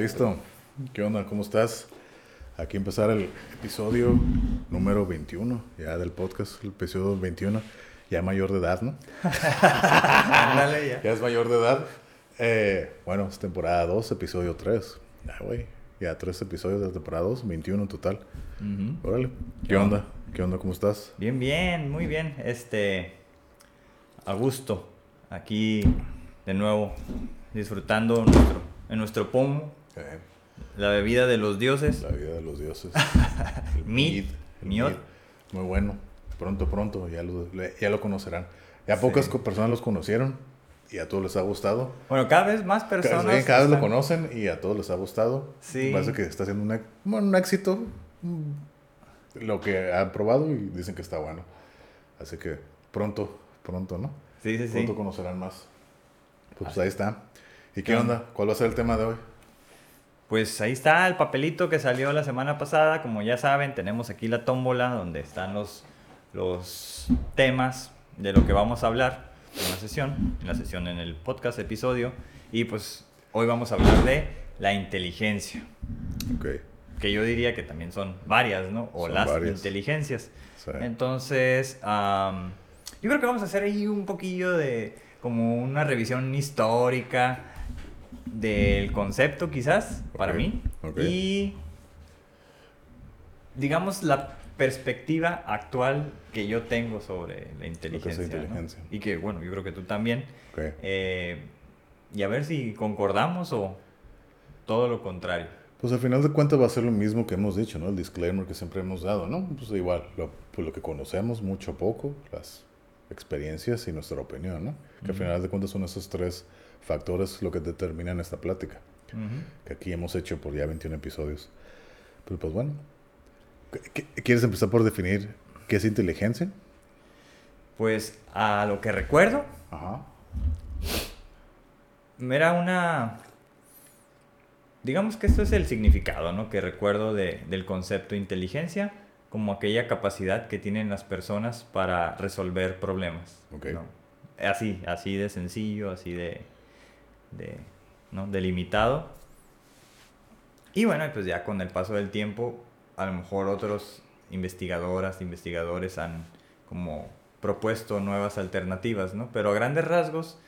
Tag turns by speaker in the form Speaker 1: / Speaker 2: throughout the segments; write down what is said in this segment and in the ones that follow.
Speaker 1: Listo. ¿Qué onda? ¿Cómo estás? Aquí empezar el episodio número 21 ya del podcast, el episodio 21, ya mayor de edad, ¿no?
Speaker 2: Ándale, ya.
Speaker 1: Ya es mayor de edad. Eh, bueno, es temporada 2, episodio 3. Ya, güey. Ya tres episodios de la temporada 2, 21 en total. Órale. ¿Qué,
Speaker 2: ¿Qué
Speaker 1: onda?
Speaker 2: onda?
Speaker 1: ¿Qué onda? ¿Cómo estás?
Speaker 2: Bien, bien, muy bien. Este, a gusto. Aquí de nuevo disfrutando nuestro, en nuestro pomo La bebida de los dioses.
Speaker 1: la vida de los dioses. El. Muy bueno. Pronto, pronto, ya lo, ya lo conocerán. Ya pocas personas los conocieron y a todos les ha gustado.
Speaker 2: Bueno, cada vez más personas.
Speaker 1: cada vez lo conocen y a todos les ha gustado.
Speaker 2: Sí.
Speaker 1: Parece que está haciendo un, ex- bueno, un éxito. mm, Lo que han probado y dicen que está bueno. Así que pronto, pronto, ¿no?
Speaker 2: Sí, sí, sí.
Speaker 1: Pronto conocerán más. Pues ahí está. ¿Y ¿Qué onda? ¿Cuál va a ser el tema de hoy?
Speaker 2: Pues ahí está el papelito que salió la semana pasada. Como ya saben, tenemos aquí la tómbola donde están los, los temas de lo que vamos a hablar en la sesión, en la sesión en el podcast episodio. Y pues hoy vamos a hablar de la inteligencia,
Speaker 1: Ok.
Speaker 2: que yo diría que también son varias, ¿no? O
Speaker 1: Son
Speaker 2: las
Speaker 1: varias.
Speaker 2: inteligencias.
Speaker 1: Sí.
Speaker 2: Entonces, yo creo que vamos a hacer ahí un poquillo de como una revisión histórica del concepto quizás, para
Speaker 1: Ok,
Speaker 2: mí.
Speaker 1: ok.
Speaker 2: Y digamos la perspectiva actual que yo tengo sobre la inteligencia. ¿no?
Speaker 1: inteligencia.
Speaker 2: Y que bueno, yo creo que tú también.
Speaker 1: Ok.
Speaker 2: Eh, y a ver si concordamos o todo lo contrario.
Speaker 1: Pues al final de cuentas va a ser lo mismo que hemos dicho, ¿no? El disclaimer que siempre hemos dado, ¿no? Pues igual, lo, pues lo que conocemos, mucho o poco, las experiencias y nuestra opinión, ¿no? Que al final de cuentas son esos tres factores lo que determinan esta plática, que aquí hemos hecho por ya 21 episodios. Pero pues bueno, ¿Qué- qué- ¿quieres empezar por definir qué es inteligencia?
Speaker 2: Pues a lo que recuerdo,
Speaker 1: Ajá.
Speaker 2: Era una... Digamos que esto es el significado, ¿no? Que recuerdo de- del concepto inteligencia como aquella capacidad que tienen las personas para resolver problemas. Así, así de sencillo, así de, de, ¿no? delimitado. Y bueno, pues ya con el paso del tiempo, a lo mejor otros investigadoras, investigadores han como propuesto nuevas alternativas, ¿no? Pero a grandes rasgos,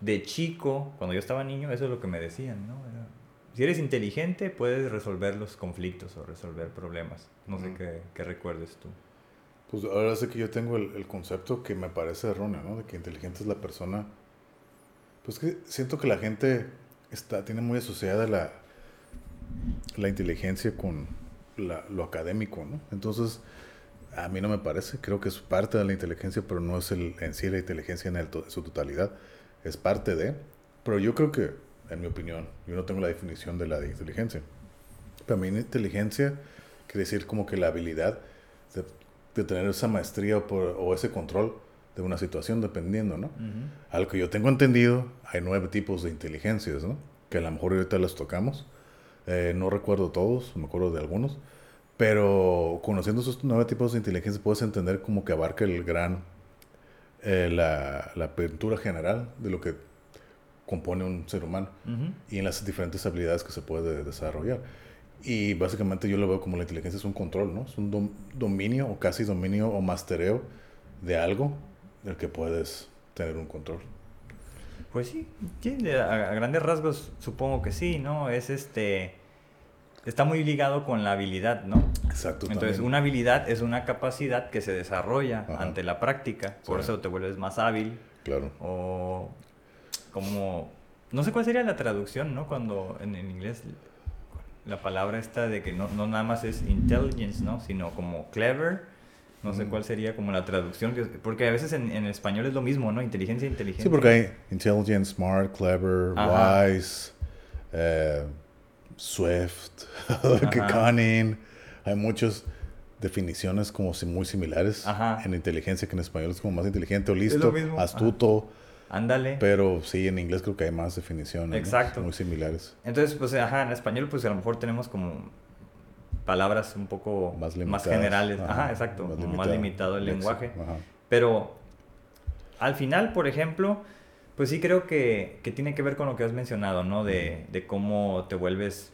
Speaker 2: de chico, cuando yo estaba niño, eso es lo que me decían, ¿no? Era, si eres inteligente, puedes resolver los conflictos o resolver problemas. No sé
Speaker 1: Ujú.
Speaker 2: qué, qué recuerdes tú.
Speaker 1: Pues ahora sé que yo tengo el, el concepto que me parece erróneo, ¿no? De que inteligente es la persona. Pues que siento que la gente está, tiene muy asociada la, la inteligencia con lo académico, ¿no? Entonces, a mí no me parece. Creo que es parte de la inteligencia, pero no es el, en sí la inteligencia en, el su totalidad. Es parte de. Pero yo creo que, en mi opinión, yo no tengo la definición de la de inteligencia. Para mí, inteligencia quiere decir como que la habilidad de, tener esa maestría o ese control de una situación, dependiendo, ¿no? A lo que yo tengo entendido, hay nueve tipos de inteligencias, ¿no? Que a lo mejor ahorita las tocamos. Eh, no recuerdo todos, me acuerdo de algunos. Pero conociendo esos nueve tipos de inteligencia, puedes entender como que abarca el gran, eh, la, la apertura general de lo que compone un ser humano y en las diferentes habilidades que se puede desarrollar. Y básicamente yo lo veo como la inteligencia es un control, ¿no? Es un dom- dominio o casi dominio o mastereo de algo del que puedes tener un control.
Speaker 2: Pues sí, a, a grandes rasgos supongo que sí, ¿no? Es este está muy ligado con la habilidad, ¿no?
Speaker 1: Exacto.
Speaker 2: Entonces,
Speaker 1: también.
Speaker 2: una habilidad es una capacidad que se desarrolla
Speaker 1: Ajá.
Speaker 2: ante la práctica. Por
Speaker 1: Sí.
Speaker 2: eso te vuelves más hábil
Speaker 1: Claro.
Speaker 2: o como... No sé cuál sería la traducción, ¿no? Cuando en, en inglés la palabra esta de que no, no nada más es intelligence, ¿no? Sino como clever. No sé
Speaker 1: Mm.
Speaker 2: cuál sería como la traducción. que- Porque a veces en, en español es lo mismo, ¿no? Inteligencia, inteligencia.
Speaker 1: Sí, porque hay intelligent, smart, clever,
Speaker 2: Ajá.
Speaker 1: wise, eh, swift, cunning. Hay muchas definiciones como si muy similares
Speaker 2: Ajá.
Speaker 1: en inteligencia que en español es como más inteligente o
Speaker 2: lo
Speaker 1: listo,
Speaker 2: mismo.
Speaker 1: astuto.
Speaker 2: Ándale.
Speaker 1: Pero sí, en inglés creo que hay más definiciones. ¿no?
Speaker 2: Exacto.
Speaker 1: Muy similares.
Speaker 2: Entonces, pues, ajá, en español, pues a lo mejor tenemos como palabras un poco
Speaker 1: Más
Speaker 2: generales. Ajá,
Speaker 1: Ajá,
Speaker 2: exacto.
Speaker 1: más
Speaker 2: como más
Speaker 1: limitado.
Speaker 2: limitado el lenguaje.
Speaker 1: ajá.
Speaker 2: Pero al final, por ejemplo, pues sí creo que, que tiene que ver con lo que has mencionado, ¿no? De, de cómo te vuelves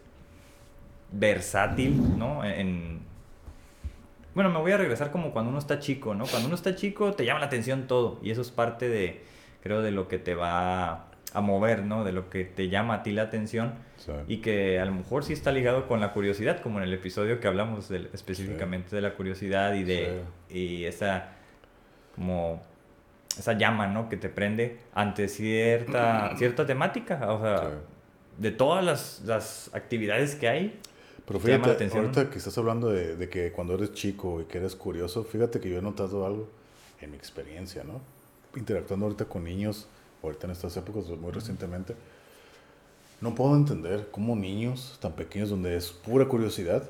Speaker 2: versátil, ¿no? En... Bueno, me voy a regresar como cuando uno está chico, ¿no? Cuando uno está chico te llama la atención todo y eso es parte de, creo, de lo que te va a mover, ¿no? De lo que te llama a ti la atención
Speaker 1: Sí.
Speaker 2: y que a lo mejor sí está ligado con la curiosidad, como en el episodio que hablamos del- específicamente de la curiosidad y de y esa como esa llama, ¿no? Que te prende ante cierta cierta temática, o sea, de todas las, las actividades que hay.
Speaker 1: Pero fíjate,
Speaker 2: la atención.
Speaker 1: ahorita que estás hablando de, de que cuando eres chico y que eres curioso, fíjate que yo he notado algo en mi experiencia, ¿no? Interactuando ahorita con niños, ahorita en estas épocas, muy recientemente, no puedo entender cómo niños tan pequeños, donde es pura curiosidad,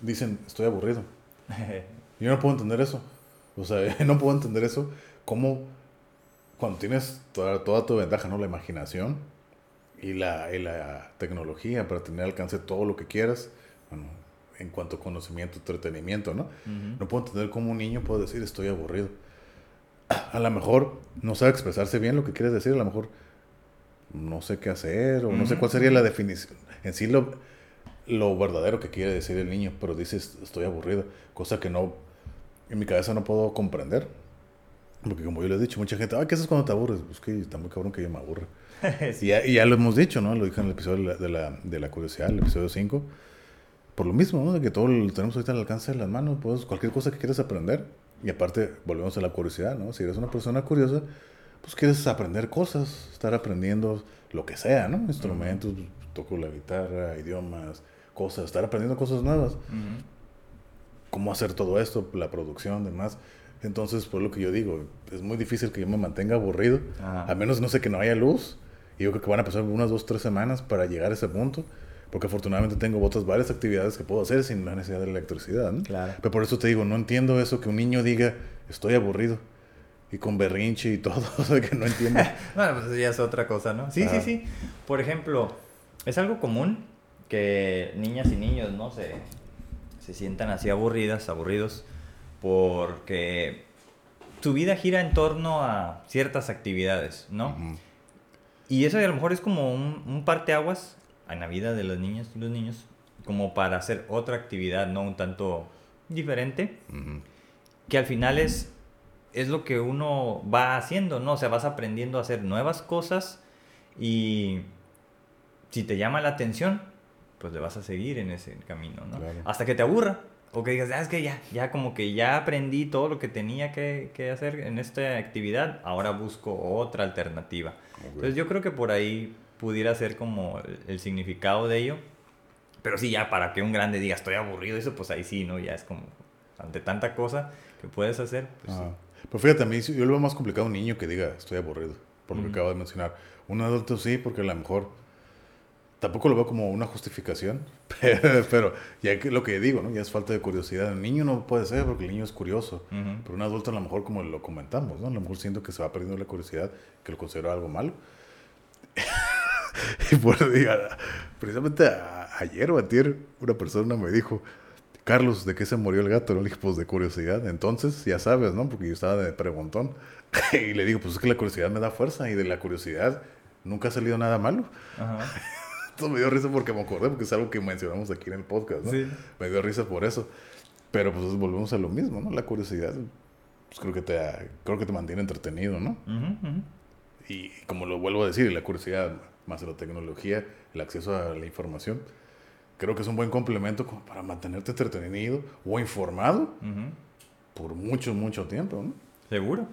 Speaker 1: dicen, estoy aburrido. Yo no puedo entender eso. O sea, no puedo entender eso. Cómo cuando tienes toda, toda tu ventaja, ¿no? La imaginación y la, y la tecnología para tener alcance todo lo que quieras, bueno, en cuanto a conocimiento, entretenimiento, ¿no? No puedo entender cómo un niño puede decir estoy aburrido. A lo mejor no sabe expresarse bien lo que quieres decir, a lo mejor no sé qué hacer, o no sé cuál sería la definición. En sí, lo, lo verdadero que quiere decir el niño, pero dices estoy aburrido, cosa que no, en mi cabeza no puedo comprender. Porque como yo le he dicho, mucha gente, ay, ¿qué haces cuando te aburres? Pues que está muy cabrón que yo me aburre. y, ya, y ya lo hemos dicho, ¿no? Lo dije en el episodio de la, de la, de la curiosidad, el episodio 5. Por lo mismo, ¿no? De que todo lo tenemos ahorita al alcance de las manos, pues cualquier cosa que quieras aprender. Y aparte, volvemos a la curiosidad, ¿no? Si eres una persona curiosa, pues quieres aprender cosas, estar aprendiendo lo que sea, ¿no? Instrumentos, toco la guitarra, idiomas, cosas, estar aprendiendo cosas nuevas. Cómo hacer todo esto, la producción, demás. Entonces, por lo que yo digo, es muy difícil que yo me mantenga aburrido,
Speaker 2: Ajá.
Speaker 1: a menos, no sé, que no haya luz. Y yo creo que van a pasar unas dos, tres semanas para llegar a ese punto. Porque afortunadamente tengo otras varias actividades que puedo hacer sin la necesidad de la electricidad. ¿no?
Speaker 2: Claro.
Speaker 1: Pero por eso te digo, no entiendo eso que un niño diga, estoy aburrido. Y con berrinche y todo, o sea, que no entiendo.
Speaker 2: Bueno, pues ya es otra cosa, ¿no? Sí,
Speaker 1: Ajá.
Speaker 2: sí, sí. Por ejemplo, es algo común que niñas y niños, ¿no? Se, se sientan así aburridas, aburridos, porque su vida gira en torno a ciertas actividades, ¿no?
Speaker 1: Ujú.
Speaker 2: Y eso a lo mejor es como un, un parteaguas en la vida de las niñas y los niños, como para hacer otra actividad, ¿no? Un tanto diferente, que al final es, es lo que uno va haciendo, ¿no? O sea, vas aprendiendo a hacer nuevas cosas y si te llama la atención, pues le vas a seguir en ese camino, ¿no?
Speaker 1: Claro.
Speaker 2: Hasta que te aburra. O que digas, ah, es que ya, ya como que ya aprendí todo lo que tenía que, que hacer en esta actividad, ahora busco otra alternativa. Entonces yo creo que por ahí pudiera ser como el, significado de ello. Pero sí, ya para que un grande diga estoy aburrido, eso pues ahí sí, ¿no? Ya es como ante tanta cosa que puedes hacer. Pues,
Speaker 1: Ajá. Pero fíjate, a mí yo lo veo más complicado un niño que diga estoy aburrido, por lo que acabo de mencionar. Un adulto sí, porque a lo mejor tampoco lo veo como una justificación, pero, pero ya que lo que digo, ¿no? Ya es falta de curiosidad. El niño no puede ser porque el niño es curioso, pero un adulto a lo mejor como lo comentamos, ¿no? A lo mejor siento que se va perdiendo la curiosidad, que lo considero algo malo. y por diga, precisamente a- ayer o antier una persona me dijo, Carlos, ¿de qué se murió el gato? Le dije, pues de curiosidad. Entonces, ya sabes, ¿no? Porque yo estaba de preguntón. y le digo, pues es que la curiosidad me da fuerza y de la curiosidad nunca ha salido nada malo.
Speaker 2: Ajá.
Speaker 1: Esto me dio risa porque me acordé, porque es algo que mencionamos aquí en el podcast, ¿no?
Speaker 2: Sí.
Speaker 1: Me dio risa por eso. Pero pues volvemos a lo mismo, ¿no? La curiosidad, pues creo que te, creo que te mantiene entretenido, ¿no?
Speaker 2: Ujú, ujú.
Speaker 1: Y como lo vuelvo a decir, la curiosidad más la tecnología, el acceso a la información, creo que es un buen complemento como para mantenerte entretenido o informado
Speaker 2: Ujú.
Speaker 1: por mucho, mucho tiempo, ¿no?
Speaker 2: Seguro.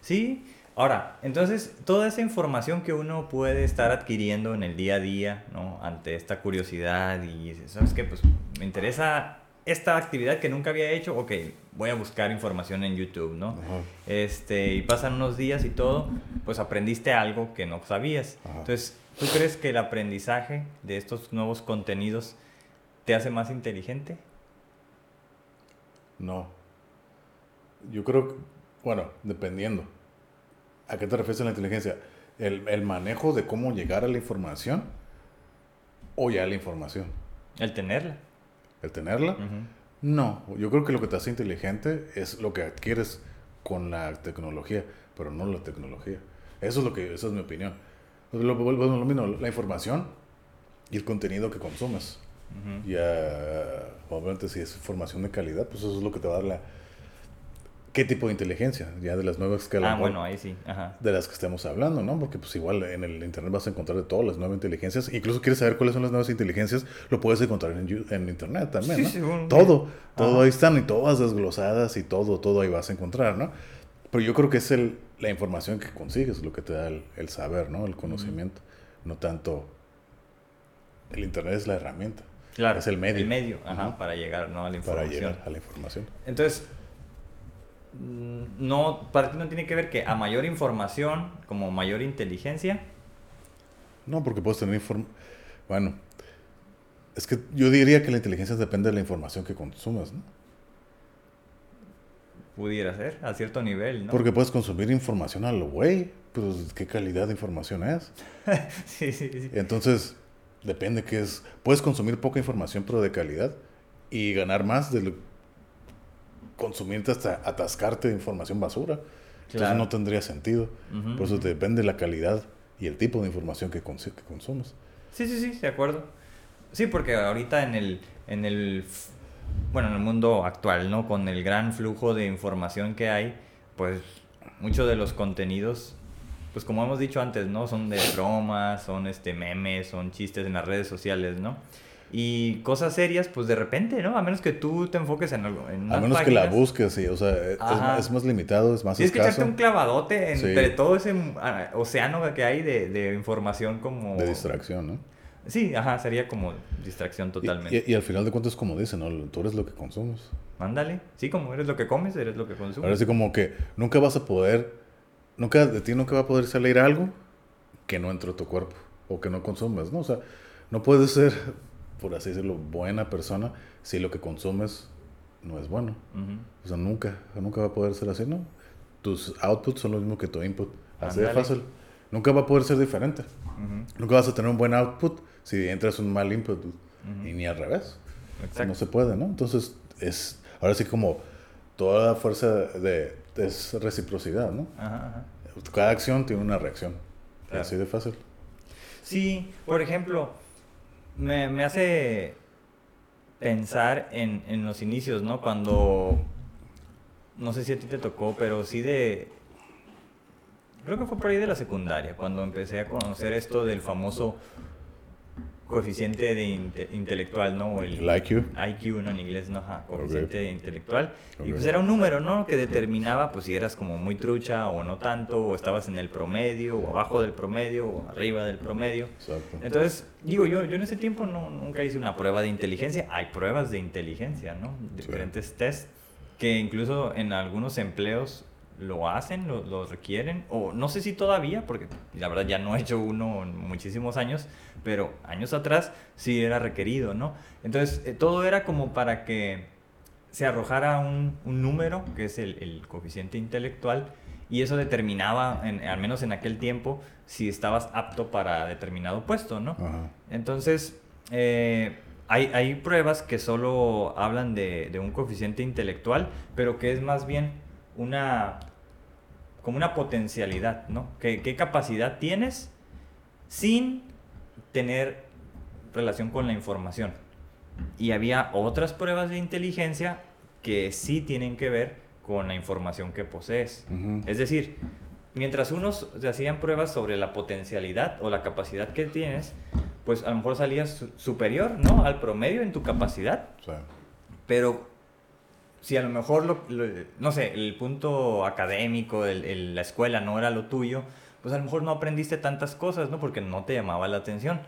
Speaker 2: Sí. Ahora, entonces, toda esa información que uno puede estar adquiriendo en el día a día, ¿no? Ante esta curiosidad y, ¿sabes qué? Pues me interesa esta actividad que nunca había hecho, ok, voy a buscar información en YouTube, ¿no?
Speaker 1: Ajá.
Speaker 2: Este, y pasan unos días y todo, pues aprendiste algo que no sabías.
Speaker 1: Ajá.
Speaker 2: Entonces, ¿tú crees que el aprendizaje de estos nuevos contenidos te hace más inteligente?
Speaker 1: No. Yo creo que, bueno, dependiendo. ¿A qué te refieres en la inteligencia? ¿El, el manejo de cómo llegar a la información o ya la información?
Speaker 2: El tenerla.
Speaker 1: ¿El tenerla? No, yo creo que lo que te hace inteligente es lo que adquieres con la tecnología, pero no la tecnología. Eso es lo que, esa es mi opinión. Lo, lo- bueno, lo mismo, la información y el contenido que consumes.
Speaker 2: Ujú.
Speaker 1: Ya, obviamente, si es información de calidad, pues eso es lo que te va a dar la. ¿Qué tipo de inteligencia? Ya de las nuevas que
Speaker 2: Ah, bueno, ahí sí. Ajá.
Speaker 1: de las que estemos hablando, ¿no? Porque pues igual en el internet vas a encontrar de todas las nuevas inteligencias. Incluso quieres saber cuáles son las nuevas inteligencias, lo puedes encontrar en, en internet también,
Speaker 2: Sí,
Speaker 1: ¿no?
Speaker 2: según-
Speaker 1: Todo, todo
Speaker 2: Ajá.
Speaker 1: ahí están y todas desglosadas y todo, todo ahí vas a encontrar, ¿no? Pero yo creo que es el, la información que consigues lo que te da el, el saber, ¿no? El conocimiento, no tanto... El internet es la herramienta.
Speaker 2: Claro.
Speaker 1: Es el medio.
Speaker 2: El medio, ajá, para llegar ¿no? a la
Speaker 1: Para
Speaker 2: información.
Speaker 1: llegar a la información.
Speaker 2: Entonces, no, para ti no tiene que ver que a mayor información, como mayor inteligencia.
Speaker 1: No, porque puedes tener inform... Bueno, es que yo diría que la inteligencia depende de la información que consumes, ¿no?
Speaker 2: Pudiera ser, a cierto nivel, ¿no?
Speaker 1: Porque puedes consumir información a lo güey, pues qué calidad de información es.
Speaker 2: sí, sí, sí.
Speaker 1: Entonces, depende qué es. Puedes consumir poca información, pero de calidad, y ganar más de lo... consumirte hasta atascarte de información basura. Entonces
Speaker 2: Claro.
Speaker 1: no tendría sentido.
Speaker 2: Ujú,
Speaker 1: Por eso
Speaker 2: ujú.
Speaker 1: depende la calidad y el tipo de información que, consi- que consumes.
Speaker 2: Sí, sí, sí, de acuerdo. Sí, porque ahorita en el, en el, bueno, en el mundo actual, ¿no? Con el gran flujo de información que hay, pues muchos de los contenidos, pues como hemos dicho antes, ¿no? Son de bromas, son este memes, son chistes en las redes sociales, ¿no? Y cosas serias, pues de repente, ¿no? A menos que tú te enfoques en algo. En
Speaker 1: A menos que la
Speaker 2: páginas.
Speaker 1: busques, sí. O sea, es,
Speaker 2: Ajá.
Speaker 1: es más limitado, es más
Speaker 2: Tienes que echarte
Speaker 1: escaso.
Speaker 2: un clavadote entre
Speaker 1: Sí.
Speaker 2: todo ese ah, océano que hay de, de información como...
Speaker 1: De distracción, ¿no?
Speaker 2: Sí, ajá, sería como distracción totalmente.
Speaker 1: Y, y al final de cuentas, como dicen, ¿no? tú eres lo que consumes.
Speaker 2: Ándale. Sí, como eres lo que comes, eres lo que consumes.
Speaker 1: Ahora sí como que nunca vas a poder, nunca de ti nunca va a poder salir algo que no entró a tu cuerpo o que no consumes, ¿no? O sea, no puedes ser, por así decirlo, buena persona si lo que consumes no es bueno. O sea, nunca, nunca va a poder ser así, ¿no? Tus outputs son lo mismo que tu input. Así de fácil. Nunca va a poder ser diferente. Nunca vas a tener un buen output si entras un mal input. Y ni al revés.
Speaker 2: Exacto.
Speaker 1: No se puede, ¿no? Entonces, es ahora sí como toda la fuerza de, es reciprocidad, ¿no?
Speaker 2: Ajá, ajá.
Speaker 1: Cada acción tiene una reacción.
Speaker 2: Claro.
Speaker 1: Así de fácil.
Speaker 2: Sí, por ejemplo, me, me hace pensar en, en los inicios, ¿no? Cuando, no sé si a ti te tocó, pero sí de, creo que fue por ahí de la secundaria, cuando empecé a conocer esto del famoso coeficiente de inte- intelectual, ¿no? El
Speaker 1: El IQ.
Speaker 2: IQ, ¿no? En inglés, ¿no? Ajá, coeficiente intelectual. Y
Speaker 1: Ok.
Speaker 2: pues era un número, ¿no? Que determinaba, pues, si eras como muy trucha o no tanto, o estabas en el promedio, o abajo del promedio, o arriba del promedio.
Speaker 1: Exacto.
Speaker 2: Entonces, digo, yo, yo en ese tiempo no, nunca hice una prueba de inteligencia. Hay pruebas de inteligencia, ¿no? Diferentes tests que incluso en algunos empleos lo hacen, lo, lo requieren, o no sé si todavía, porque la verdad ya no he hecho uno en muchísimos años, pero años atrás sí era requerido, ¿no? Entonces, eh, todo era como para que se arrojara un, un número, que es el, el coeficiente intelectual, y eso determinaba, en- al menos en aquel tiempo, si estabas apto para determinado puesto, ¿no?
Speaker 1: Ajá.
Speaker 2: Entonces, eh, hay, hay pruebas que solo hablan de, de un coeficiente intelectual, pero que es más bien una como una potencialidad, ¿no? ¿Qué, qué capacidad tienes sin tener relación con la información? Y había otras pruebas de inteligencia que sí tienen que ver con la información que posees. Es decir, mientras unos se hacían pruebas sobre la potencialidad o la capacidad que tienes, pues a lo mejor salías su- superior, ¿no? Al promedio en tu capacidad,
Speaker 1: sea,
Speaker 2: pero si a lo mejor, lo, lo- no sé, el punto académico, el- el- la escuela no era lo tuyo, pues a lo mejor no aprendiste tantas cosas, ¿no? Porque no te llamaba la atención.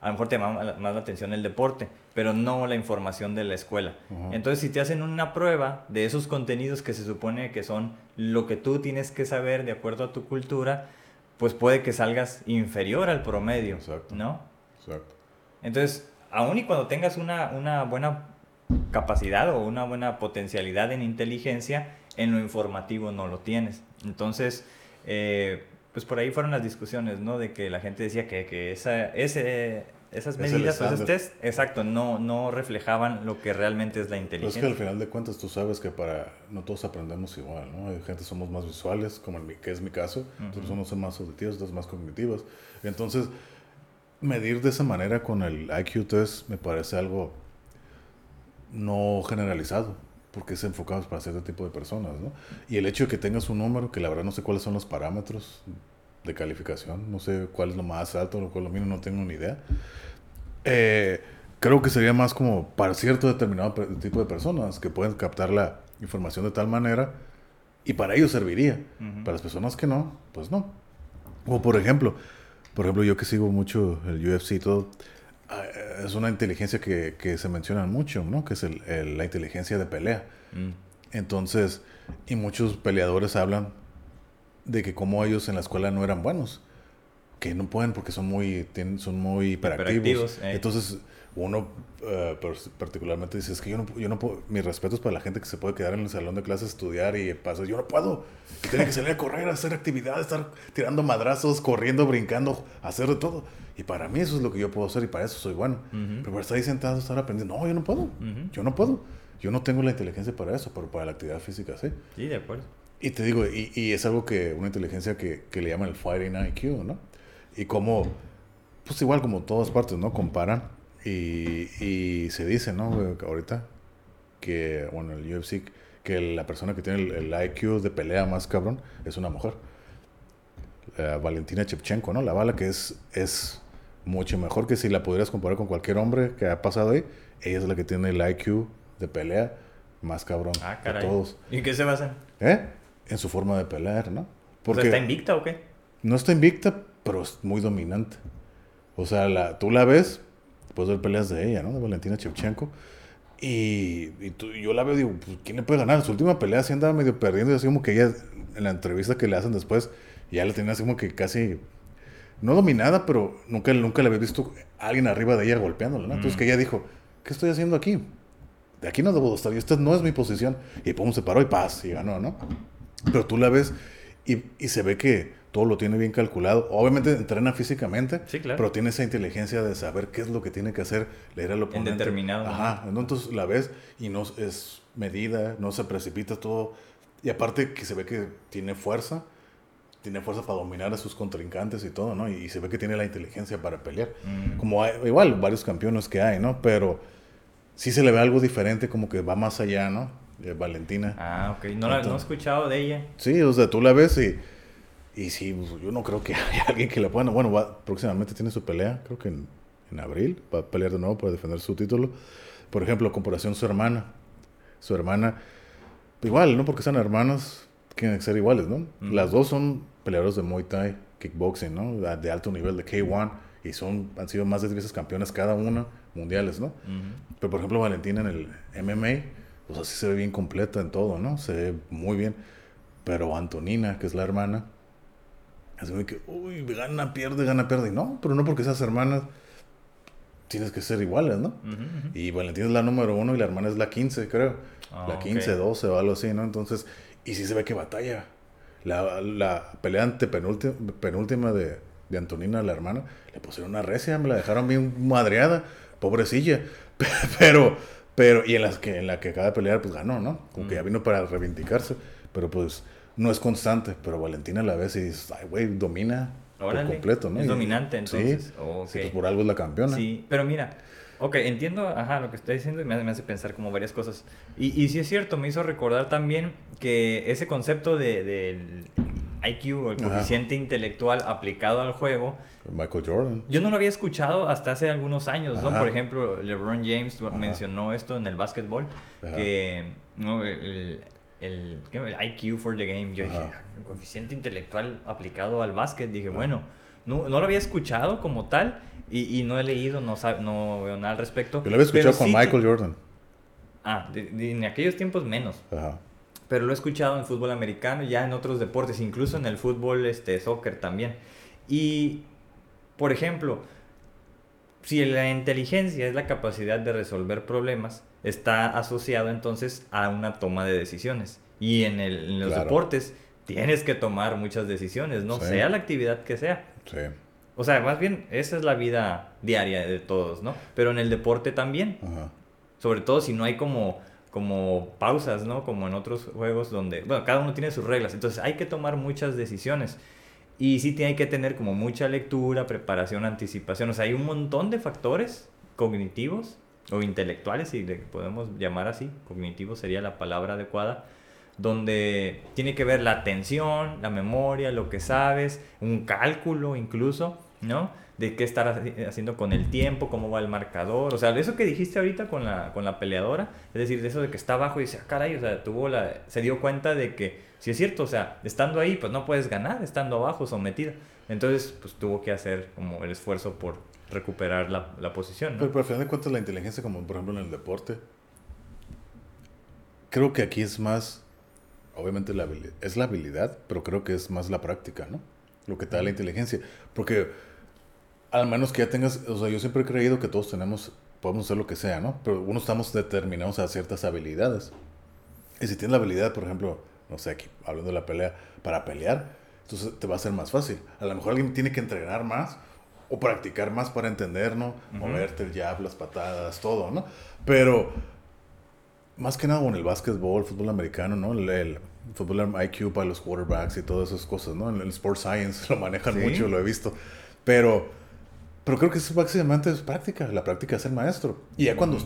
Speaker 2: A lo mejor te llamaba la- más la atención el deporte, pero no la información de la escuela. Entonces, si te hacen una prueba de esos contenidos que se supone que son lo que tú tienes que saber de acuerdo a tu cultura, pues puede que salgas inferior al promedio,
Speaker 1: Exacto.
Speaker 2: ¿no?
Speaker 1: exacto.
Speaker 2: Entonces, aun y cuando tengas una, una buena capacidad o una buena potencialidad en inteligencia, en lo informativo no lo tienes. Entonces, eh, pues por ahí fueron las discusiones, ¿no? De que la gente decía que, que esa, ese, esas
Speaker 1: Es
Speaker 2: medidas,
Speaker 1: estándar.
Speaker 2: test, exacto, no, no reflejaban lo que realmente es la
Speaker 1: Pero es
Speaker 2: inteligencia.
Speaker 1: que al final de cuentas tú sabes que para no todos aprendemos igual, ¿no? Hay gente somos más visuales, como en mi, que es mi caso, otros somos más auditivos, otros más cognitivos. Entonces, medir de esa manera con el IQ test me parece algo no generalizado, porque es enfocado para cierto tipo de personas, ¿no? Y el hecho de que tengas un número, que la verdad no sé cuáles son los parámetros de calificación, no sé cuál es lo más alto, lo cual lo mínimo no tengo ni idea. Eh, creo que sería más como para cierto determinado tipo de personas que pueden captar la información de tal manera y para ellos serviría. Para las personas que no, pues no. O por ejemplo, por ejemplo, yo que sigo mucho el UFC y todo, es una inteligencia que, que se menciona mucho, ¿no? Que es el- el- la inteligencia de pelea.
Speaker 2: Mm.
Speaker 1: Entonces, y muchos peleadores hablan de que como ellos en la escuela no eran buenos, que no pueden porque son muy, tienen, son muy hiperactivos.
Speaker 2: Hiperactivos, eh.
Speaker 1: Entonces, uno eh, particularmente dice, es que yo no, yo no puedo, mis respetos para la gente que se puede quedar en el salón de clases, estudiar y pasar, yo no puedo. Y tiene que salir a correr, a hacer actividades, estar tirando madrazos, corriendo, brincando, hacer de todo. Y para mí eso es lo que yo puedo hacer y para eso soy bueno. Pero para estar ahí sentado, estar aprendiendo, no, yo no puedo. Yo no puedo. Yo no tengo la inteligencia para eso, pero para la actividad física sí.
Speaker 2: Sí, de acuerdo.
Speaker 1: Y te digo, y, y es algo que, una inteligencia que, que le llaman el Fighting IQ, ¿no? Y como, pues igual como todas partes, ¿no? Comparan y, y se dice, ¿no? Ahorita que, bueno, el UFC, que la persona que tiene el, el IQ de pelea más cabrón es una mujer. Eh, Valentina Shevchenko, ¿no? La bala que es, es mucho mejor que si la pudieras comparar con cualquier hombre que ha pasado ahí. Ella es la que tiene el IQ de pelea más cabrón
Speaker 2: Ah,
Speaker 1: de
Speaker 2: caray.
Speaker 1: todos.
Speaker 2: ¿Y en qué se basan?
Speaker 1: ¿Eh? En su forma de pelear, ¿no?
Speaker 2: O
Speaker 1: Porque
Speaker 2: sea, ¿Está invicta o qué?
Speaker 1: no está invicta, pero es muy dominante. O sea, la, tú la ves, puedes ver peleas de ella, ¿no? De Valentina Shevchenko. Y, y tú- yo la veo y digo, pues, ¿quién le puede ganar? Su última pelea sí andaba medio perdiendo y así como que ella, en la entrevista que le hacen después, ya la tenía así como que casi, no dominada, pero nunca, nunca le había visto a alguien arriba de ella golpeándola, ¿no? Entonces que ella dijo, ¿qué estoy haciendo aquí? De aquí no debo de estar, y esta no es mi posición. Y pum, se paró y paz, y ganó, ¿no? Pero tú la ves y, y se ve que todo lo tiene bien calculado. Obviamente entrena físicamente,
Speaker 2: Sí, claro.
Speaker 1: pero tiene esa inteligencia de saber qué es lo que tiene que hacer, leer al oponente.
Speaker 2: determinado
Speaker 1: Ajá, ¿no? entonces la ves y no es medida, no se precipita todo. Y aparte que se ve que tiene fuerza, tiene fuerza para dominar a sus contrincantes y todo, ¿no? Y, y se ve que tiene la inteligencia para pelear.
Speaker 2: Mm.
Speaker 1: Como hay, igual, varios campeones que hay, ¿no? Pero sí se le ve algo diferente, como que va más allá, ¿no? De Valentina.
Speaker 2: Ah, ok. No, la, no he escuchado de ella.
Speaker 1: Sí, o sea, tú la ves y, y sí, pues, yo no creo que haya alguien que la pueda. Bueno, va- próximamente tiene su pelea, creo que en, en abril, va a pelear de nuevo para defender su título. Por ejemplo, comparación su hermana. Su hermana, igual, ¿no? Porque son hermanas, tienen que ser iguales, ¿no? Las dos son peleadores de Muay Thai, kickboxing, ¿no? De- De alto nivel, de K1, y son, han sido más de 10 veces campeonas cada una, mundiales, ¿no? Pero por ejemplo, Valentina en el MMA, pues así se ve bien completa en todo, ¿no? Se ve muy bien. Pero Antonina, que es la hermana, así que, uy, gana, pierde, gana, pierde. Y no, pero no porque seas hermanas, tienes que ser iguales, ¿no? Y Valentina es la número uno y la hermana es la 15, creo.
Speaker 2: Ah,
Speaker 1: la
Speaker 2: ok.
Speaker 1: 15, 12 o algo así, ¿no? Entonces, y sí se ve que batalla. La, la pelea penúltima de, de Antonina, la hermana, le pusieron una recia, me la dejaron bien madreada, pobrecilla. Pero, pero, y en las que, en la que acaba de pelear, pues ganó, ¿no? Como que ya vino para reivindicarse, pero pues no es constante. Pero Valentina la ves y dices, ay, güey, domina
Speaker 2: Órale,
Speaker 1: por completo, ¿no?
Speaker 2: es
Speaker 1: Y-
Speaker 2: dominante, entonces.
Speaker 1: Sí,
Speaker 2: Ok.
Speaker 1: sí, pues por algo es la campeona.
Speaker 2: Sí, pero mira, ok, entiendo ajá, lo que está diciendo y me hace, me hace pensar como varias cosas. Y, y sí es cierto, me hizo recordar también que ese concepto de, del IQ o el
Speaker 1: Ajá.
Speaker 2: coeficiente intelectual aplicado al juego,
Speaker 1: Michael Jordan.
Speaker 2: yo no lo había escuchado hasta hace algunos años. Por ejemplo, LeBron James mencionó esto en el básquetbol, que ¿no? el, el, IQ for the game, yo dije,
Speaker 1: Ajá.
Speaker 2: "Ah, el coeficiente intelectual aplicado al básquet, dije, bueno, no, no lo había escuchado como tal y, y no he leído, no, sab- no veo nada al respecto.
Speaker 1: Yo lo había escuchado con
Speaker 2: sí
Speaker 1: Michael Jordan.
Speaker 2: Ah, de- de- en aquellos tiempos menos.
Speaker 1: Ajá.
Speaker 2: Pero lo he escuchado en fútbol americano, ya en otros deportes, incluso en el fútbol, este, soccer también. Y, por ejemplo, si la inteligencia es la capacidad de resolver problemas, está asociado entonces a una toma de decisiones. Y en, el- en los
Speaker 1: Claro.
Speaker 2: deportes tienes que tomar muchas decisiones, ¿no?
Speaker 1: Sí.
Speaker 2: Sea la actividad que sea.
Speaker 1: Sí.
Speaker 2: O sea, más bien, esa es la vida diaria de todos, ¿no? Pero en el deporte también.
Speaker 1: Ajá.
Speaker 2: Sobre todo si no hay como, como pausas, ¿no? Como en otros juegos donde, bueno, cada uno tiene sus reglas. Entonces hay que tomar muchas decisiones. Y sí tiene que tener como mucha lectura, preparación, anticipación. O sea, hay un montón de factores cognitivos o intelectuales, si le podemos llamar así. Cognitivo sería la palabra adecuada. Donde tiene que ver la atención, la memoria, lo que sabes, un cálculo incluso, ¿no? De qué estar haci- haciendo con el tiempo, cómo va el marcador. O sea, de eso que dijiste ahorita con la, con la peleadora, es decir, de eso de que está abajo y dice, ah, caray, o sea, tuvo la, se dio cuenta de que, si es cierto, o sea, estando ahí, pues no puedes ganar, estando abajo, sometida. Entonces, pues tuvo que hacer como el esfuerzo por recuperar la, la posición, ¿no?
Speaker 1: Pero, pero al final de cuentas la inteligencia, como por ejemplo en el deporte, creo que aquí es más, obviamente la es la habilidad, pero creo que es más la práctica, ¿no? Lo que te da la inteligencia. Porque al menos que ya tengas, o sea, yo siempre he creído que todos tenemos, podemos hacer lo que sea, ¿no? Pero uno estamos determinados a ciertas habilidades. Y si tienes la habilidad, por ejemplo, no sé, aquí hablando de la pelea, para pelear, entonces te va a ser más fácil. A lo mejor alguien tiene que entrenar más o practicar más para entender, ¿no? Moverte el jab, las patadas, todo, ¿no? Pero más que nada en el básquetbol, fútbol americano, ¿no? El, el fútbol IQ para los quarterbacks y todas esas cosas, ¿no? En el Sports Science lo manejan
Speaker 2: Sí.
Speaker 1: mucho, lo he visto. Pero, pero creo que eso básicamente es práctica. La práctica es el maestro. Y ya cuando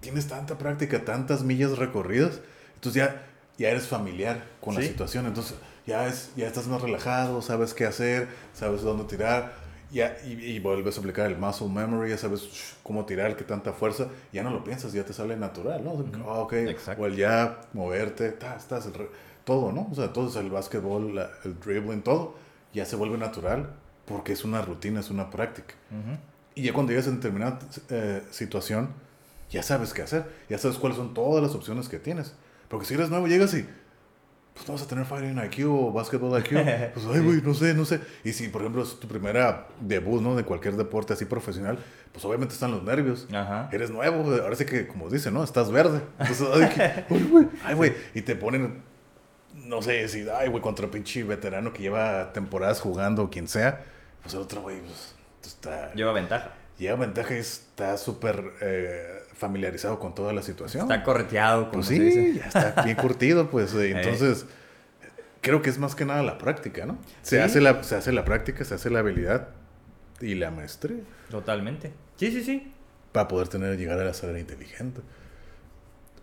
Speaker 1: tienes tanta práctica, tantas millas recorridas, entonces ya, ya eres familiar con la situación. Entonces ya, es, ya estás más relajado, sabes qué hacer, sabes dónde tirar. Ya, y, y vuelves a aplicar el muscle memory, ya sabes sh, cómo tirar, qué tanta fuerza. Ya no lo piensas, ya te sale natural, ¿no? Ah, ok.
Speaker 2: Exacto.
Speaker 1: O el ya moverte, ta, estás, re- todo, ¿no? O sea, todo es el básquetbol, la- el dribbling, todo. Ya se vuelve natural porque es una rutina, es una práctica.
Speaker 2: Ujú.
Speaker 1: Y ya cuando llegas a determinada eh, situación, ya sabes qué hacer. Ya sabes cuáles son todas las opciones que tienes. Porque si eres nuevo, llegas y. Pues no vas a tener Fighting IQ o Basketball IQ. Pues, ay, güey, no sé, no sé. Y si, por ejemplo, es tu primera debut, ¿no? De cualquier deporte así profesional, pues obviamente están los nervios.
Speaker 2: Ajá.
Speaker 1: Eres nuevo, ahora sí que, como dicen, ¿no? Estás verde. Entonces, ay, güey, ay, güey. Y te ponen, no sé, si, ay, güey, contra pinche veterano que lleva temporadas jugando o quien sea. Pues el otro, güey, pues está
Speaker 2: Lleva ventaja.
Speaker 1: lleva ventaja y está súper eh, familiarizado con toda la situación.
Speaker 2: Está correteado, como
Speaker 1: pues
Speaker 2: se
Speaker 1: sí,
Speaker 2: dice.
Speaker 1: ya está bien curtido, pues. eh, Entonces, creo que es más que nada la práctica, ¿no? Se,
Speaker 2: Sí.
Speaker 1: hace la, se hace la práctica, se hace la habilidad y la maestría
Speaker 2: Totalmente. Sí, sí, sí.
Speaker 1: para poder tener, llegar a ser inteligente.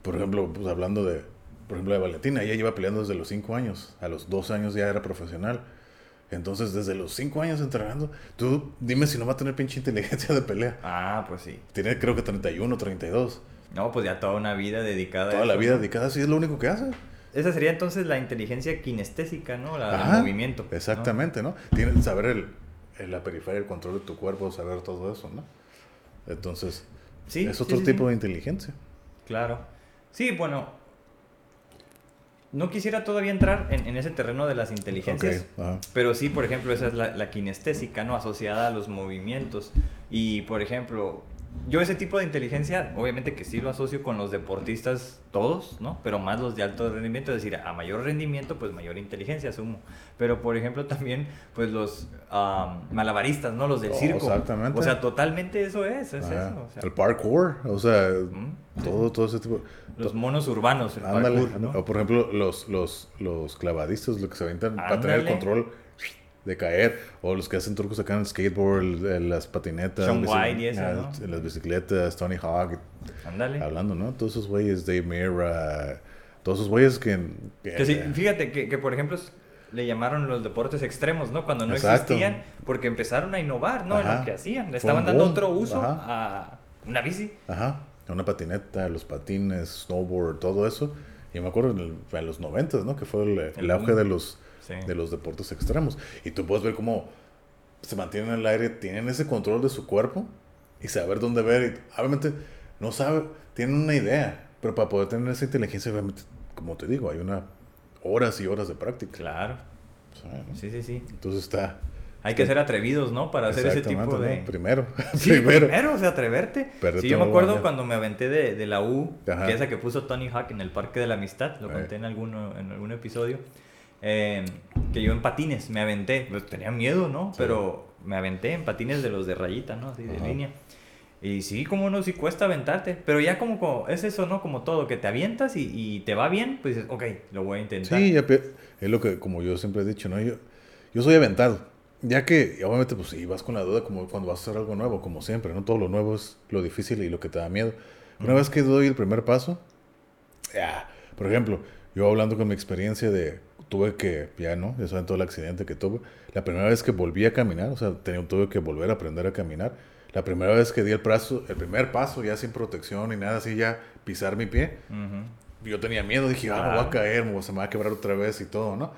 Speaker 1: Por ejemplo, pues hablando de, por ejemplo, de Valentina, ella lleva peleando desde los 5 años, a los 2 años ya era profesional. Entonces, desde los 5 años entrenando, tú dime si no va a tener pinche inteligencia de pelea.
Speaker 2: Ah, pues sí.
Speaker 1: Tiene creo que 31, 32.
Speaker 2: No, pues ya toda una vida dedicada a
Speaker 1: Toda la
Speaker 2: eso,
Speaker 1: vida
Speaker 2: ¿no?
Speaker 1: dedicada, sí es lo único que hace.
Speaker 2: Esa sería entonces la inteligencia kinestésica, ¿no? La
Speaker 1: Ajá,
Speaker 2: del movimiento. ¿no?
Speaker 1: Exactamente, ¿no? Tiene saber el, el- la periferia, el control de tu cuerpo, saber todo eso, ¿no? Entonces,
Speaker 2: Sí,
Speaker 1: es otro
Speaker 2: sí,
Speaker 1: tipo de inteligencia.
Speaker 2: Claro. Sí, bueno. No quisiera todavía entrar en, en ese terreno de las inteligencias. Pero sí, por ejemplo, esa es la, la kinestésica, ¿no? Asociada a los movimientos. Y, por ejemplo, yo ese tipo de inteligencia, obviamente que sí lo asocio con los deportistas todos, ¿no? Pero más los de alto rendimiento, es decir, a mayor rendimiento, pues mayor inteligencia, asumo. Pero, por ejemplo, también, pues los am, malabaristas, ¿no? Los del
Speaker 1: Oh,
Speaker 2: circo.
Speaker 1: exactamente.
Speaker 2: O sea, totalmente eso es, es
Speaker 1: Ajá.
Speaker 2: eso. o sea,
Speaker 1: el parkour, o sea,
Speaker 2: Mm.
Speaker 1: todo, todo ese tipo.
Speaker 2: los monos urbanos, el
Speaker 1: Ándale,
Speaker 2: parkour, ¿no?
Speaker 1: O por ejemplo, los, los, los clavadistas, lo que se aventan para tener el control de caer, o los que hacen trucos acá en el skateboard, el- el- las patinetas, bici-
Speaker 2: White y ese,
Speaker 1: ah,
Speaker 2: ¿no?
Speaker 1: las bicicletas, Tony Hawk,
Speaker 2: Ándale.
Speaker 1: hablando, ¿no? Todos esos güeyes, Dave Mirra, todos esos güeyes que... que-
Speaker 2: Que sí, fíjate que, que, por ejemplo, le llamaron los deportes extremos, ¿no? Cuando no
Speaker 1: Exacto.
Speaker 2: existían, porque empezaron a innovar, ¿no? En
Speaker 1: Ajá.
Speaker 2: lo que hacían. Le estaban dando otro uso
Speaker 1: Ajá.
Speaker 2: a una bici.
Speaker 1: Ajá. Una patineta, los patines, snowboard, todo eso. Y me acuerdo en, el- en los 90, ¿no? Que fue el, el
Speaker 2: El
Speaker 1: auge de los,
Speaker 2: Sí.
Speaker 1: de los deportes extremos. Y tú puedes ver cómo se mantienen en el aire, tienen ese control de su cuerpo y saber dónde ver. Y obviamente no sabe, tienen una idea, pero para poder tener esa inteligencia, obviamente, como te digo, hay una horas y horas de práctica.
Speaker 2: Claro.
Speaker 1: ¿sabes, no?
Speaker 2: Sí, sí, sí.
Speaker 1: Entonces está...
Speaker 2: Hay que ser atrevidos, ¿no? Para hacer ese tipo de...
Speaker 1: ¿no? Primero.
Speaker 2: Sí, primero. o sea, atreverte.
Speaker 1: Perderte
Speaker 2: Sí, yo me acuerdo cuando me aventé de, de la U,
Speaker 1: Ajá.
Speaker 2: que esa que puso Tony Hawk en el Parque de la Amistad, lo conté en, alguno, en algún episodio, eh, que yo en patines me aventé, pues tenía miedo, ¿no? Pero me aventé en patines de los de rayita, ¿no? Así de
Speaker 1: Ajá.
Speaker 2: línea. Y sí, como no, sí cuesta aventarte, pero ya como, como- es eso, ¿no? Como todo, que te avientas y, y te va bien, pues dices, ok, lo voy a intentar.
Speaker 1: Sí, ya es lo que, como yo siempre he dicho, ¿no? Yo, yo soy aventado. Ya que, obviamente, pues sí, vas con la duda como cuando vas a hacer algo nuevo, como siempre, ¿no? Todo lo nuevo es lo difícil y lo que te da miedo. Una vez que doy el primer paso, ya, por ejemplo, yo hablando con mi experiencia de, tuve que, ya, ¿no? Ya saben todo el accidente que tuve. La primera vez que volví a caminar, o sea, tenía, tuve que volver a aprender a caminar. La primera vez que di el paso, el primer paso, ya sin protección ni nada así, ya pisar mi pie,
Speaker 2: Ujú.
Speaker 1: yo tenía miedo, dije, ah, me voy a caer, me- se me va a quebrar otra vez y todo, ¿no?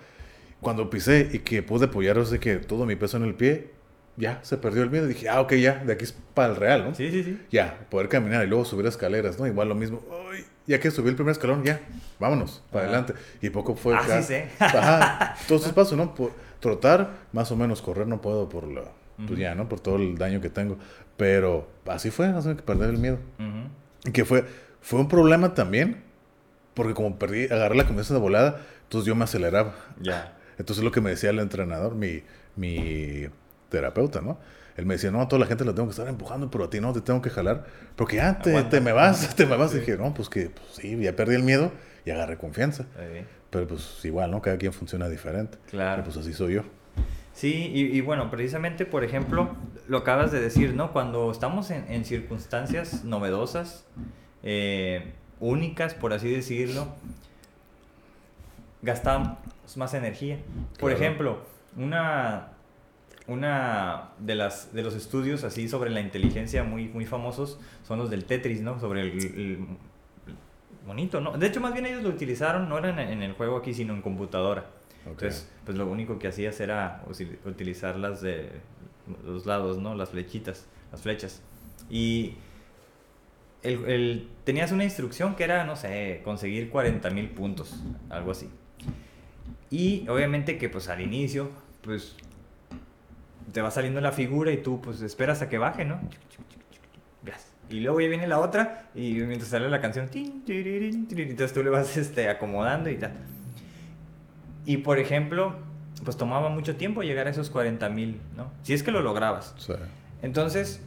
Speaker 1: Cuando pisé y que pude apoyar, o sea, que todo mi peso en el pie, ya, se perdió el miedo. Dije, ah, ok, ya, de aquí es para el real, ¿no?
Speaker 2: Sí, sí, sí.
Speaker 1: Ya, poder caminar y luego subir escaleras, ¿no? Igual lo mismo. Ay, ya que subí el primer escalón, ya, vámonos, para
Speaker 2: Ajá.
Speaker 1: adelante. Y poco fue
Speaker 2: Ah, sí sé.
Speaker 1: Ajá, entonces paso, ¿no? Por- trotar, más o menos, correr no puedo por la, pues ya, ¿no? Por todo el daño que tengo. Pero así fue, así que perder el miedo.
Speaker 2: Ujú.
Speaker 1: Y que fue, fue un problema también, porque como perdí, agarré la confianza de volada, entonces yo me aceleraba.
Speaker 2: Ya.
Speaker 1: Entonces lo que me decía el entrenador, mi, mi terapeuta, ¿no? Él me decía, no, a toda la gente la tengo que estar empujando, pero a ti no, te tengo que jalar. Porque ya te,
Speaker 2: Aguanta.
Speaker 1: te me vas, te me vas. Y dije, no, pues que pues, sí, ya perdí el miedo y agarré confianza. Pero pues igual, ¿no? Cada quien funciona diferente.
Speaker 2: Claro.
Speaker 1: Pero, pues así soy yo.
Speaker 2: Sí, y, y bueno, precisamente, por ejemplo, lo acabas de decir, ¿no? Cuando estamos en, en circunstancias novedosas, eh, únicas, por así decirlo, gastamos más energía. Por
Speaker 1: Claro.
Speaker 2: ejemplo, una, una de, las, de los estudios así sobre la inteligencia muy, muy famosos son los del Tetris, ¿no? Sobre el, el monito, ¿no? De hecho, más bien ellos lo utilizaron, no eran en el juego aquí, sino en computadora. Entonces, pues lo único que hacías era utilizar las de los lados, ¿no? Las flechitas, las flechas. Y el, el- tenías una instrucción que era, no sé, conseguir 40 mil puntos, algo así. Y obviamente que pues al inicio, pues te va saliendo la figura y tú pues esperas a que baje, ¿no? Y luego ya viene la otra y mientras sale la canción, entonces tú le vas este, acomodando y tal. Y por ejemplo, pues tomaba mucho tiempo llegar a esos 40 mil, ¿no? Si es que lo lograbas. Entonces,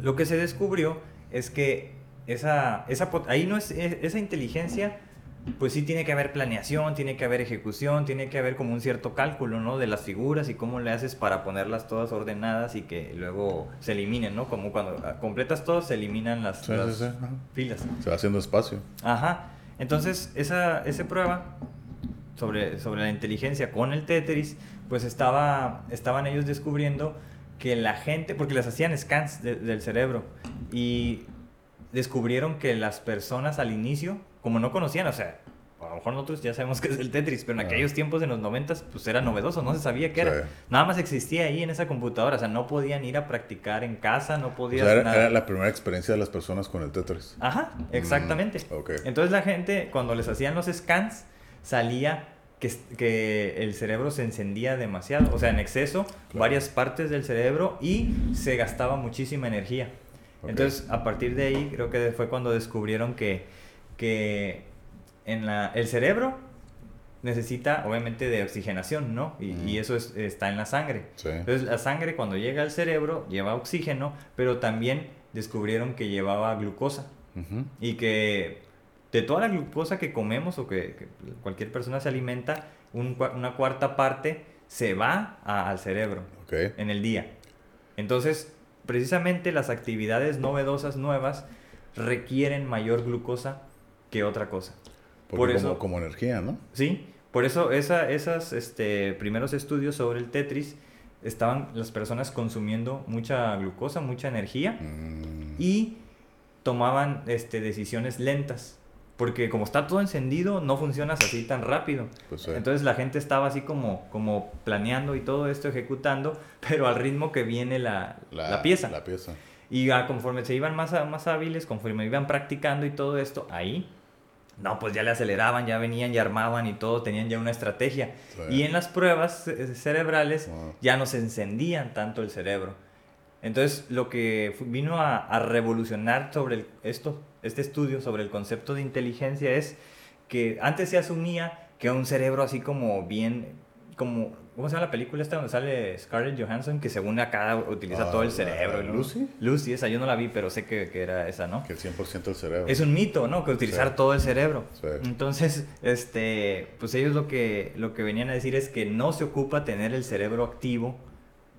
Speaker 2: lo que se descubrió es que esa, esa ahí no es, e- esa inteligencia, pues sí tiene que haber planeación, tiene que haber ejecución, tiene que haber como un cierto cálculo, ¿no? De las figuras y cómo le haces para ponerlas todas ordenadas y que luego se eliminen, ¿no? Como cuando ah, completas todo, se eliminan las,
Speaker 1: Sí, sí,
Speaker 2: las
Speaker 1: sí, ajá.
Speaker 2: filas.
Speaker 1: se va haciendo espacio.
Speaker 2: Ajá. Entonces, esa, esa prueba sobre, sobre la inteligencia con el Tetris, pues estaba, estaban ellos descubriendo que la gente, porque les hacían scans de- del cerebro, y descubrieron que las personas al inicio, como no conocían, o sea, a lo mejor nosotros ya sabemos que es el Tetris, pero en
Speaker 1: Ah.
Speaker 2: aquellos tiempos, en los noventas, pues era novedoso, no se sabía qué
Speaker 1: Sí.
Speaker 2: era. Nada más existía ahí en esa computadora, o sea, no podían ir a practicar en casa, no
Speaker 1: O
Speaker 2: podían...
Speaker 1: sea, era,
Speaker 2: nada.
Speaker 1: era la primera experiencia de las personas con el Tetris.
Speaker 2: Ajá, exactamente.
Speaker 1: Mm, ok.
Speaker 2: Entonces la gente, cuando les hacían los scans, salía que, que el cerebro se encendía demasiado, o sea, en exceso,
Speaker 1: Claro.
Speaker 2: varias partes del cerebro y se gastaba muchísima energía. Entonces, a partir de ahí, creo que fue cuando descubrieron que, que en la, el cerebro necesita, obviamente, de oxigenación, ¿no? Y, eso es- está en la sangre.
Speaker 1: Sí.
Speaker 2: Entonces la sangre cuando llega al cerebro lleva oxígeno, pero también descubrieron que llevaba glucosa y que de toda la glucosa que comemos o que, que cualquier persona se alimenta, un una cuarta parte se va a- al cerebro en el día. Entonces, precisamente las actividades novedosas nuevas requieren mayor glucosa que otra cosa.
Speaker 1: Porque
Speaker 2: Por
Speaker 1: como,
Speaker 2: eso,
Speaker 1: como energía, ¿no?
Speaker 2: Sí, Por eso esa, esos este, primeros estudios sobre el Tetris estaban las personas consumiendo mucha glucosa, mucha energía
Speaker 1: Mm,
Speaker 2: y tomaban este, decisiones lentas. Porque como está todo encendido, no funcionas así tan rápido.
Speaker 1: Pues sí.
Speaker 2: Entonces la gente estaba así como, como planeando y todo esto ejecutando, pero al ritmo que viene la, la pieza.
Speaker 1: La pieza.
Speaker 2: Y ya conforme se iban más, más hábiles, conforme iban practicando y todo esto, ahí, no, pues ya le aceleraban, ya venían y armaban y todo, tenían ya una estrategia.
Speaker 1: Sí.
Speaker 2: Y en las pruebas eh, cerebrales
Speaker 1: Ah.
Speaker 2: ya no se encendían tanto el cerebro. Entonces, lo que vino a, a revolucionar sobre el- esto, este estudio sobre el concepto de inteligencia es que antes se asumía que un cerebro así como bien, como, ¿cómo se llama la película esta donde sale Scarlett Johansson? Que según acá utiliza
Speaker 1: Ah,
Speaker 2: todo el cerebro. ¿no?
Speaker 1: ¿Lucy?
Speaker 2: Lucy, esa yo no la vi, pero sé que, que era esa, ¿no?
Speaker 1: Que el 100% del cerebro.
Speaker 2: Es un mito, ¿no? Que utilizar
Speaker 1: Sí.
Speaker 2: todo el cerebro.
Speaker 1: Sí.
Speaker 2: Entonces, este, pues ellos lo que, lo que venían a decir es que no se ocupa tener el cerebro activo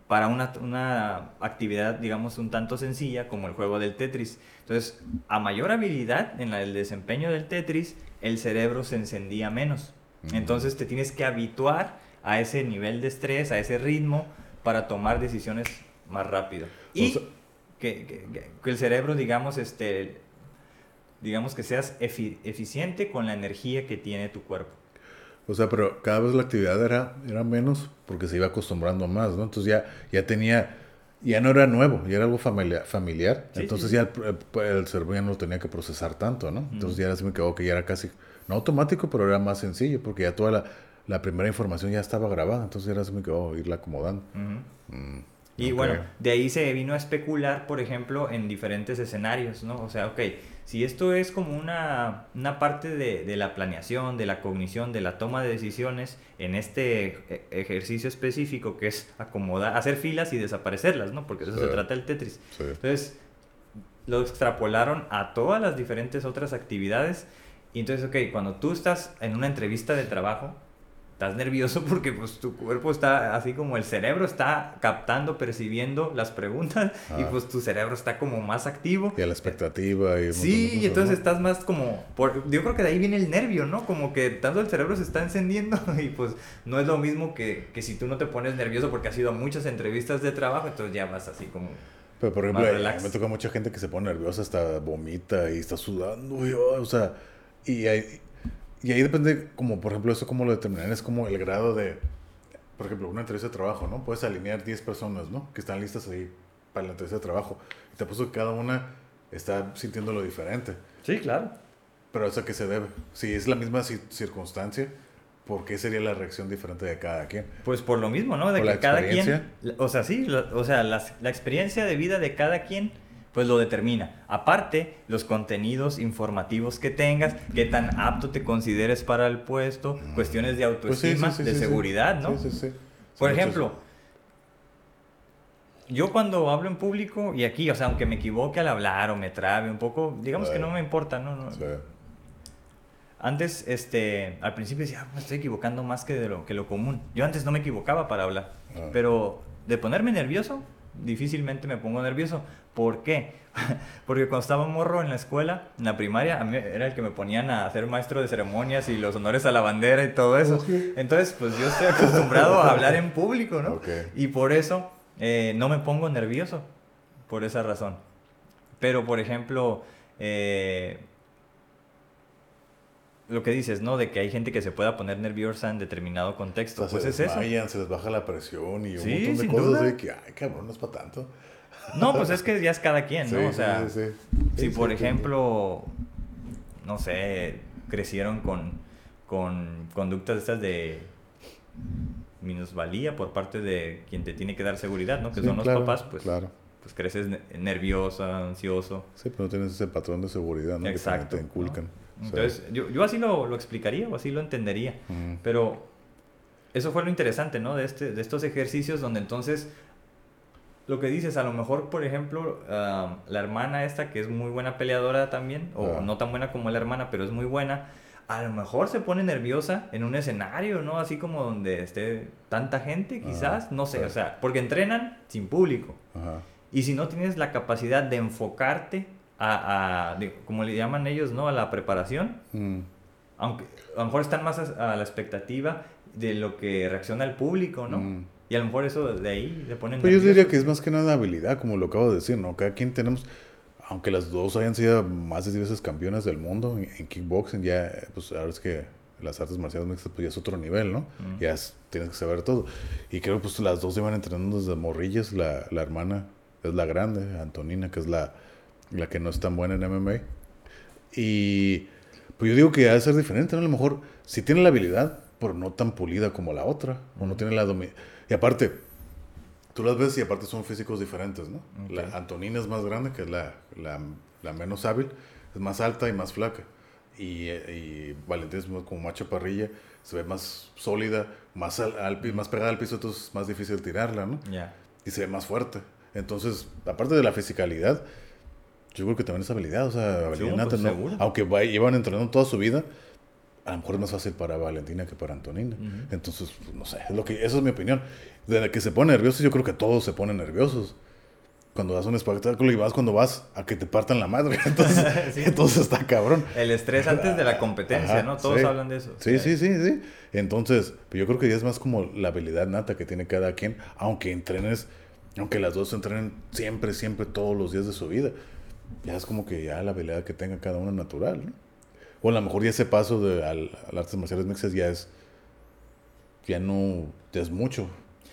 Speaker 2: para una, una actividad, digamos, un tanto sencilla como el juego del Tetris. Entonces, a mayor habilidad en la- el desempeño del Tetris, el cerebro se encendía menos. Entonces, te tienes que habituar a ese nivel de estrés, a ese ritmo, para tomar decisiones más rápido. Y
Speaker 1: O sea-
Speaker 2: que, que- que- que el cerebro, digamos, este, digamos que seas efi- eficiente con la energía que tiene tu cuerpo.
Speaker 1: O sea, pero cada vez la actividad era, era menos porque se iba acostumbrando más, ¿no? Entonces ya, ya tenía, ya no era nuevo, ya era algo familiar. familiar.
Speaker 2: Sí,
Speaker 1: Entonces
Speaker 2: sí,
Speaker 1: ya el, el- el cerebro ya no lo tenía que procesar tanto, ¿no? Entonces ya se me quedó que ya era casi, no automático, pero era más sencillo porque ya toda la, la primera información ya estaba grabada. Entonces ya se me quedó irla acomodando.
Speaker 2: Ujú.
Speaker 1: Mm,
Speaker 2: Y
Speaker 1: ok.
Speaker 2: bueno, de ahí se vino a especular, por ejemplo, en diferentes escenarios, ¿no? O sea, ok, si esto es como una, una parte de, de la planeación, de la cognición, de la toma de decisiones, en este e- ejercicio específico que es acomodar, hacer filas y desaparecerlas, ¿no? Porque de eso
Speaker 1: Sí.
Speaker 2: se trata el Tetris.
Speaker 1: Sí.
Speaker 2: Entonces, lo extrapolaron a todas las diferentes otras actividades. Y entonces, ok, cuando tú estás en una entrevista de trabajo, estás nervioso porque pues tu cuerpo está así como el cerebro está captando, percibiendo las preguntas y
Speaker 1: Ah.
Speaker 2: pues tu cerebro está como más activo.
Speaker 1: Y a la expectativa y
Speaker 2: Sí, y entonces
Speaker 1: ¿no?
Speaker 2: estás más como, por, yo creo que de ahí viene el nervio, ¿no? Como que tanto el cerebro se está encendiendo y pues no es lo mismo que, que si tú no te pones nervioso porque has ido a muchas entrevistas de trabajo, entonces ya vas así como...
Speaker 1: Pero por ejemplo,
Speaker 2: Más
Speaker 1: me toca mucha gente que se pone nerviosa, hasta vomita y está sudando, y, oh, o sea, y ahí, y ahí depende, como por ejemplo, eso como lo determinan, es como el grado de, por ejemplo, una entrevista de trabajo, ¿no? Puedes alinear 10 personas, ¿no? Que están listas ahí para la entrevista de trabajo. Y te puesto que cada una está sintiendo lo diferente.
Speaker 2: Sí, claro.
Speaker 1: Pero ¿eso a qué se debe? Si es la misma ci- circunstancia, ¿por qué sería la reacción diferente de cada quien?
Speaker 2: Pues por lo mismo, ¿no? De
Speaker 1: ¿Por
Speaker 2: que
Speaker 1: la
Speaker 2: cada quien, la- o sea, sí, la- o sea, las- la experiencia de vida de cada quien, pues lo determina. Aparte, los contenidos informativos que tengas, qué tan apto te consideres para el puesto, cuestiones de
Speaker 1: Pues sí, sí,
Speaker 2: autoestima,
Speaker 1: sí,
Speaker 2: de seguridad, ¿no?
Speaker 1: Sí, sí, sí.
Speaker 2: Por ejemplo, yo cuando hablo en público, y aquí, o sea, aunque me equivoque al hablar o me trabe un poco, digamos que no me importa, ¿no? no. Antes, este, al principio decía, "Ah, me estoy equivocando más que, de lo, que lo común. Yo antes no me equivocaba para hablar,
Speaker 1: Ah.
Speaker 2: pero de ponerme nervioso, difícilmente me pongo nervioso. ¿Por qué? Porque cuando estaba morro en la escuela, en la primaria, a mí era el que me ponían a hacer maestro de ceremonias y los honores a la bandera y todo eso. Entonces, pues yo estoy acostumbrado a hablar en público, ¿no?
Speaker 1: Ok.
Speaker 2: Y por eso eh, no me pongo nervioso, por esa razón. Pero, por ejemplo, eh, lo que dices, ¿no? De que hay gente que se pueda poner nerviosa en determinado contexto. Pues
Speaker 1: se
Speaker 2: es eso.
Speaker 1: se les baja la presión y un
Speaker 2: Sí,
Speaker 1: montón de cosas
Speaker 2: duda.
Speaker 1: de que, ay, cabrón, no es para tanto.
Speaker 2: No, pues es que ya es cada quien, ¿no?
Speaker 1: Sí,
Speaker 2: o sea,
Speaker 1: sí, sí, sí.
Speaker 2: si por ejemplo, no sé, crecieron con, con conductas estas de minusvalía por parte de quien te tiene que dar seguridad, ¿no? Que son los
Speaker 1: claro,
Speaker 2: papás, pues,
Speaker 1: Claro.
Speaker 2: pues creces ne- nerviosa, ansioso.
Speaker 1: Sí, pero no tienes ese patrón de seguridad, ¿no? Que
Speaker 2: Exacto.
Speaker 1: te inculcan.
Speaker 2: Entonces, yo, yo así lo, lo explicaría o así lo entendería. Pero eso fue lo interesante, ¿no? De, este, de estos ejercicios donde entonces, lo que dices, a lo mejor, por ejemplo, la hermana esta, que es muy buena peleadora también, o
Speaker 1: Ah.
Speaker 2: no tan buena como la hermana, pero es muy buena, a lo mejor se pone nerviosa en un escenario, ¿no? Así como donde esté tanta gente, quizás, no sé,
Speaker 1: sí.
Speaker 2: o sea, porque entrenan sin público.
Speaker 1: Ajá.
Speaker 2: Y si no tienes la capacidad de enfocarte a, a- de- como le llaman ellos, ¿no? A la preparación,
Speaker 1: Mm.
Speaker 2: aunque a lo mejor están más a, a la expectativa de lo que reacciona el público, ¿no?
Speaker 1: Mm.
Speaker 2: Y a lo mejor eso de ahí le ponen...
Speaker 1: Pues yo diría que es más que nada habilidad, como lo acabo de decir, ¿no? Cada quien tenemos, aunque las dos hayan sido más de 10 veces campeonas del mundo en, en kickboxing, ya, pues ahora es que las artes marciales mixtas pues ya es otro nivel, ¿no? Ya es- tienes que saber todo. Y creo que pues las dos iban entrenando desde morrillas, la, la hermana es la grande, Antonina, que es la, la que no es tan buena en MMA. Y pues yo digo que ha de ser diferente, ¿no? A lo mejor si tiene la habilidad, pero no tan pulida como la otra, o no tiene la Y aparte, tú las ves y aparte son físicos diferentes, ¿no? La Antonina es más grande, que es la, la, la menos hábil, es más alta y más flaca. Y, eh, y Valentín es como más chaparrilla, se ve más sólida, más, al, al más pegada al piso, entonces es más difícil tirarla, ¿no? Y se ve más fuerte. Entonces, aparte de la fisicalidad, yo creo que también es habilidad, o sea, habilidad
Speaker 2: pues,
Speaker 1: nata, ¿no?
Speaker 2: seguro.
Speaker 1: aunque va- llevan entrenando toda su vida, a lo mejor es más fácil para Valentina que para Antonina. Entonces, pues, no sé, es lo que, esa es mi opinión. De que se pone nervioso, yo creo que todos se ponen nerviosos. Cuando das un espectáculo y vas cuando vas a que te partan la madre. Entonces, entonces está cabrón.
Speaker 2: El estrés antes de la competencia,
Speaker 1: Ajá,
Speaker 2: ¿no? Todos
Speaker 1: sí.
Speaker 2: hablan de eso.
Speaker 1: Sí, sí, sí, sí. Entonces, pues yo creo que ya es más como la habilidad nata que tiene cada quien, aunque entrenes, aunque las dos entrenen siempre, siempre, todos los días de su vida. Ya es como que ya la habilidad que tenga cada uno natural, ¿no? O a lo mejor ya ese paso de, al, al artes marciales mixtas ya es, ya no, ya es mucho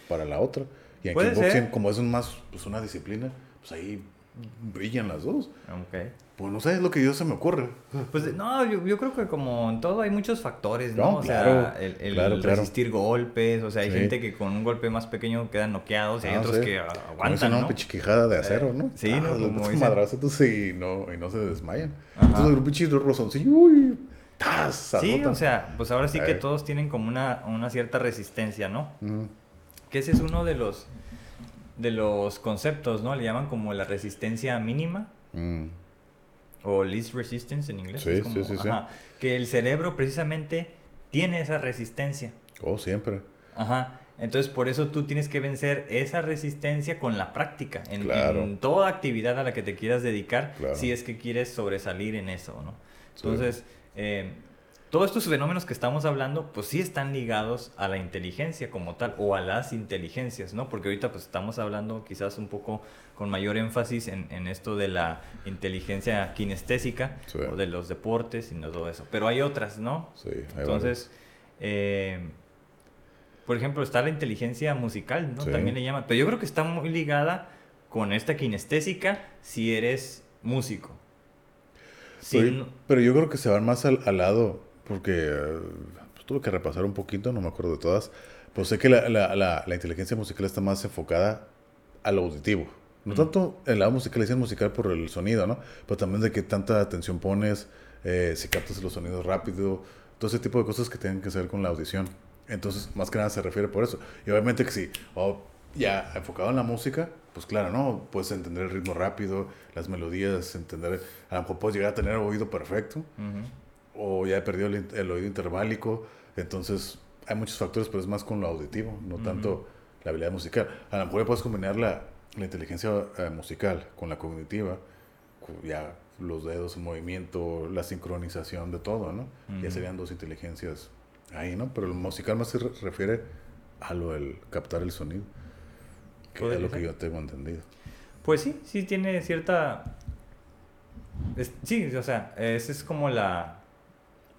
Speaker 1: para la otra. Y en kickboxing, como es un más, pues una disciplina, pues ahí brillan las dos.
Speaker 2: Ok.
Speaker 1: Pues no sé, es lo que yo se me ocurre.
Speaker 2: Pues no, yo, yo creo que como en todo hay muchos factores, ¿no?
Speaker 1: No,
Speaker 2: o
Speaker 1: claro,
Speaker 2: sea, el, el
Speaker 1: claro, claro.
Speaker 2: resistir golpes, o sea, hay
Speaker 1: Sí.
Speaker 2: gente que con un golpe más pequeño quedan noqueados y hay
Speaker 1: Ah,
Speaker 2: otros
Speaker 1: sí.
Speaker 2: que
Speaker 1: Como
Speaker 2: aguantan,
Speaker 1: ¿no?
Speaker 2: ¿no?
Speaker 1: De acero,
Speaker 2: Eh,
Speaker 1: ¿no?
Speaker 2: sí, ¿no?
Speaker 1: Ah,
Speaker 2: Como
Speaker 1: metes un
Speaker 2: dicen.
Speaker 1: madrazo y no, y no se desmayan.
Speaker 2: Ajá.
Speaker 1: Entonces, un pinche rozoncillo, uy, ¡tas!
Speaker 2: Sí, o sea, pues ahora sí que
Speaker 1: Eh.
Speaker 2: todos tienen como una, una cierta resistencia, ¿no? Que ese es uno de los de los conceptos, ¿no? Le llaman como la resistencia mínima
Speaker 1: Mm.
Speaker 2: o least resistance en inglés.
Speaker 1: Sí,
Speaker 2: es como,
Speaker 1: sí, sí,
Speaker 2: ajá, Que el cerebro precisamente tiene esa resistencia.
Speaker 1: Oh, siempre.
Speaker 2: Ajá. Entonces, por eso tú tienes que vencer esa resistencia con la práctica. En,
Speaker 1: Claro.
Speaker 2: en toda actividad a la que te quieras dedicar,
Speaker 1: Claro.
Speaker 2: si es que quieres sobresalir en eso, ¿no? Entonces, eh, todos estos fenómenos que estamos hablando, pues sí están ligados a la inteligencia como tal, o a las inteligencias, ¿no? Porque ahorita pues estamos hablando quizás un poco con mayor énfasis en, en esto de la inteligencia kinestésica,
Speaker 1: Sí.
Speaker 2: o de los deportes y no todo eso. Pero hay otras, ¿no?
Speaker 1: Sí, hay
Speaker 2: Entonces, eh, por ejemplo, está la inteligencia musical, ¿no?
Speaker 1: Sí.
Speaker 2: También le llaman. Pero yo creo que está muy ligada con esta kinestésica si eres músico. Si
Speaker 1: Pero,
Speaker 2: no-
Speaker 1: pero yo creo que se van más al, al lado, porque pues, tuve que repasar un poquito, no me acuerdo de todas. Pues sé que la, la, la, la inteligencia musical está más enfocada al auditivo. No tanto el lado musical, dicen musical por el sonido, ¿no? Pero también de qué tanta atención pones, eh, si captas los sonidos rápido, todo ese tipo de cosas que tienen que ver con la audición. Entonces, más que nada se refiere por eso. Y obviamente que sí, oh, ya enfocado en la música, pues claro, ¿no? Puedes entender el ritmo rápido, las melodías, entender, a lo mejor puedes llegar a tener oído perfecto,
Speaker 2: Ujú.
Speaker 1: O ya he perdido el, el oído interválico, entonces hay muchos factores, pero es más con lo auditivo, no tanto la habilidad musical. A lo mejor puedes combinar la, la inteligencia eh, musical con la cognitiva, ya los dedos en movimiento, la sincronización de todo, ¿no? Ya serían dos inteligencias ahí, ¿no? Pero el musical más se re- refiere a lo del captar el sonido, que es lo que yo tengo entendido.
Speaker 2: Pues sí, sí tiene cierta... es- sí, o sea, esa es como la...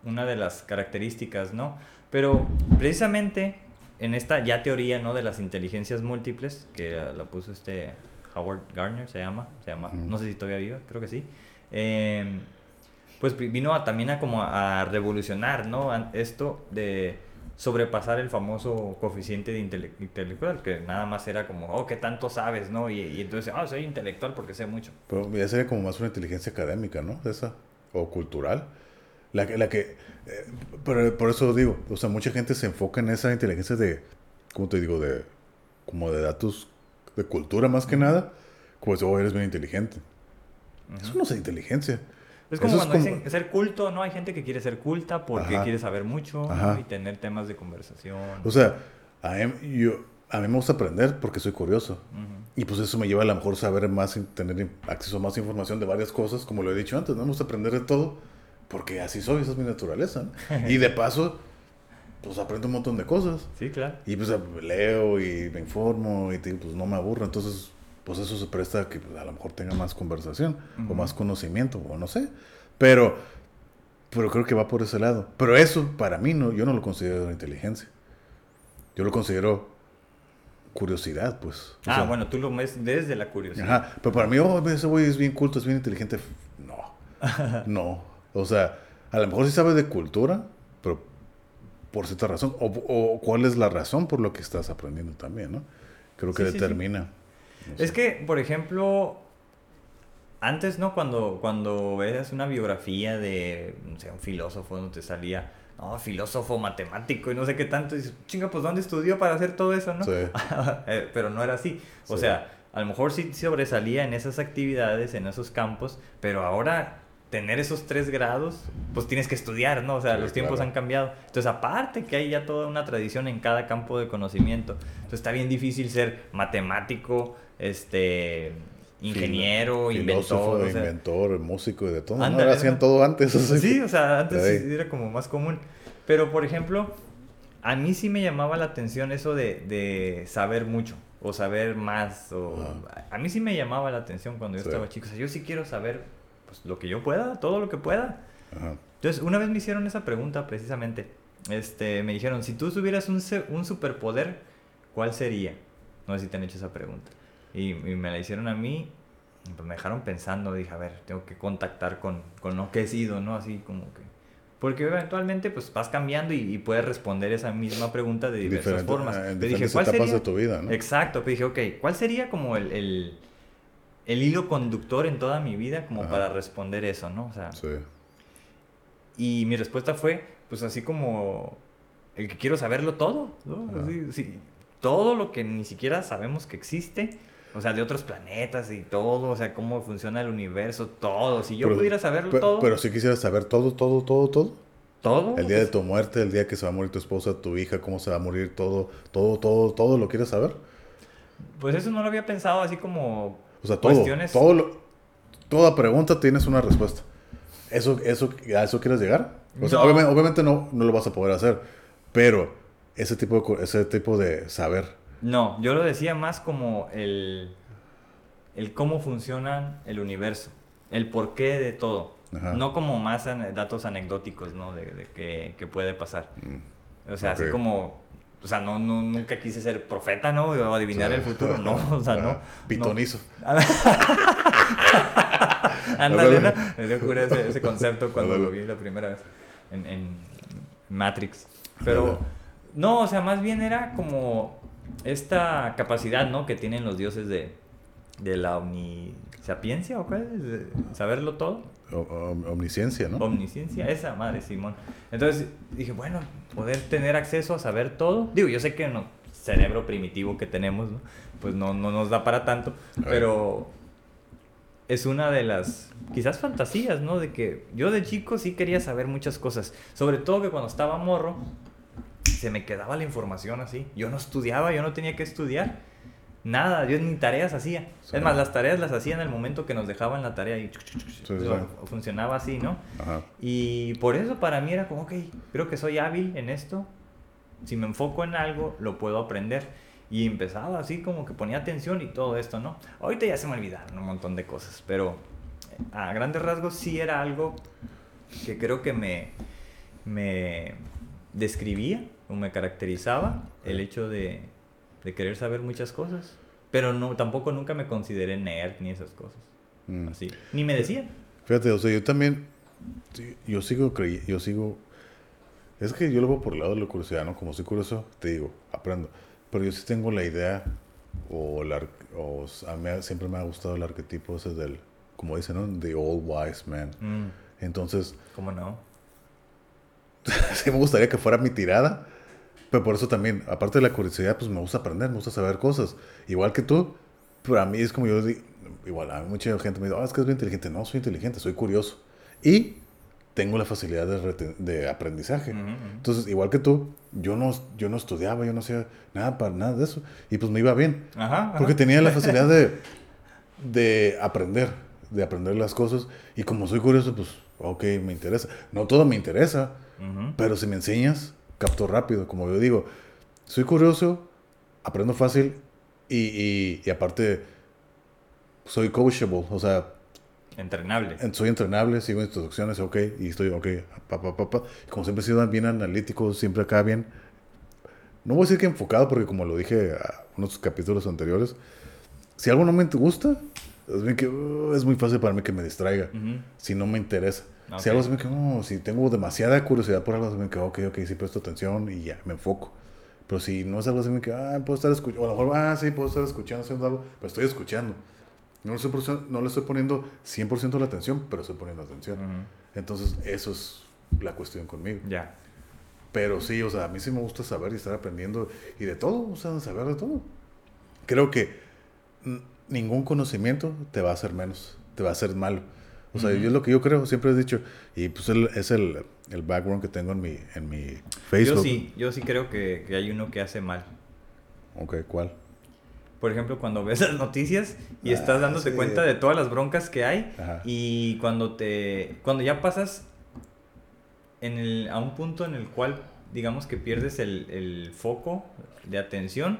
Speaker 2: Una de las características, ¿no? Pero precisamente en esta ya teoría, ¿no? De las inteligencias múltiples, que la, la puso este Howard Gardner, se llama, se llama, no sé si todavía vive, creo que sí. Eh, pues vi- vino a, también a como a revolucionar, ¿no? An- Esto de sobrepasar el famoso coeficiente de intele- intelectual, que nada más era como, oh, ¿qué tanto sabes, no? Y, y entonces, ah, soy intelectual porque sé mucho.
Speaker 1: Pero ya sería como más una inteligencia académica, ¿no? Esa, o cultural. La, que- la que, eh, pero por eso digo, o sea, mucha gente se enfoca en esa inteligencia de, ¿cómo te digo? De, como de datos de cultura más que nada, como si, oh, eres bien inteligente. Eso no es inteligencia.
Speaker 2: Es como
Speaker 1: Eso
Speaker 2: cuando dicen ser culto, ¿no? Hay gente que quiere ser culta porque
Speaker 1: Ajá.
Speaker 2: quiere saber mucho y tener temas de conversación.
Speaker 1: O sea, a mí, yo, a mí me gusta aprender porque soy curioso. Y pues eso me lleva a lo mejor saber más, tener acceso a más información de varias cosas, como lo he dicho antes, ¿no? Me gusta aprender de todo, porque así soy, esa es mi naturaleza. ¿no? Y de paso, pues aprendo un montón de cosas.
Speaker 2: Sí, claro.
Speaker 1: Y pues leo y me informo y te digo, pues no me aburro. Entonces, pues eso se presta a que pues, a lo mejor tenga más conversación o más conocimiento o no sé. Pero, pero creo que va por ese lado. Pero eso, para mí, no, yo no lo considero inteligencia. Yo lo considero curiosidad, pues. O
Speaker 2: ah,
Speaker 1: sea,
Speaker 2: bueno, tú lo ves desde la curiosidad.
Speaker 1: Ajá, pero para mí, oh, ese güey es bien culto, es bien inteligente. No, no. O sea, a lo mejor sí sabe de cultura, pero por cierta razón. O, o cuál es la razón por lo que estás aprendiendo también, ¿no? Creo que
Speaker 2: Sí, sí, sí.
Speaker 1: determina.
Speaker 2: Es que, por ejemplo, antes, ¿no? Cuando, cuando veías una biografía de, no sé, un filósofo, donde te salía, no, filósofo, matemático y no sé qué tanto, y dices, chinga, pues ¿dónde estudió para hacer todo eso, no?
Speaker 1: Sí.
Speaker 2: Eh, Pero no era así. O sea, a lo mejor sí sobresalía en esas actividades, en esos campos, pero ahora tener esos tres grados, pues tienes que estudiar, ¿no? O sea,
Speaker 1: Sí,
Speaker 2: los tiempos
Speaker 1: claro.
Speaker 2: han cambiado. Entonces, aparte que hay ya toda una tradición en cada campo de conocimiento, entonces está bien difícil ser matemático, este, ingeniero,
Speaker 1: Fil-
Speaker 2: inventor, o sea,
Speaker 1: inventor, músico y de todo. ¿no?
Speaker 2: Ándale,
Speaker 1: Ahora hacían
Speaker 2: ¿no?
Speaker 1: todo antes.
Speaker 2: Sí, o sea, antes era como más común. Pero, por ejemplo, a mí sí me llamaba la atención eso de, de saber mucho o saber más. O, A mí sí me llamaba la atención cuando yo
Speaker 1: Sí.
Speaker 2: estaba chico. O sea, yo sí quiero saber pues, lo que yo pueda, todo lo que pueda.
Speaker 1: Ajá.
Speaker 2: Entonces, una vez me hicieron esa pregunta precisamente. Este, me dijeron, si tú tuvieras un, un superpoder, ¿cuál sería? No sé si te han hecho esa pregunta. Y, y me la hicieron a mí, pues me dejaron pensando, dije, a ver, tengo que contactar con, con lo que he sido, ¿no? Así como que... Porque eventualmente pues vas cambiando y, y puedes responder esa misma pregunta de diversas
Speaker 1: Diferente-
Speaker 2: formas.
Speaker 1: ah, en
Speaker 2: Pero dije, ¿cuál sería?
Speaker 1: de tu vida, ¿no?
Speaker 2: Exacto, pero dije, ok, ¿cuál sería como el, el, el hilo conductor en toda mi vida como
Speaker 1: Ajá.
Speaker 2: para responder eso, ¿no? O sea,
Speaker 1: Sí.
Speaker 2: y mi respuesta fue, pues así como el que quiero saberlo todo, ¿no?
Speaker 1: Ajá.
Speaker 2: Así, sí, todo lo que ni siquiera sabemos que existe, o sea, de otros planetas y todo, o sea, cómo funciona el universo, todo. Si yo
Speaker 1: Pero-
Speaker 2: pudiera saberlo todo,
Speaker 1: Pero si quisieras saber todo, todo, todo, todo.
Speaker 2: todo.
Speaker 1: El día de tu muerte, el día que se va a morir tu esposa, tu hija, cómo se va a morir todo, todo, todo, todo, ¿lo quieres saber?
Speaker 2: Pues eso no lo había pensado así como
Speaker 1: O sea, todo,
Speaker 2: cuestiones.
Speaker 1: todo lo- toda pregunta tienes una respuesta. ¿Eso, eso, ¿A eso quieres llegar? O sea, obviamente, obviamente no, no lo vas a poder hacer, pero ese tipo de, ese tipo de saber.
Speaker 2: No, yo lo decía más como el, el cómo funciona el universo, el porqué de todo.
Speaker 1: Ajá.
Speaker 2: No como más datos anecdóticos, ¿no? De, de que, que puede pasar. O sea, así
Speaker 1: Mm.
Speaker 2: Como... O sea, no, no, nunca quise ser profeta, ¿no? O adivinar el futuro, no. O sea, no.
Speaker 1: Pitonizo.
Speaker 2: Ándale, ¿no? Me dio cura ese, ese concepto cuando
Speaker 1: Ándale.
Speaker 2: lo vi la primera vez en, en Matrix. Pero,
Speaker 1: Ándale.
Speaker 2: no, o sea, más bien era como esta capacidad, ¿no? Que tienen los dioses de, de la omnisapiencia, ¿o cuál es? Saberlo todo.
Speaker 1: Omnisciencia, ¿no?
Speaker 2: Omnisciencia, esa madre, Simón. Entonces dije, bueno, poder tener acceso a saber todo. Digo, yo sé que no, cerebro primitivo que tenemos, ¿no? pues no, no nos da para tanto, pero es una de las, quizás fantasías, ¿no? De que yo de chico sí quería saber muchas cosas. Sobre todo que cuando estaba morro, se me quedaba la información así. Yo no estudiaba, yo no tenía que estudiar. Nada, yo ni tareas hacía.
Speaker 1: Sí.
Speaker 2: Es más, las tareas las hacía en el momento que nos dejaban la tarea y
Speaker 1: sí.
Speaker 2: funcionaba así, ¿no?
Speaker 1: Ajá.
Speaker 2: Y por eso para mí era como, ok, creo que soy hábil en esto. Si me enfoco en algo, lo puedo aprender. Y empezaba así como que ponía atención y todo esto, ¿no? Ahorita ya se me olvidaron un montón de cosas, pero eh, a grandes rasgos sí era algo que creo que me, me describía o me caracterizaba el hecho de, de querer saber muchas cosas. Pero no, tampoco nunca me consideré nerd ni esas cosas.
Speaker 1: Mm.
Speaker 2: Así. Ni me decían.
Speaker 1: Fíjate, o sea, yo también, yo sigo creyendo, yo sigo, es que yo lo veo por el lado de la curiosidad, ¿no? Como soy curioso, te digo, aprendo. Pero yo sí tengo la idea, o, la, o a mí siempre me ha gustado el arquetipo ese del, como dicen, ¿no? The old wise man.
Speaker 2: Mm,
Speaker 1: Entonces,
Speaker 2: ¿Cómo no?
Speaker 1: sí me gustaría que fuera mi tirada, pero por eso también, aparte de la curiosidad, pues me gusta aprender, me gusta saber cosas. Igual que tú, pero a mí es como yo digo, igual a mí mucha gente me dice, "Ah, es que es bien inteligente. No, soy inteligente, soy curioso. Y tengo la facilidad de, de aprendizaje.
Speaker 2: Ujú, ujú.
Speaker 1: Entonces, igual que tú, yo no, yo no estudiaba, yo no hacía nada para nada de eso. Y pues me iba bien.
Speaker 2: Ajá.
Speaker 1: Porque
Speaker 2: ajá.
Speaker 1: tenía la facilidad de, de aprender, de aprender las cosas. Y como soy curioso, pues ok, me interesa. No todo me interesa,
Speaker 2: Ujú.
Speaker 1: pero si me enseñas, capto rápido. Como yo digo, soy curioso, aprendo fácil y, y, y aparte soy coachable. O sea,
Speaker 2: Entrenable.
Speaker 1: en- soy entrenable, sigo instrucciones, ok, y estoy, ok, pa, pa, como siempre he sido bien analítico, siempre acá bien. No voy a decir que enfocado, porque como lo dije a unos capítulos anteriores, si algo no me gusta, es, bien que, uh, es muy fácil para mí que me distraiga, si no me interesa.
Speaker 2: Ok.
Speaker 1: Si algo es bien que, no, si tengo demasiada curiosidad por algo, es bien que, ok, ok, sí presto atención y ya, me enfoco. Pero si no es algo así, bien que, ah, puedo estar escuchando, o a lo mejor, ah, sí, puedo estar escuchando, haciendo algo, pero estoy escuchando. No le estoy, no le estoy poniendo 100% la atención, pero estoy poniendo atención.
Speaker 2: Ujú.
Speaker 1: Entonces, eso es la cuestión conmigo.
Speaker 2: Ya.
Speaker 1: Pero sí, o sea, a mí sí me gusta saber y estar aprendiendo y de todo, o sea, saber de todo. Creo que ningún conocimiento te va a hacer menos, te va a hacer malo. O sea, yo es lo que yo creo, siempre he dicho, y pues el- es el, el background que tengo en mi, en mi Facebook.
Speaker 2: Yo sí, yo sí creo que, que hay uno que hace mal.
Speaker 1: Ok, ¿cuál?
Speaker 2: Por ejemplo, cuando ves las noticias y
Speaker 1: Ah,
Speaker 2: estás dándote
Speaker 1: sí.
Speaker 2: cuenta de todas las broncas que hay
Speaker 1: Ajá.
Speaker 2: y cuando te cuando ya pasas en el, a un punto en el cual digamos que pierdes el, el foco de atención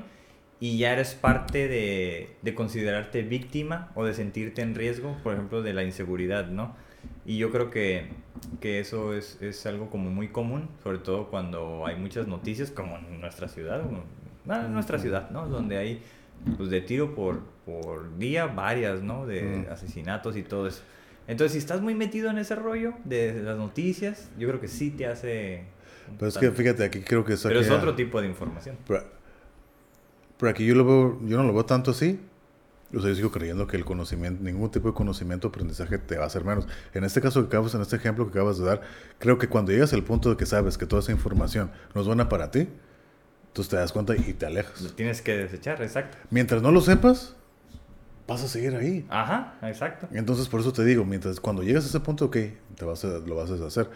Speaker 2: y ya eres parte de, de considerarte víctima o de sentirte en riesgo, por ejemplo, de la inseguridad, ¿no? Y yo creo que, que eso es, es algo como muy común, sobre todo cuando hay muchas noticias, como en nuestra ciudad, ah, en nuestra ciudad, ¿no? Donde hay pues de tiro por, por día varias, ¿no? De asesinatos y todo eso. Entonces, si estás muy metido en ese rollo de las noticias, yo creo que sí te hace...
Speaker 1: Pero es que fíjate, aquí creo que eso
Speaker 2: Pero es otro tipo de información.
Speaker 1: Pero, pero aquí yo lo veo, yo no lo veo tanto así. O sea, yo sigo creyendo que el conocimiento, ningún tipo de conocimiento o aprendizaje te va a hacer menos. En este caso que acabas, en este ejemplo que acabas de dar, creo que cuando llegas al punto de que sabes que toda esa información no es buena para ti, entonces te das cuenta y te
Speaker 2: Lo
Speaker 1: alejas.
Speaker 2: tienes que desechar, exacto.
Speaker 1: Mientras no lo sepas, vas a seguir ahí.
Speaker 2: Ajá, exacto.
Speaker 1: Entonces, por eso te digo, mientras cuando llegas a ese punto, ok, te vas a- lo vas a deshacer.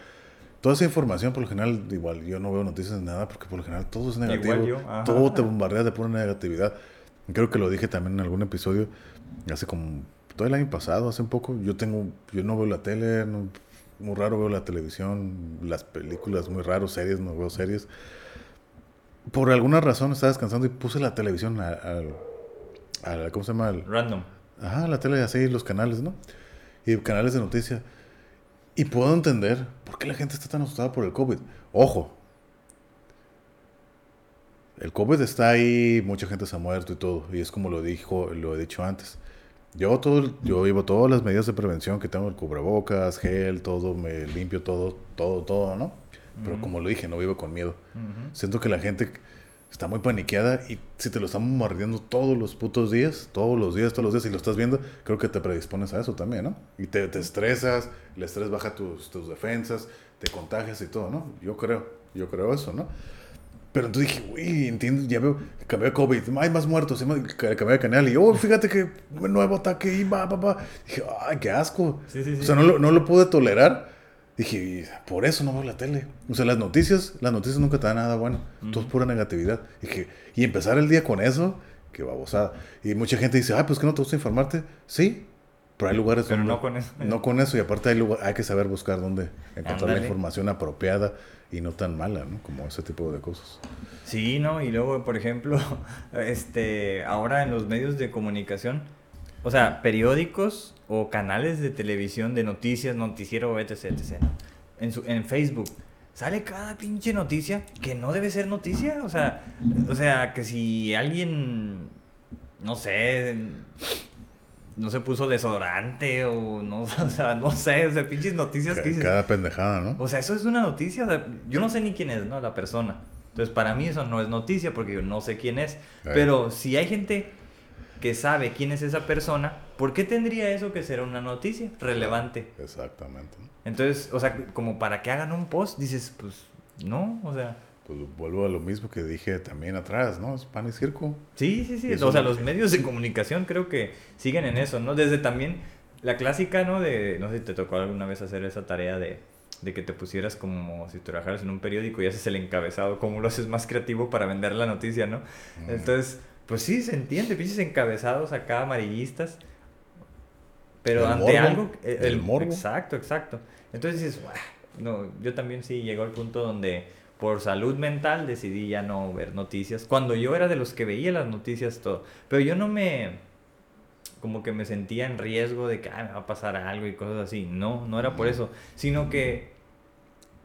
Speaker 1: Toda esa información, por lo general, igual, yo no veo noticias ni nada, porque por lo general todo es negativo.
Speaker 2: Igual yo,
Speaker 1: todo te bombardea de pura negatividad. Creo que lo dije también en algún episodio, hace como, todo el año pasado, hace un poco, yo tengo, yo no veo la tele, no- muy raro veo la televisión, las películas, muy raro, series, no veo series. Por alguna razón estaba descansando y puse la televisión al, al- ¿cómo se llama? Al-
Speaker 2: Random.
Speaker 1: Ajá, la tele así, los canales, ¿no? Y canales de noticias. Y puedo entender por qué la gente está tan asustada por el COVID. Ojo. El COVID está ahí, mucha gente se ha muerto y todo. Y es como lo dijo, lo he dicho antes. Yo todo, yo llevo todas las medidas de prevención que tengo, el cubrebocas, gel, todo, me limpio todo, todo, todo, ¿no? Pero como lo dije, no vivo con miedo. Siento que la gente está muy paniqueada y si te lo están bombardeando todos los putos días, todos los días, todos los días, y lo estás viendo, creo que te predispones a eso también, ¿no? Y te, te estresas, el estrés baja tus, tus defensas, te contagias y todo, ¿no? Yo creo, yo creo eso, ¿no? Pero entonces dije, uy, entiendo, ya veo, cambié de COVID, hay más muertos, cambié de canal y, oh, fíjate que nuevo ataque y va, va, va. Dije, ay, qué asco.
Speaker 2: Sí, sí, sí.
Speaker 1: O sea, no lo, no lo pude tolerar. Dije, por eso no veo la tele. O sea, las noticias, las noticias nunca te dan nada bueno. Todo es pura negatividad. Dije, y empezar el día con eso, qué babosada. Y mucha gente dice, ah, pues que no te gusta informarte. Sí, pero hay lugares
Speaker 2: Pero
Speaker 1: donde-
Speaker 2: no con eso.
Speaker 1: No con eso, y aparte hay, lugar- hay que saber buscar dónde encontrar la información apropiada y no tan mala, ¿no? Como ese tipo de cosas.
Speaker 2: Sí, ¿no? Y luego, por ejemplo, este, ahora en los medios de comunicación, o sea, periódicos o canales de televisión de noticias, noticiero, etc, etc. En, su, en Facebook sale cada pinche noticia que no debe ser noticia, o sea, o sea, que si alguien, no sé, no se puso desodorante o no, o sea, no sé, o sea, pinches noticias que dices,
Speaker 1: Cada pendejada, ¿no?
Speaker 2: o sea, eso es una noticia. o sea, yo no sé ni quién es, ¿no? La persona. Entonces, para mí eso no es noticia porque yo no sé quién es.
Speaker 1: Ahí.
Speaker 2: Pero si hay gente que sabe quién es esa persona, ¿por qué tendría eso que ser una noticia relevante?
Speaker 1: Exactamente.
Speaker 2: Entonces, o sea, como para que hagan un post, dices, pues, no, o sea,
Speaker 1: Pues vuelvo a lo mismo que dije también atrás, ¿no? Es pan y circo.
Speaker 2: sí, sí, sí. O sea, los medios de comunicación creo que siguen en eso, ¿no? Desde también la clásica, ¿no? De, no sé si te tocó alguna vez hacer esa tarea de, de que te pusieras como si trabajaras en un periódico y haces el encabezado, cómo lo haces más creativo para vender la noticia, ¿no? Entonces, pues sí, se entiende, pinches encabezados acá amarillistas. Pero
Speaker 1: El
Speaker 2: ante
Speaker 1: morbo,
Speaker 2: algo... eh,
Speaker 1: el morbo.
Speaker 2: Exacto, exacto. Entonces dices, no, yo también sí llegó al punto donde por salud mental decidí ya no ver noticias. Cuando yo era de los que veía las noticias todo. Pero yo no me, como que me sentía en riesgo de que "Ay, me va a pasar algo y cosas así. No, no era por eso. Sino que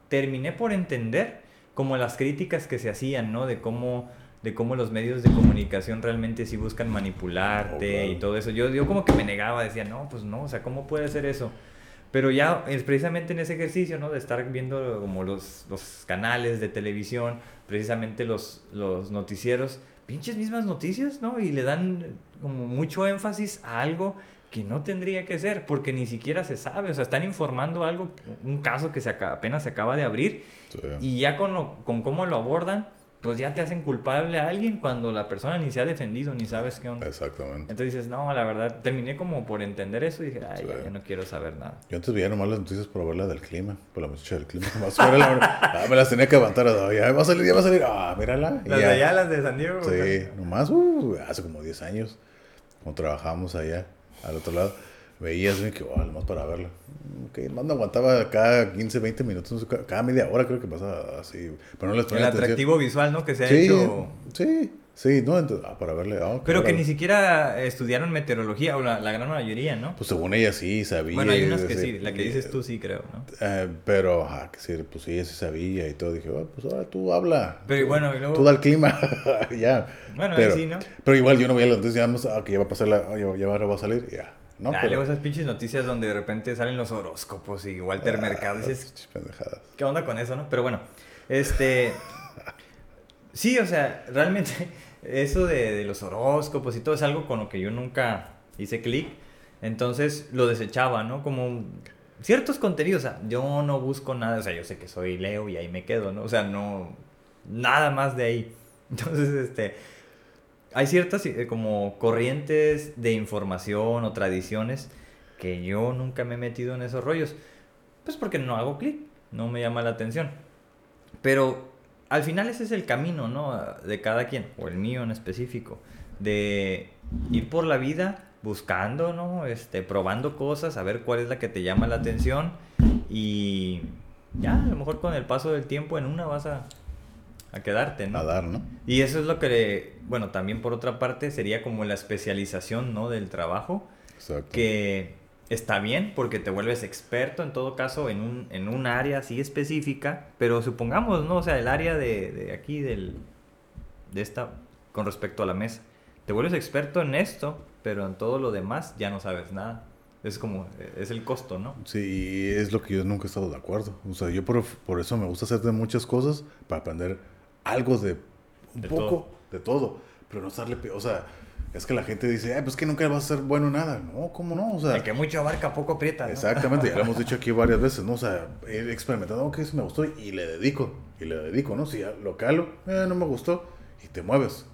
Speaker 2: terminé por entender como las críticas que se hacían, ¿no? De cómo, de cómo los medios de comunicación realmente sí buscan manipularte
Speaker 1: Oh,
Speaker 2: y todo eso. Yo, yo como que me negaba, decía, no, pues no, o sea, ¿cómo puede ser eso? Pero ya es precisamente en ese ejercicio, ¿no? De estar viendo como los, los canales de televisión, precisamente los, los noticieros, pinches mismas noticias, ¿no? Y le dan como mucho énfasis a algo que no tendría que ser, porque ni siquiera se sabe, o sea, están informando algo, un caso que se aca- apenas se acaba de abrir,
Speaker 1: Sí.
Speaker 2: y ya con, lo- con cómo lo abordan, pues ya te hacen culpable a alguien cuando la persona ni se ha defendido, ni sabes qué onda.
Speaker 1: Exactamente.
Speaker 2: Entonces dices, no, la verdad, terminé como por entender eso y dije, ay, ya,
Speaker 1: Sí.
Speaker 2: ya no quiero saber nada.
Speaker 1: Yo antes veía nomás las noticias por ver la del clima, por la muchacha del clima. Nomás fuera la- ah, me las tenía que aguantar. ah, Ya va a salir, ya va a salir. Ah, mírala.
Speaker 2: Las de allá, las de San Diego.
Speaker 1: Sí, nomás uh, hace como 10 años, cuando trabajábamos allá, al otro lado, veías que, oh, nomás para verla. Que más no aguantaba cada 15, 20 minutos, cada media hora creo que pasaba así. Pero no les
Speaker 2: El
Speaker 1: atención.
Speaker 2: atractivo visual, ¿no? Que se ha
Speaker 1: Sí,
Speaker 2: hecho...
Speaker 1: sí, sí, no, entonces, ah, para verle. ah,
Speaker 2: Pero que ni siquiera estudiaron meteorología, o la, la gran mayoría, ¿no?
Speaker 1: Pues según ella sí sabía.
Speaker 2: bueno, hay unas que sí, la que dices tú sí creo, ¿no?
Speaker 1: Eh, pero, ajá, que sí, pues ella sí sabía y todo. Dije, "Ah, pues ahora tú habla.
Speaker 2: Pero
Speaker 1: tú,
Speaker 2: bueno, y luego-
Speaker 1: Tú da el clima, ya.
Speaker 2: Bueno, ahí
Speaker 1: pero,
Speaker 2: sí, ¿no?
Speaker 1: Pero igual yo no veía noticias, ya, ah, que ya va a pasar la, ya, ya va a salir, ya. No,
Speaker 2: Ah,
Speaker 1: pero,
Speaker 2: esas pinches noticias donde de repente salen los horóscopos y Walter
Speaker 1: Ah,
Speaker 2: Mercado. Dices,
Speaker 1: pendejadas.
Speaker 2: ¿qué onda con eso, no? Pero bueno, este... Sí, o sea, realmente eso de, de los horóscopos y todo es algo con lo que yo nunca hice clic. Entonces lo desechaba, ¿no? Como ciertos contenidos, o sea, yo no busco nada, o sea, yo sé que soy Leo y ahí me quedo, ¿no? O sea, no, nada más de ahí. Entonces, este, hay ciertas eh, como corrientes de información o tradiciones que yo nunca me he metido en esos rollos. Pues porque no hago clic, no me llama la atención. Pero al final ese es el camino, ¿no? De cada quien, o el mío en específico, de ir por la vida buscando, ¿no? Este, probando cosas, a ver cuál es la que te llama la atención y ya, a lo mejor con el paso del tiempo en una vas a, a quedarte, ¿no?
Speaker 1: A dar, ¿no?
Speaker 2: Y eso es lo que, bueno, también por otra parte sería como la especialización, ¿no? Del trabajo,
Speaker 1: Exacto.
Speaker 2: que está bien porque te vuelves experto en todo caso en un, en un área así específica, pero supongamos, ¿no? O sea, el área de, de aquí, del, de esta, con respecto a la mesa. Te vuelves experto en esto, pero en todo lo demás ya no sabes nada. Es como, es el costo, ¿no?
Speaker 1: Sí, y es lo que yo nunca he estado de acuerdo. O sea, yo por, por eso me gusta hacer de muchas cosas para aprender algo de un
Speaker 2: De
Speaker 1: poco
Speaker 2: todo.
Speaker 1: de todo, pero no estarle, o sea, es que la gente dice, "Ay, pues que nunca vas a ser bueno en nada." No, ¿cómo no? O sea,
Speaker 2: El que mucho abarca, poco aprieta. ¿no?
Speaker 1: Exactamente, ya lo hemos dicho aquí varias veces, ¿no? O sea, he experimentado, ok, eso me gustó y le dedico, y le dedico, ¿no? Si ya lo calo, eh, no me gustó, y te mueves,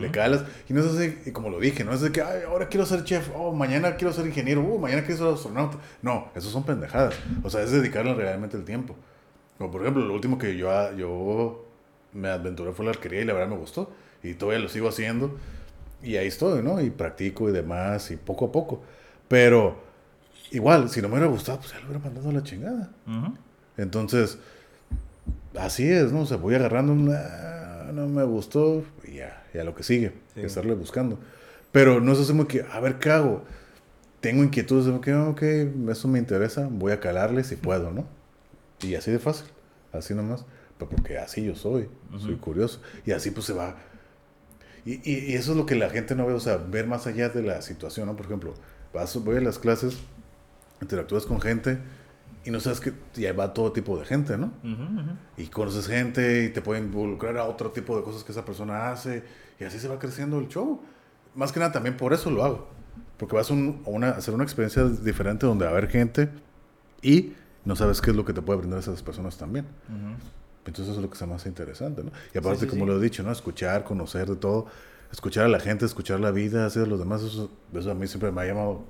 Speaker 1: le calas, y no es así, y como lo dije, no es de que, ay, ahora quiero ser chef, oh, mañana quiero ser ingeniero, uh, mañana quiero ser astronauta. No, esos son pendejadas, o sea, es dedicarle realmente el tiempo. Como por ejemplo, lo último que yo, yo me aventuré fue la arquería y la verdad me gustó, y todavía lo sigo haciendo, y ahí estoy, ¿no? Y practico y demás, y poco a poco. Pero igual, si no me hubiera gustado, pues ya lo hubiera mandado a la chingada. Entonces, así es, ¿no? O sea, voy agarrando, "Ah, no me gustó, y ya, ya lo que sigue,
Speaker 2: Sí.
Speaker 1: que estarle buscando. Pero no es así como que, a ver, ¿qué hago? Tengo inquietudes de que, ok, eso me interesa, voy a calarle si puedo, ¿no? Y así de fácil, así nomás. Pero porque así yo soy, soy curioso. Y así pues se va. Y, y- y eso es lo que la gente no ve, o sea, ver más allá de la situación, ¿no? Por ejemplo, vas, voy a las clases, interactúas con gente y no sabes que ya va todo tipo de gente, ¿no?
Speaker 2: Ujú, ujú.
Speaker 1: Y conoces gente y te puede involucrar a otro tipo de cosas que esa persona hace y así se va creciendo el show. Más que nada también por eso lo hago. Porque vas a, un- a una, a hacer una experiencia diferente donde va a haber gente y no sabes qué es lo que te puede brindar esas personas también. Entonces eso es lo que me hace interesante, ¿no? Y aparte,
Speaker 2: sí,
Speaker 1: como
Speaker 2: sí.
Speaker 1: lo he dicho, ¿no? Escuchar, conocer de todo, escuchar a la gente, escuchar la vida, hacer los demás, eso, eso a mí siempre me ha llamado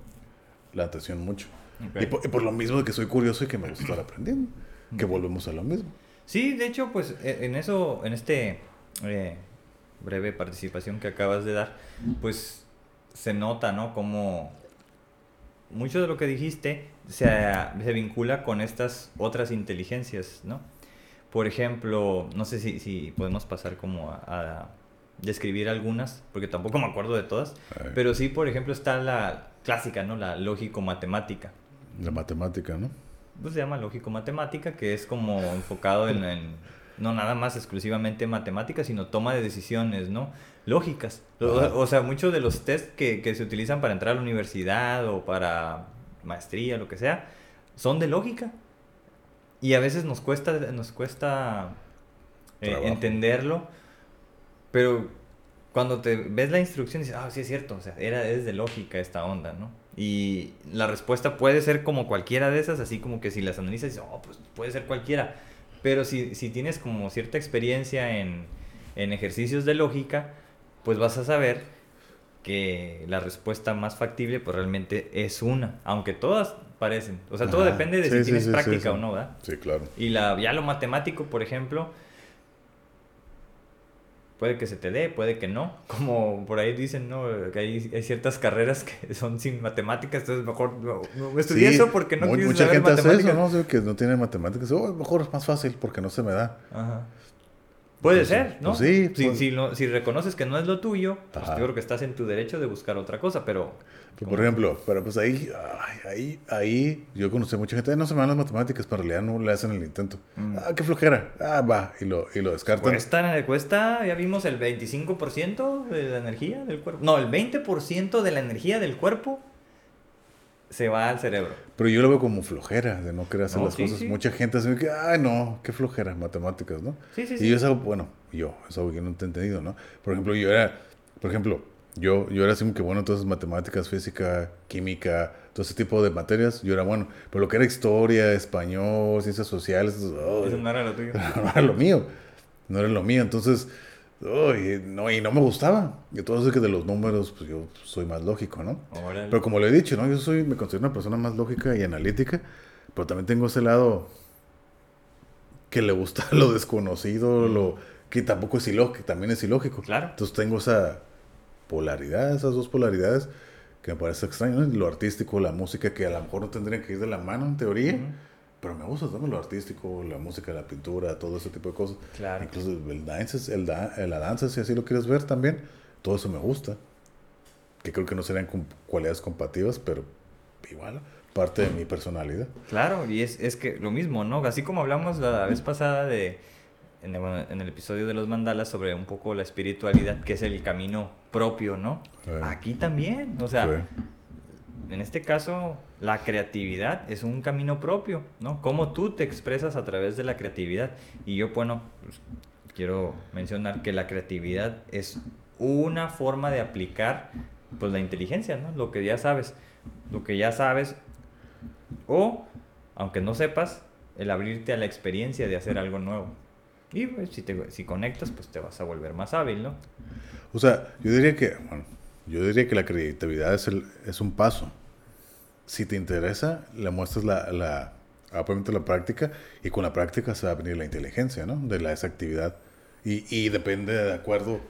Speaker 1: la atención mucho.
Speaker 2: Ok.
Speaker 1: Y, por, y por lo mismo de que soy curioso y que me gusta estar aprendiendo, que volvemos a lo mismo.
Speaker 2: Sí, de hecho, pues e- en eso, en este eh, breve participación que acabas de dar, pues se nota, ¿no? Como mucho de lo que dijiste se, se vincula con estas otras inteligencias, ¿no? Por ejemplo, no sé si, si podemos pasar como a, a describir algunas, porque tampoco me acuerdo de todas, pero sí, por ejemplo, está la clásica, ¿no? La lógico-matemática.
Speaker 1: La matemática, ¿no?
Speaker 2: Pues se llama lógico-matemática, que es como enfocado en, en- no nada más exclusivamente matemáticas, sino toma de decisiones, ¿no? Lógicas. O sea, muchos de los test que, que se utilizan para entrar a la universidad o para maestría, lo que sea, son de lógica. Y a veces nos cuesta, nos cuesta eh, entenderlo, pero cuando te ves la instrucción dices, ah, sí es cierto, o sea, era, es de lógica esta onda, ¿no? Y la respuesta puede ser como cualquiera de esas, así como que si las analizas, dices, oh, pues puede ser cualquiera. Pero si, si tienes como cierta experiencia en, en ejercicios de lógica, pues vas a saber que la respuesta más factible pues realmente es una, aunque todas parecen. O sea, todo depende de
Speaker 1: Sí,
Speaker 2: si
Speaker 1: sí,
Speaker 2: tienes
Speaker 1: sí,
Speaker 2: práctica o no, ¿verdad?
Speaker 1: Sí, claro.
Speaker 2: Y la, ya lo matemático, por ejemplo, puede que se te dé, puede que no. Como por ahí dicen, ¿no? Que hay, hay ciertas carreras que son sin matemáticas, entonces mejor no, no estudié
Speaker 1: Sí,
Speaker 2: eso porque no
Speaker 1: mu-
Speaker 2: quise
Speaker 1: Mucha
Speaker 2: saber
Speaker 1: gente hace
Speaker 2: matemáticas.
Speaker 1: eso, ¿no? Que no tiene matemáticas. Oh, mejor es más fácil porque no se me da.
Speaker 2: Ajá. Puede
Speaker 1: Pues
Speaker 2: ser, ¿no?
Speaker 1: pues sí,
Speaker 2: si,
Speaker 1: pues-
Speaker 2: si, no- si reconoces que no es lo tuyo, pues yo creo que estás en tu derecho de buscar otra cosa, pero...
Speaker 1: Pero, por ejemplo, pero pues ahí, ahí, ahí, yo conocí a mucha gente, "Ay, no se me dan las matemáticas, pero en realidad no le hacen el intento.
Speaker 2: Mm.
Speaker 1: Ah, qué flojera. Ah, va, y lo, y lo descartan.
Speaker 2: Cuesta, cuesta, ya vimos el 25% de la energía del cuerpo. No, el 20% de la energía del cuerpo se va al cerebro.
Speaker 1: Pero yo lo veo como flojera de no querer hacer
Speaker 2: No,
Speaker 1: las
Speaker 2: sí,
Speaker 1: cosas.
Speaker 2: sí.
Speaker 1: Mucha gente así que, ay, no, qué flojera, matemáticas, ¿no?
Speaker 2: Sí, sí,
Speaker 1: Y
Speaker 2: sí.
Speaker 1: yo es algo, bueno, yo, es algo que no te he entendido, ¿no? Por ejemplo, yo era, por ejemplo, yo, yo era así como que bueno, entonces matemáticas, física, química, todo ese tipo de materias, yo era bueno. Pero lo que era historia, español, ciencias sociales, ay,
Speaker 2: Eso no era lo tuyo.
Speaker 1: no era lo mío. No era lo mío. Entonces, ay, no, y no me gustaba. Y todo eso que de los números, pues yo soy más lógico, ¿no?
Speaker 2: Órale.
Speaker 1: Pero como le he dicho, ¿no? Yo soy, me considero una persona más lógica y analítica, pero también tengo ese lado que le gusta lo desconocido, lo que tampoco es ilógico, que también es ilógico.
Speaker 2: Claro.
Speaker 1: Entonces tengo esa polaridad, esas dos polaridades que me parece extraño, ¿no? Lo artístico, la música, que a lo mejor no tendrían que ir de la mano en teoría, pero me gusta también lo artístico, la música, la pintura, todo ese tipo de cosas.
Speaker 2: Claro.
Speaker 1: Incluso el dance, el da- la danza, si así lo quieres ver también, todo eso me gusta. Que creo que no serían com- cualidades compatibles, pero igual, parte de mi personalidad.
Speaker 2: Claro, y es, es que lo mismo, ¿no? Así como hablamos la vez pasada de, en en el episodio de los mandalas sobre un poco la espiritualidad, que es el camino propio, ¿no?
Speaker 1: Sí.
Speaker 2: Aquí también, o sea,
Speaker 1: Sí.
Speaker 2: en este caso, la creatividad es un camino propio, ¿no? Cómo tú te expresas a través de la creatividad. Y yo, bueno, pues, quiero mencionar que la creatividad es una forma de aplicar, pues, la inteligencia, ¿no? Lo que ya sabes, lo que ya sabes, o, aunque no sepas, el abrirte a la experiencia de hacer algo nuevo. Y pues, si, te, si conectas, pues te vas a volver más hábil, ¿no?
Speaker 1: O sea, yo diría que, bueno, yo diría que la creatividad es, el, es un paso. Si te interesa, le muestras la, la, obviamente la práctica y con la práctica se va a venir la inteligencia, ¿no? De la, esa actividad. Y, y depende de acuerdo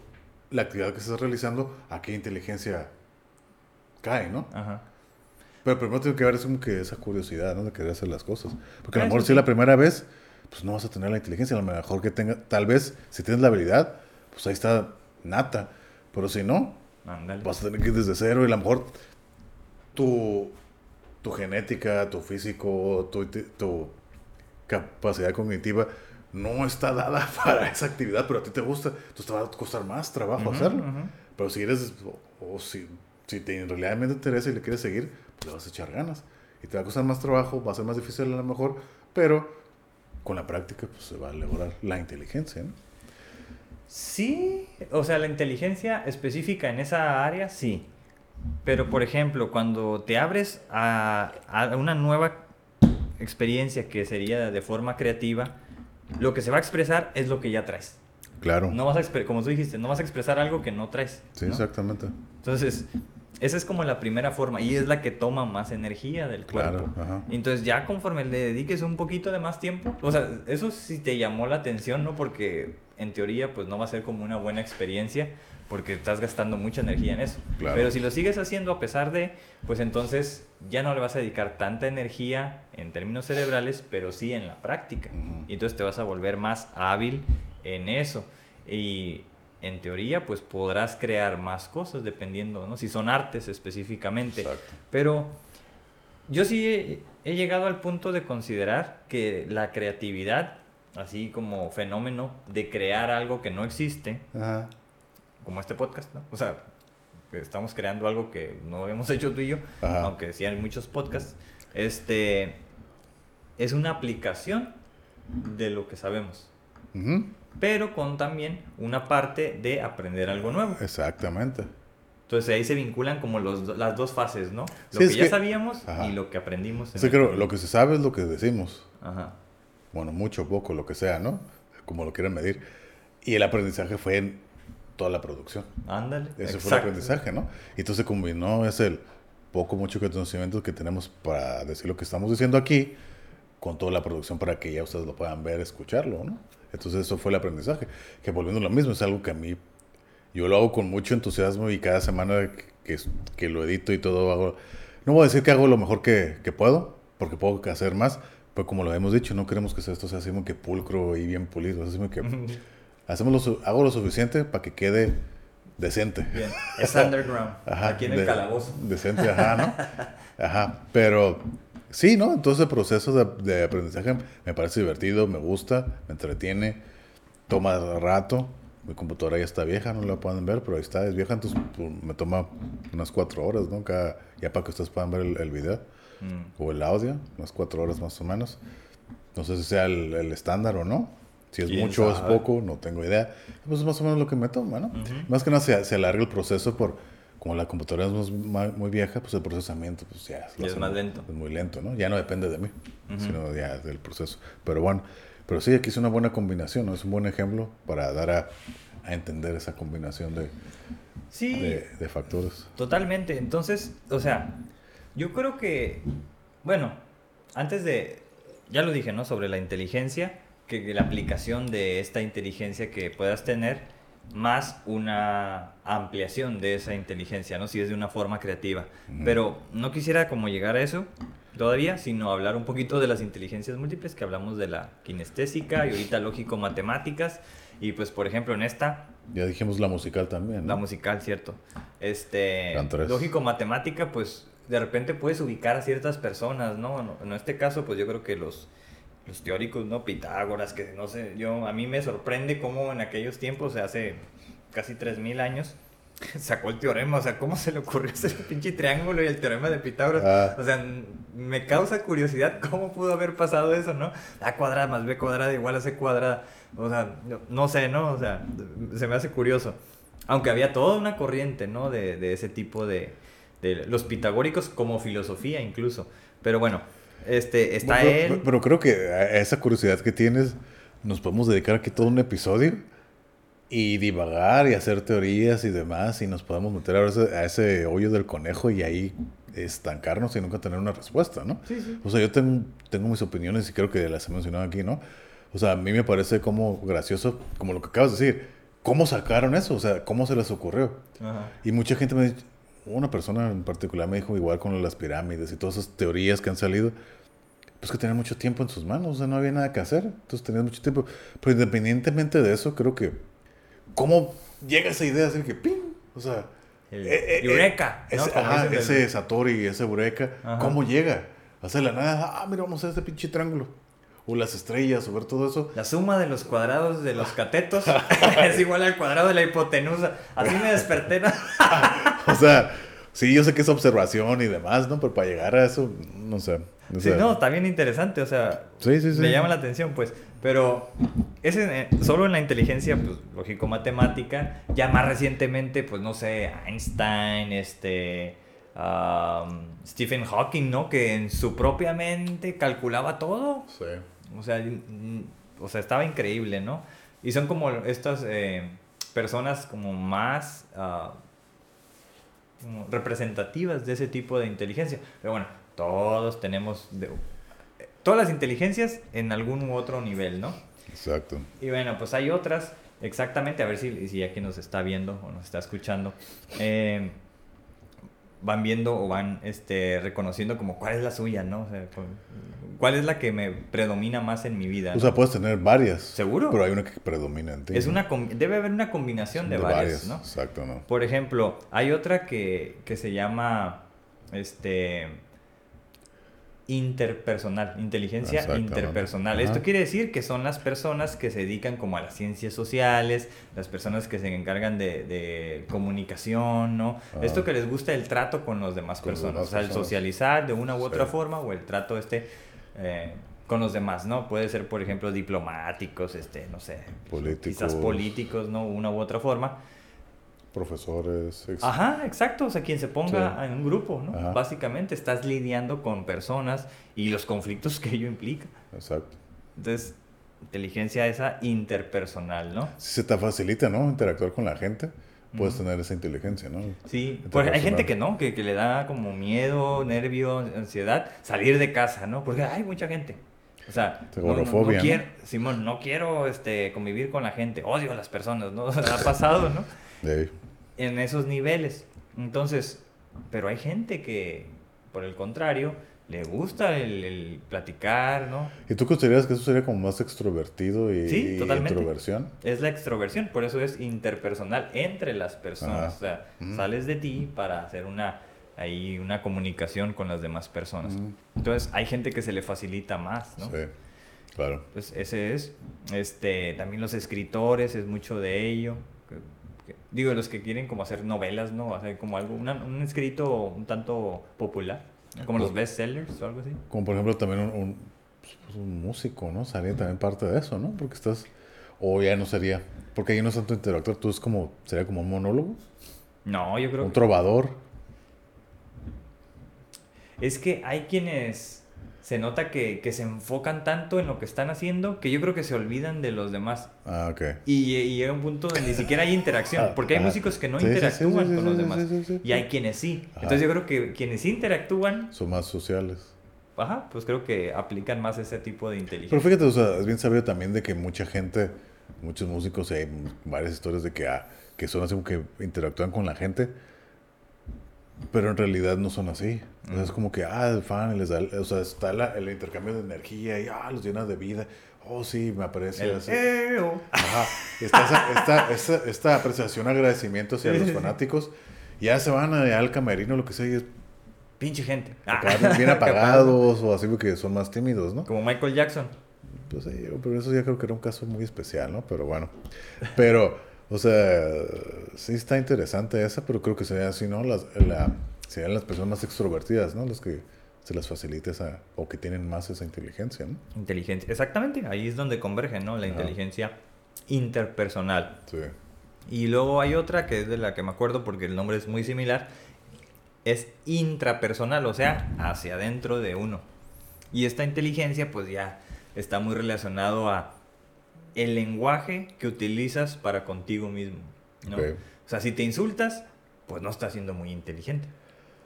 Speaker 1: la actividad que estés realizando, a qué inteligencia cae, ¿no?
Speaker 2: Ajá.
Speaker 1: Pero primero tiene que haber es como que esa curiosidad, ¿no? De querer hacer las cosas. Porque a
Speaker 2: Ah,
Speaker 1: lo mejor
Speaker 2: sí,
Speaker 1: si la primera vez, pues no vas a tener la inteligencia. A lo mejor que tenga, tal vez, si tienes la habilidad, pues ahí está nata. Pero si no, vas a tener que ir desde cero y a lo mejor tu, tu genética, tu físico, tu, tu capacidad cognitiva no está dada para esa actividad, pero a ti te gusta, entonces te va a costar más trabajo hacerlo. Pero si eres, o, o si, si te, en realidad te interesa y le quieres seguir, pues le vas a echar ganas. Y te va a costar más trabajo, va a ser más difícil a lo mejor, pero con la práctica pues se va a lograr la inteligencia, ¿no?
Speaker 2: Sí, o sea, la inteligencia específica en esa área, sí. Pero, por ejemplo, cuando te abres a, a una nueva experiencia que sería de forma creativa, lo que se va a expresar es lo que ya traes.
Speaker 1: Claro.
Speaker 2: No vas a, como tú dijiste, no vas a expresar algo que no traes.
Speaker 1: sí,
Speaker 2: ¿no?
Speaker 1: exactamente.
Speaker 2: Entonces, esa es como la primera forma y es la que toma más energía del cuerpo. Entonces ya conforme le dediques un poquito de más tiempo, o sea, eso sí te llamó la atención, ¿no? Porque en teoría pues no va a ser como una buena experiencia porque estás gastando mucha energía en eso.
Speaker 1: Claro.
Speaker 2: Pero si lo sigues haciendo a pesar de, pues entonces ya no le vas a dedicar tanta energía en términos cerebrales, pero sí en la práctica. Y entonces te vas a volver más hábil en eso. Y en teoría, pues podrás crear más cosas dependiendo, ¿no? Si son artes específicamente.
Speaker 1: Exacto.
Speaker 2: Pero yo sí he, he llegado al punto de considerar que la creatividad, así como fenómeno de crear algo que no existe,
Speaker 1: Ajá.
Speaker 2: como este podcast, ¿no? O sea, estamos creando algo que no hemos hecho tú y yo,
Speaker 1: Ajá.
Speaker 2: aunque sí hay muchos podcasts. Este es una aplicación de lo que sabemos,
Speaker 1: Ujú.
Speaker 2: Pero con también una parte de aprender algo nuevo.
Speaker 1: Exactamente.
Speaker 2: Entonces ahí se vinculan como los, las dos fases, ¿no? Lo
Speaker 1: Sí,
Speaker 2: que ya
Speaker 1: que-
Speaker 2: sabíamos
Speaker 1: Ajá.
Speaker 2: y lo que aprendimos. en
Speaker 1: Sí, creo, lo que se sabe es lo que decimos.
Speaker 2: Ajá.
Speaker 1: Bueno, mucho poco, lo que sea, ¿no? Como lo quieran medir. Y el aprendizaje fue en toda la producción.
Speaker 2: Ándale.
Speaker 1: Ese fue el
Speaker 2: exacto.
Speaker 1: aprendizaje, ¿no? Y entonces combinó es el poco, mucho conocimiento que tenemos para decir lo que estamos diciendo aquí con toda la producción para que ya ustedes lo puedan ver, escucharlo, ¿no? Entonces eso fue el aprendizaje. Que volviendo a lo mismo, es algo que a mí, yo lo hago con mucho entusiasmo y cada semana que, que lo edito y todo hago, no voy a decir que hago lo mejor que, que puedo, porque puedo hacer más, pero como lo hemos dicho, no queremos que esto sea así como que pulcro y bien pulido, así como que hacemos lo, hago lo suficiente para que quede decente.
Speaker 2: Bien. Es underground.
Speaker 1: Ajá,
Speaker 2: aquí en el
Speaker 1: de-
Speaker 2: calabozo.
Speaker 1: Decente, ajá, ¿no? Ajá, pero sí, ¿no? Entonces el proceso de, de aprendizaje me parece divertido, me gusta, me entretiene, toma rato. Mi computadora ya está vieja, no la pueden ver, pero ahí está, es vieja, entonces pues, me toma unas cuatro horas, ¿no? Cada, ya para que ustedes puedan ver el, el video
Speaker 2: Mm.
Speaker 1: o el audio, unas cuatro horas más o menos. No sé si sea el, el estándar o no. Si es
Speaker 2: ¿Quién
Speaker 1: mucho o es poco, no tengo idea. Pues es más o menos lo que me toma, ¿no? Más que nada se, se alarga el proceso por, como la computadora es más- ma- muy vieja, pues el procesamiento pues ya
Speaker 2: es
Speaker 1: hace
Speaker 2: más
Speaker 1: muy-
Speaker 2: lento.
Speaker 1: Es muy lento, ¿no? Ya no depende de mí, sino ya del proceso. Pero bueno, pero sí, aquí es una buena combinación, ¿no? Es un buen ejemplo para dar a, a entender esa combinación de,
Speaker 2: Sí.
Speaker 1: de, de factores.
Speaker 2: Totalmente. Entonces, o sea, yo creo que, bueno, antes de, ya lo dije, ¿no? Sobre la inteligencia, que la aplicación de esta inteligencia que puedas tener, más una ampliación de esa inteligencia, ¿no? Si es de una forma creativa. Pero no quisiera como llegar a eso todavía, sino hablar un poquito de las inteligencias múltiples, que hablamos de la kinestésica y ahorita lógico-matemáticas. Y pues, por ejemplo, en esta,
Speaker 1: Ya dijimos la musical también,
Speaker 2: la musical, cierto. Este,
Speaker 1: Eran tres.
Speaker 2: lógico, matemática, pues de repente puedes ubicar a ciertas personas, ¿no? En este caso, pues yo creo que los, los teóricos, ¿no? Pitágoras, que no sé, yo, a mí me sorprende cómo en aquellos tiempos, o sea, hace casi 3000 años, sacó el teorema, o sea, ¿cómo se le ocurrió hacer el pinche triángulo y el teorema de Pitágoras?
Speaker 1: Ah.
Speaker 2: O sea, me causa curiosidad cómo pudo haber pasado eso, ¿no? A cuadrada más B cuadrada igual a C cuadrada. O sea, no, no sé, ¿no? O sea, se me hace curioso. Aunque había toda una corriente, ¿no? De, de ese tipo de, de... Los pitagóricos como filosofía incluso. Pero bueno, este, está
Speaker 1: pero,
Speaker 2: él...
Speaker 1: pero- pero creo que a esa curiosidad que tienes, nos podemos dedicar aquí todo un episodio y divagar y hacer teorías y demás, y nos podemos meter a ese, a ese hoyo del conejo y ahí estancarnos y nunca tener una respuesta, ¿no? O sea, yo tengo, tengo mis opiniones y creo que las he mencionado aquí, ¿no? O sea, a mí me parece como gracioso, como lo que acabas de decir, ¿cómo sacaron eso? O sea, ¿cómo se les ocurrió?
Speaker 2: Ajá.
Speaker 1: Y mucha gente me dice, una persona en particular me dijo igual con las pirámides y todas esas teorías que han salido, pues que tenían mucho tiempo en sus manos, o sea, no había nada que hacer, entonces tenían mucho tiempo. Pero independientemente de eso, creo que, ¿cómo llega esa idea así que, ¡ping! O sea,
Speaker 2: El
Speaker 1: eh, eh,
Speaker 2: Eureka, ¿no?
Speaker 1: ese,
Speaker 2: Como
Speaker 1: ajá, ese Satori, ese Eureka,
Speaker 2: Ajá.
Speaker 1: ¿cómo llega? Hacer la nada, ah, mira, vamos a hacer este pinche triángulo. O las estrellas, o ver todo eso.
Speaker 2: La suma de los cuadrados de los catetos es igual al cuadrado de la hipotenusa. Así me desperté, ¿no?
Speaker 1: O sea, sí, yo sé que es observación y demás, ¿no? Pero para llegar a eso, no sé. O
Speaker 2: Sí, no, está bien interesante, o sea,
Speaker 1: Sí, sí,
Speaker 2: me llama la atención, pues, pero es en- eh, solo en la inteligencia, pues, lógico-matemática, ya más recientemente, pues, no sé, Einstein, este, Stephen Hawking, ¿no? Que en su propia mente calculaba todo,
Speaker 1: Sí.
Speaker 2: o sea, mm, o sea, estaba increíble, ¿no? Y son como estas eh, personas como más, ah, como representativas de ese tipo de inteligencia. Pero bueno, todos tenemos de- todas las inteligencias en algún u otro nivel, ¿no?
Speaker 1: Exacto.
Speaker 2: Y bueno, pues hay otras, exactamente, a ver si, si aquí nos está viendo o nos está escuchando, eh, van viendo o van este, reconociendo como cuál es la suya, ¿no? O sea, cu- cuál es la que me predomina más en mi vida.
Speaker 1: O
Speaker 2: ¿no?
Speaker 1: sea, puedes tener varias.
Speaker 2: ¿Seguro?
Speaker 1: Pero hay una que predomina en ti.
Speaker 2: es
Speaker 1: ¿no?
Speaker 2: una debe haber una combinación de, varias, ¿no?
Speaker 1: Exacto, ¿no?
Speaker 2: Por ejemplo, hay otra que, que se llama este interpersonal, inteligencia interpersonal.
Speaker 1: Ajá.
Speaker 2: Esto quiere decir que son las personas que se dedican como a las ciencias sociales, las personas que se encargan de, de comunicación, ¿no? Esto que les gusta el trato con los demás
Speaker 1: Con las
Speaker 2: personas,
Speaker 1: demás
Speaker 2: o sea, el socializar de una u otra forma o el trato este eh, con los demás, ¿no? Puede ser, por ejemplo, diplomáticos, este, no sé,
Speaker 1: Políticos.
Speaker 2: quizás políticos, ¿no? Una u otra forma.
Speaker 1: Profesores. ex-
Speaker 2: Ajá, exacto, o sea, quien se ponga
Speaker 1: Sí.
Speaker 2: en un grupo, ¿no?
Speaker 1: Ajá.
Speaker 2: Básicamente estás lidiando con personas y los conflictos que ello implica.
Speaker 1: Exacto.
Speaker 2: Entonces, inteligencia esa interpersonal, ¿no?
Speaker 1: Si se te facilita, ¿no? Interactuar con la gente, puedes tener esa inteligencia, ¿no?
Speaker 2: Sí, porque hay gente que no, que, que le da como miedo, nervio, ansiedad, salir de casa, ¿no? Porque hay mucha gente. O sea, ¿no? quiero, Simón, no quiero este, convivir con la gente, odio a las personas, ¿no? ha pasado, ¿no? En esos niveles. Entonces, pero hay gente que, por el contrario, le gusta el, el platicar, ¿no?
Speaker 1: ¿Y tú consideras que eso sería como más extrovertido y,
Speaker 2: Sí, totalmente.
Speaker 1: introversión?
Speaker 2: Es la extroversión, por eso es interpersonal entre las personas. O sea, sales de ti para hacer una, ahí una comunicación con las demás personas. Entonces, hay gente que se le facilita más, ¿no?
Speaker 1: Sí, claro.
Speaker 2: Pues ese es. Este, también los escritores, es mucho de ello. Digo, los que quieren como hacer novelas, ¿no? Hacer como algo, una- un escrito un tanto popular, como los bestsellers o algo así.
Speaker 1: Como por ejemplo también un, un, pues, un músico, ¿no? Sería también parte de eso, ¿no? Porque estás... O ya no sería... Porque ahí no es tanto interactuar, tú es como... Sería como un monólogo,
Speaker 2: No, yo creo
Speaker 1: un
Speaker 2: que
Speaker 1: trovador.
Speaker 2: es que hay quienes se nota que, que se enfocan tanto en lo que están haciendo que yo creo que se olvidan de los demás.
Speaker 1: Ah, ok.
Speaker 2: Y, y llega un punto donde ni siquiera hay interacción, porque hay
Speaker 1: Ajá.
Speaker 2: músicos que no
Speaker 1: Sí, sí, sí,
Speaker 2: interactúan
Speaker 1: sí,
Speaker 2: con
Speaker 1: sí,
Speaker 2: los
Speaker 1: sí,
Speaker 2: demás.
Speaker 1: sí, sí,
Speaker 2: Y
Speaker 1: sí.
Speaker 2: hay quienes sí.
Speaker 1: Ajá.
Speaker 2: Entonces yo creo que quienes interactúan
Speaker 1: Son más sociales.
Speaker 2: Ajá, pues creo que aplican más ese tipo de
Speaker 1: Pero
Speaker 2: inteligencia.
Speaker 1: fíjate, o sea, es bien sabido también de que mucha gente, muchos músicos, hay varias historias de que, ah, que son así como que interactúan con la gente, pero en realidad no son así. Es como que, ah, el fan, les da, o sea, está la- el intercambio de energía y, ah, los llena de vida. Oh, sí, me aparece
Speaker 2: El
Speaker 1: así.
Speaker 2: "Eo".
Speaker 1: Ajá. Está esa, esta, esta, esta apreciación, agradecimiento hacia los fanáticos. Ya se van allá al camerino, lo que sea, y es
Speaker 2: Pinche gente. Ah,
Speaker 1: bien apagados o así porque son más tímidos, ¿no?
Speaker 2: Como Michael Jackson.
Speaker 1: Pues sí, pero eso ya creo que era un caso muy especial, ¿no? Pero bueno. Pero, o sea, sí está interesante esa, pero creo que sería así, ¿no? Las, la, serían las personas más extrovertidas, ¿no? Las que se les facilita esa, o que tienen más esa inteligencia, ¿no?
Speaker 2: Inteligencia. Exactamente, ahí es donde convergen, ¿no? La
Speaker 1: Ajá.
Speaker 2: inteligencia interpersonal.
Speaker 1: Sí.
Speaker 2: Y luego hay otra que es de la que me acuerdo porque el nombre es muy similar. Es intrapersonal, o sea, hacia adentro de uno. Y esta inteligencia pues ya está muy relacionado a el lenguaje que utilizas para contigo mismo. ¿no? O sea, si te insultas, pues no estás siendo muy inteligente.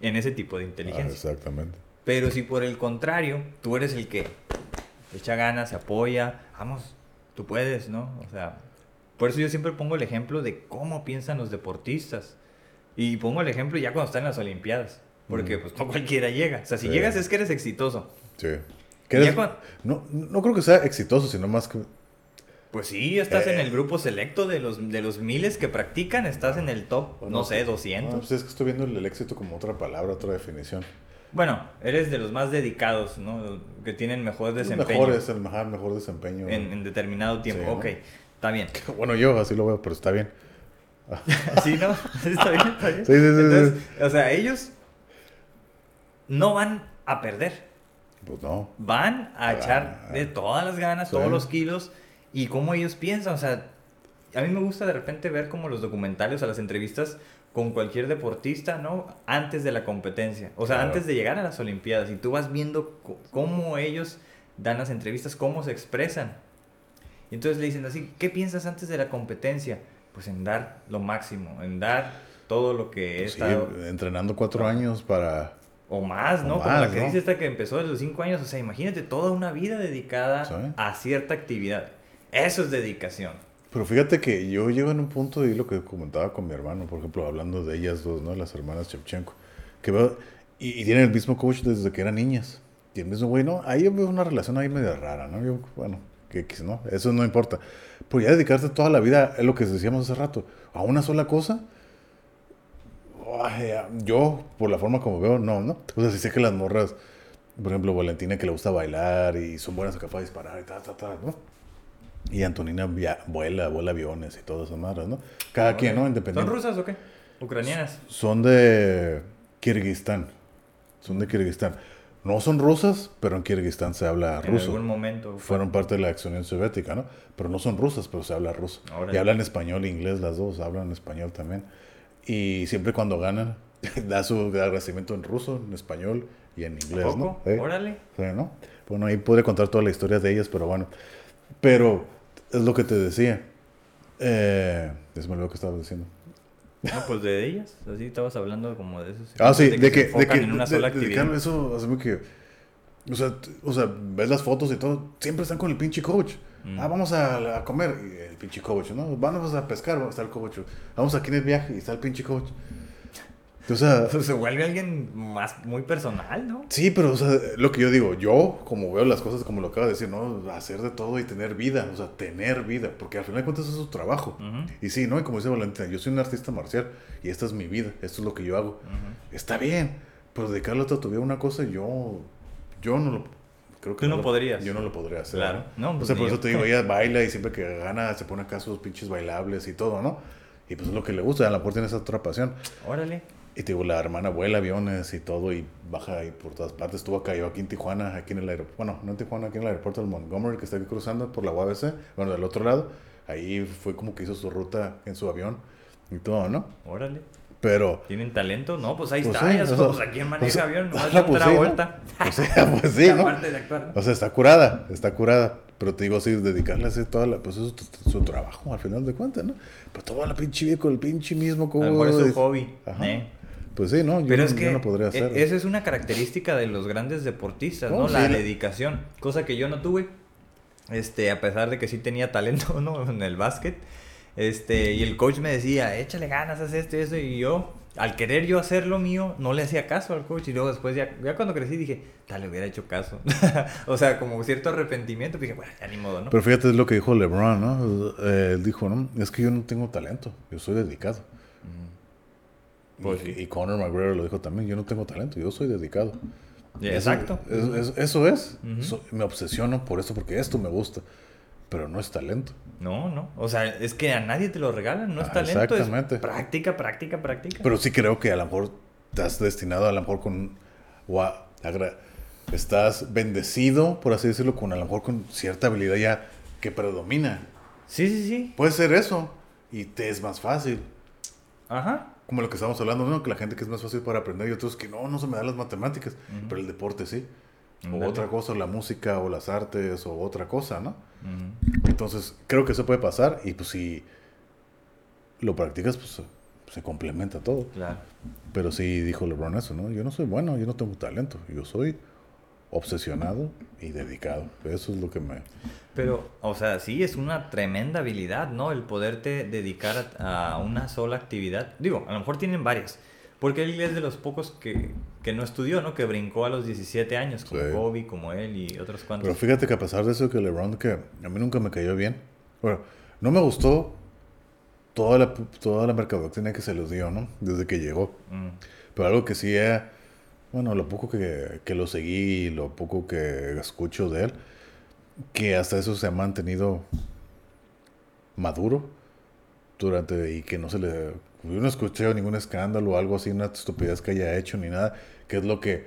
Speaker 2: En ese tipo de
Speaker 1: Ah,
Speaker 2: inteligencia.
Speaker 1: exactamente.
Speaker 2: Pero si por el contrario, tú eres el que echa ganas, se apoya, vamos, tú puedes, ¿no? O sea, por eso yo siempre pongo el ejemplo de cómo piensan los deportistas. Y pongo el ejemplo ya cuando están en las Olimpiadas. Porque
Speaker 1: Mm.
Speaker 2: pues no cualquiera llega. O sea, si
Speaker 1: Sí.
Speaker 2: llegas es que eres exitoso.
Speaker 1: Sí. Eres-
Speaker 2: cuan-
Speaker 1: no, no creo que sea exitoso, sino más que...
Speaker 2: Pues sí, estás en
Speaker 1: Eh.
Speaker 2: el grupo selecto de los, de los miles que practican, estás en el top, no sé, 200.
Speaker 1: No, pues es que estoy viendo el, éxito como otra palabra, otra definición.
Speaker 2: Bueno, eres de los más dedicados, ¿no? Que tienen mejor desempeño
Speaker 1: mejores, el mejor, mejor desempeño.
Speaker 2: en, en determinado tiempo.
Speaker 1: Sí, ¿no?
Speaker 2: Ok, está bien.
Speaker 1: Bueno, yo así lo veo, pero está bien.
Speaker 2: Sí, ¿no? Está bien, está bien.
Speaker 1: Sí, sí, sí,
Speaker 2: Entonces,
Speaker 1: sí.
Speaker 2: o sea, ellos no van a perder.
Speaker 1: Pues no.
Speaker 2: Van a
Speaker 1: Ah,
Speaker 2: echar de todas las ganas, todos los kilos y cómo ellos piensan. O sea, a mí me gusta de repente ver como los documentales o las entrevistas con cualquier deportista, ¿no? Antes de la competencia. O sea,
Speaker 1: Claro.
Speaker 2: antes de llegar a las Olimpiadas. Y tú vas viendo cómo ellos dan las entrevistas, cómo se expresan. Y entonces le dicen así, ¿qué piensas antes de la competencia? Pues en dar lo máximo, en dar todo lo que he
Speaker 1: Sí,
Speaker 2: estado...
Speaker 1: entrenando cuatro años para...
Speaker 2: O más, ¿no?
Speaker 1: O
Speaker 2: Como la
Speaker 1: más,
Speaker 2: que
Speaker 1: ¿no?
Speaker 2: dice esta que empezó desde los 5 años. O sea, imagínate toda una vida dedicada
Speaker 1: Sí.
Speaker 2: a cierta actividad. Eso es dedicación.
Speaker 1: Pero fíjate que yo llego en un punto y lo que comentaba con mi hermano, por ejemplo, hablando de ellas dos, ¿no? Las hermanas Shevchenko, que veo, y, y tienen el mismo coach desde que eran niñas. Y el mismo güey, ¿no? Ahí yo veo una relación ahí medio rara, ¿no? Yo, bueno, que X, ¿no? Eso no importa. Pero ya dedicarte toda la vida, es lo que decíamos hace rato, a una sola cosa. yo, por la forma como veo, no, ¿no? O sea, si sé que las morras, por ejemplo, Valentina que le gusta bailar y son buenas capaces de disparar y tal, tal, tal, ¿no? Y Antonina via- vuela, vuela aviones y todas esas madres, ¿no? Cada quien, ¿no?
Speaker 2: ¿Son
Speaker 1: Independiente.
Speaker 2: rusas o qué? Ucranianas.
Speaker 1: Son de Kirguistán. Son de Kirguistán. No son rusas, pero en Kirguistán se habla
Speaker 2: En
Speaker 1: ruso.
Speaker 2: algún momento. fue-
Speaker 1: Fueron parte de la Unión Soviética, ¿no? Pero no son rusas, pero se habla ruso. Y hablan español e inglés las dos, hablan español también. Y siempre cuando ganan, da su agradecimiento en ruso, en español y en
Speaker 2: ¿A
Speaker 1: inglés, ¿no? ¿Eh?
Speaker 2: Órale.
Speaker 1: Sí, ¿no? Bueno, ahí podría contar toda la historia de ellas, pero bueno. Pero es lo que te decía. Eh, se me olvidó que estaba diciendo.
Speaker 2: No, pues de ellas. Así estabas hablando como de esos.
Speaker 1: Ah, sí,
Speaker 2: de
Speaker 1: de
Speaker 2: se
Speaker 1: que, de
Speaker 2: enfocan
Speaker 1: que
Speaker 2: en una
Speaker 1: de-
Speaker 2: sola
Speaker 1: de-
Speaker 2: actividad.
Speaker 1: eso, así que, o sea, o sea, ves las fotos y todo, siempre están con el pinche coach.
Speaker 2: Mm.
Speaker 1: Ah, vamos a, a comer, y el pinche coach, ¿no? Vamos a pescar, está el coach. Vamos en el viaje y está el pinche coach. O sea,
Speaker 2: se vuelve alguien más muy personal, ¿no?
Speaker 1: sí, pero, o sea, lo que yo digo, yo, como veo las cosas, como lo acaba de decir, ¿no? Hacer de todo y tener vida, o sea, tener vida, porque al final de cuentas eso es su trabajo. Y sí, ¿no? Y como dice Valentina, yo soy un artista marcial y esta es mi vida, esto es lo que yo hago. Está bien, pero dedicarle toda tu vida a una cosa, yo, yo no lo, creo que
Speaker 2: Tú no podrías.
Speaker 1: Yo no lo podría hacer.
Speaker 2: Claro. No,
Speaker 1: o
Speaker 2: pues
Speaker 1: sea, por
Speaker 2: yo.
Speaker 1: eso te digo, ella baila y siempre que gana se pone acá sus pinches bailables y todo, ¿no? Y pues es lo que le gusta, a lo mejor tiene esa otra pasión.
Speaker 2: Órale.
Speaker 1: Y te digo, la hermana vuela aviones y todo y baja ahí por todas partes. Estuvo acá, yo aquí en Tijuana, aquí en el aeropuerto, bueno, no en Tijuana, aquí en el aeropuerto del Montgomery, que está aquí cruzando por la UABC, bueno, del otro lado. Ahí fue como que hizo su ruta en su avión y todo, ¿no?
Speaker 2: Órale.
Speaker 1: Pero...
Speaker 2: ¿Tienen talento? No, pues ahí
Speaker 1: Pues
Speaker 2: está.
Speaker 1: sí,
Speaker 2: ya
Speaker 1: o sea,
Speaker 2: somos aquí en maneja
Speaker 1: sea,
Speaker 2: avión. Nomás
Speaker 1: ajá, pues
Speaker 2: otra
Speaker 1: sí, ¿no?
Speaker 2: vuelta.
Speaker 1: Pues sí, pues sí, ¿no?
Speaker 2: Aparte de actuar.
Speaker 1: O sea, está curada, está curada. Pero te digo así, dedicarle a hacer toda la, pues eso es su trabajo al final de cuentas, ¿no? Pero toda la pinche vida con el pinche mismo
Speaker 2: A
Speaker 1: como...
Speaker 2: lo mejor es su hobby.
Speaker 1: Ajá.
Speaker 2: ¿eh?
Speaker 1: Pues sí, ¿no? Yo,
Speaker 2: Pero
Speaker 1: no,
Speaker 2: es que
Speaker 1: yo no podría
Speaker 2: e-
Speaker 1: hacerlo.
Speaker 2: esa es una característica de los grandes deportistas, ¿no? La dedicación, cosa que yo no tuve. Este, a pesar de que sí tenía talento, ¿no? En el básquet. Este, y el coach me decía, échale ganas, haz esto y eso. Y yo, al querer yo hacer lo mío, no le hacía caso al coach. Y luego después, ya, ya cuando crecí, dije, tal, le hubiera hecho caso. o sea, como cierto arrepentimiento. Dije, bueno, ya ni modo, ¿no?
Speaker 1: Pero fíjate, es lo que dijo LeBron, ¿no? Eh, dijo, ¿no? Es que yo no tengo talento, yo soy dedicado.
Speaker 2: Pues
Speaker 1: y, y Conor McGregor lo dijo también, yo no tengo talento, yo soy dedicado. Eso-
Speaker 2: Exacto.
Speaker 1: Eso, eso- eso es. So- me obsesiono por esto, porque esto me gusta. Pero no es talento.
Speaker 2: No, no. O sea, es que a nadie te lo regalan, no es
Speaker 1: Ah,
Speaker 2: talento.
Speaker 1: exactamente.
Speaker 2: Es práctica, práctica, práctica.
Speaker 1: Pero sí creo que a lo mejor estás destinado, a lo mejor con. O a- agra- estás bendecido, por así decirlo, con a lo mejor con cierta habilidad ya que predomina.
Speaker 2: Sí, sí, sí.
Speaker 1: Puede ser eso. Y te es más fácil.
Speaker 2: Ajá.
Speaker 1: Como lo que estamos hablando, ¿no? Que la gente que es más fácil para aprender y otros que no, no se me dan las matemáticas. Pero el deporte sí. O otra cosa, la música o las artes o otra cosa, ¿no? Entonces, creo que eso puede pasar y pues si lo practicas, pues se complementa todo.
Speaker 2: Claro.
Speaker 1: Pero sí dijo LeBron eso, ¿no? Yo no soy bueno, yo no tengo talento, yo soy obsesionado y dedicado. Eso es lo que me...
Speaker 2: Pero, o sea, sí, es una tremenda habilidad, ¿no? El poderte dedicar a, a una sola actividad. Digo, a lo mejor tienen varias. Porque él es de los pocos que, que no estudió, ¿no? Que brincó a los 17 años, como
Speaker 1: Sí.
Speaker 2: Kobe, como él y otros cuantos.
Speaker 1: Pero fíjate que a pesar de eso que LeBron, que a mí nunca me cayó bien, bueno, no me gustó toda la, toda la mercadotecnia que se les dio, ¿no? Desde que llegó.
Speaker 2: Mm.
Speaker 1: Pero algo que sí, eh, bueno, lo poco que, que lo seguí lo poco que escucho de él, que hasta eso se ha mantenido maduro durante y que no se le... Yo no escuché ningún escándalo o algo así, una estupidez que haya hecho ni nada, que es lo que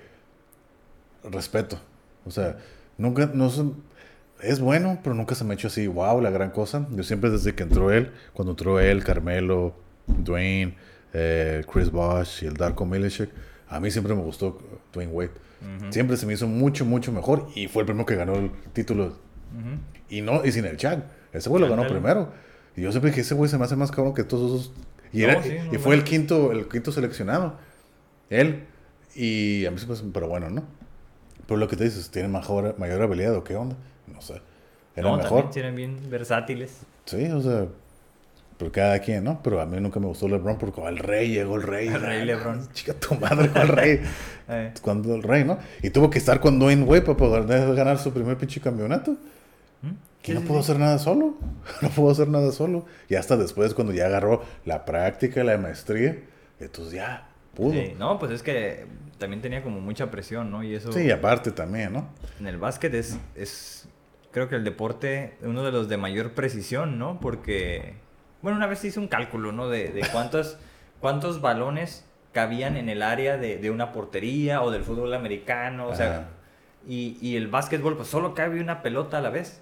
Speaker 1: respeto. O sea, nunca, no son, es bueno, pero nunca se me ha hecho así, wow, la gran cosa. Yo siempre desde que entró él, cuando entró él, Carmelo, Dwayne, eh, Chris Bosh y el Darko Milicic, a mí siempre me gustó Dwayne Wade. Siempre se me hizo mucho, mucho mejor y fue el primero que ganó el título. Y no, y sin el Chad. Ese güey lo ganó primero. Y yo siempre dije, ese güey se me hace más cabrón que todos esos Y,
Speaker 2: No,
Speaker 1: era-
Speaker 2: sí,
Speaker 1: y fue el quinto, el quinto seleccionado. Él. Y a mí se me hace- pero bueno, ¿no? Pero lo que te dices, ¿tiene mejor, mayor habilidad o qué onda? No sé. Era mejor.
Speaker 2: eran bien versátiles.
Speaker 1: Sí, o sea, por cada quien, ¿no? Pero a mí nunca me gustó LeBron porque el rey, llegó el rey.
Speaker 2: El rey LeBron.
Speaker 1: Chica tu madre, ¿cuál rey?
Speaker 2: Eh,
Speaker 1: Cuando el rey, ¿no? Y tuvo que estar con Dwayne Wade para poder ganar su primer pinche campeonato. Que
Speaker 2: Sí,
Speaker 1: no pudo hacer nada solo. No pudo hacer nada solo. Y hasta después, cuando ya agarró la práctica, la maestría, entonces ya pudo.
Speaker 2: sí, No, pues es que también tenía como mucha presión, ¿no? Y eso
Speaker 1: Sí, aparte también, ¿no?
Speaker 2: en el básquet es, es, creo que el deporte, uno de los de mayor precisión, ¿no? Porque, bueno, una vez hice un cálculo, ¿no? De, de cuántos, cuántos balones cabían en el área de, de una portería o del fútbol americano, o sea, y, y el básquetbol, pues solo cabe una pelota a la vez,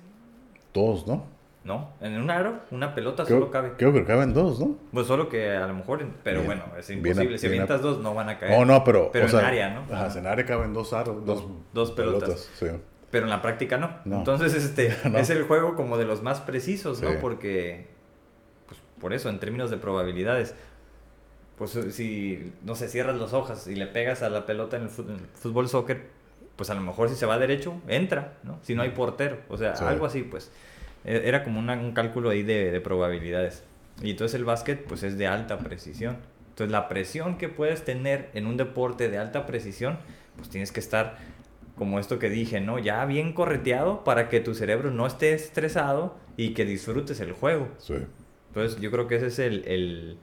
Speaker 1: Todos, ¿no?
Speaker 2: ¿no? En un aro, una pelota
Speaker 1: Creo,
Speaker 2: solo cabe.
Speaker 1: creo que caben dos, ¿no?
Speaker 2: Pues solo que a lo mejor, pero
Speaker 1: Bien,
Speaker 2: bueno, es
Speaker 1: bien,
Speaker 2: imposible. si
Speaker 1: bien,
Speaker 2: avientas dos, no van a caer.
Speaker 1: Oh, no, pero.
Speaker 2: Pero
Speaker 1: o
Speaker 2: en
Speaker 1: sea,
Speaker 2: área, ¿no?
Speaker 1: Ajá, en área caben dos aros, dos,
Speaker 2: dos pelotas.
Speaker 1: sí.
Speaker 2: Pero en la práctica no.
Speaker 1: No.
Speaker 2: Entonces, este,
Speaker 1: No.
Speaker 2: es el juego como de los más precisos, ¿no?
Speaker 1: Sí.
Speaker 2: Porque, por eso, en términos de probabilidades, pues si, no sé, cierras los ojos y le pegas a la pelota en el fut- en el fútbol, soccer, pues a lo mejor si se va derecho, entra, ¿no? Si no hay portero, o sea,
Speaker 1: Sí.
Speaker 2: algo así, pues. E- Era como una- un cálculo ahí de, de probabilidades. Y entonces el básquet, pues es de alta precisión. Entonces la presión que puedes tener en un deporte de alta precisión, pues tienes que estar como esto que dije, ¿no? Ya bien correteado para que tu cerebro no esté estresado y que disfrutes el juego.
Speaker 1: Sí.
Speaker 2: Entonces yo creo que esa es el, el-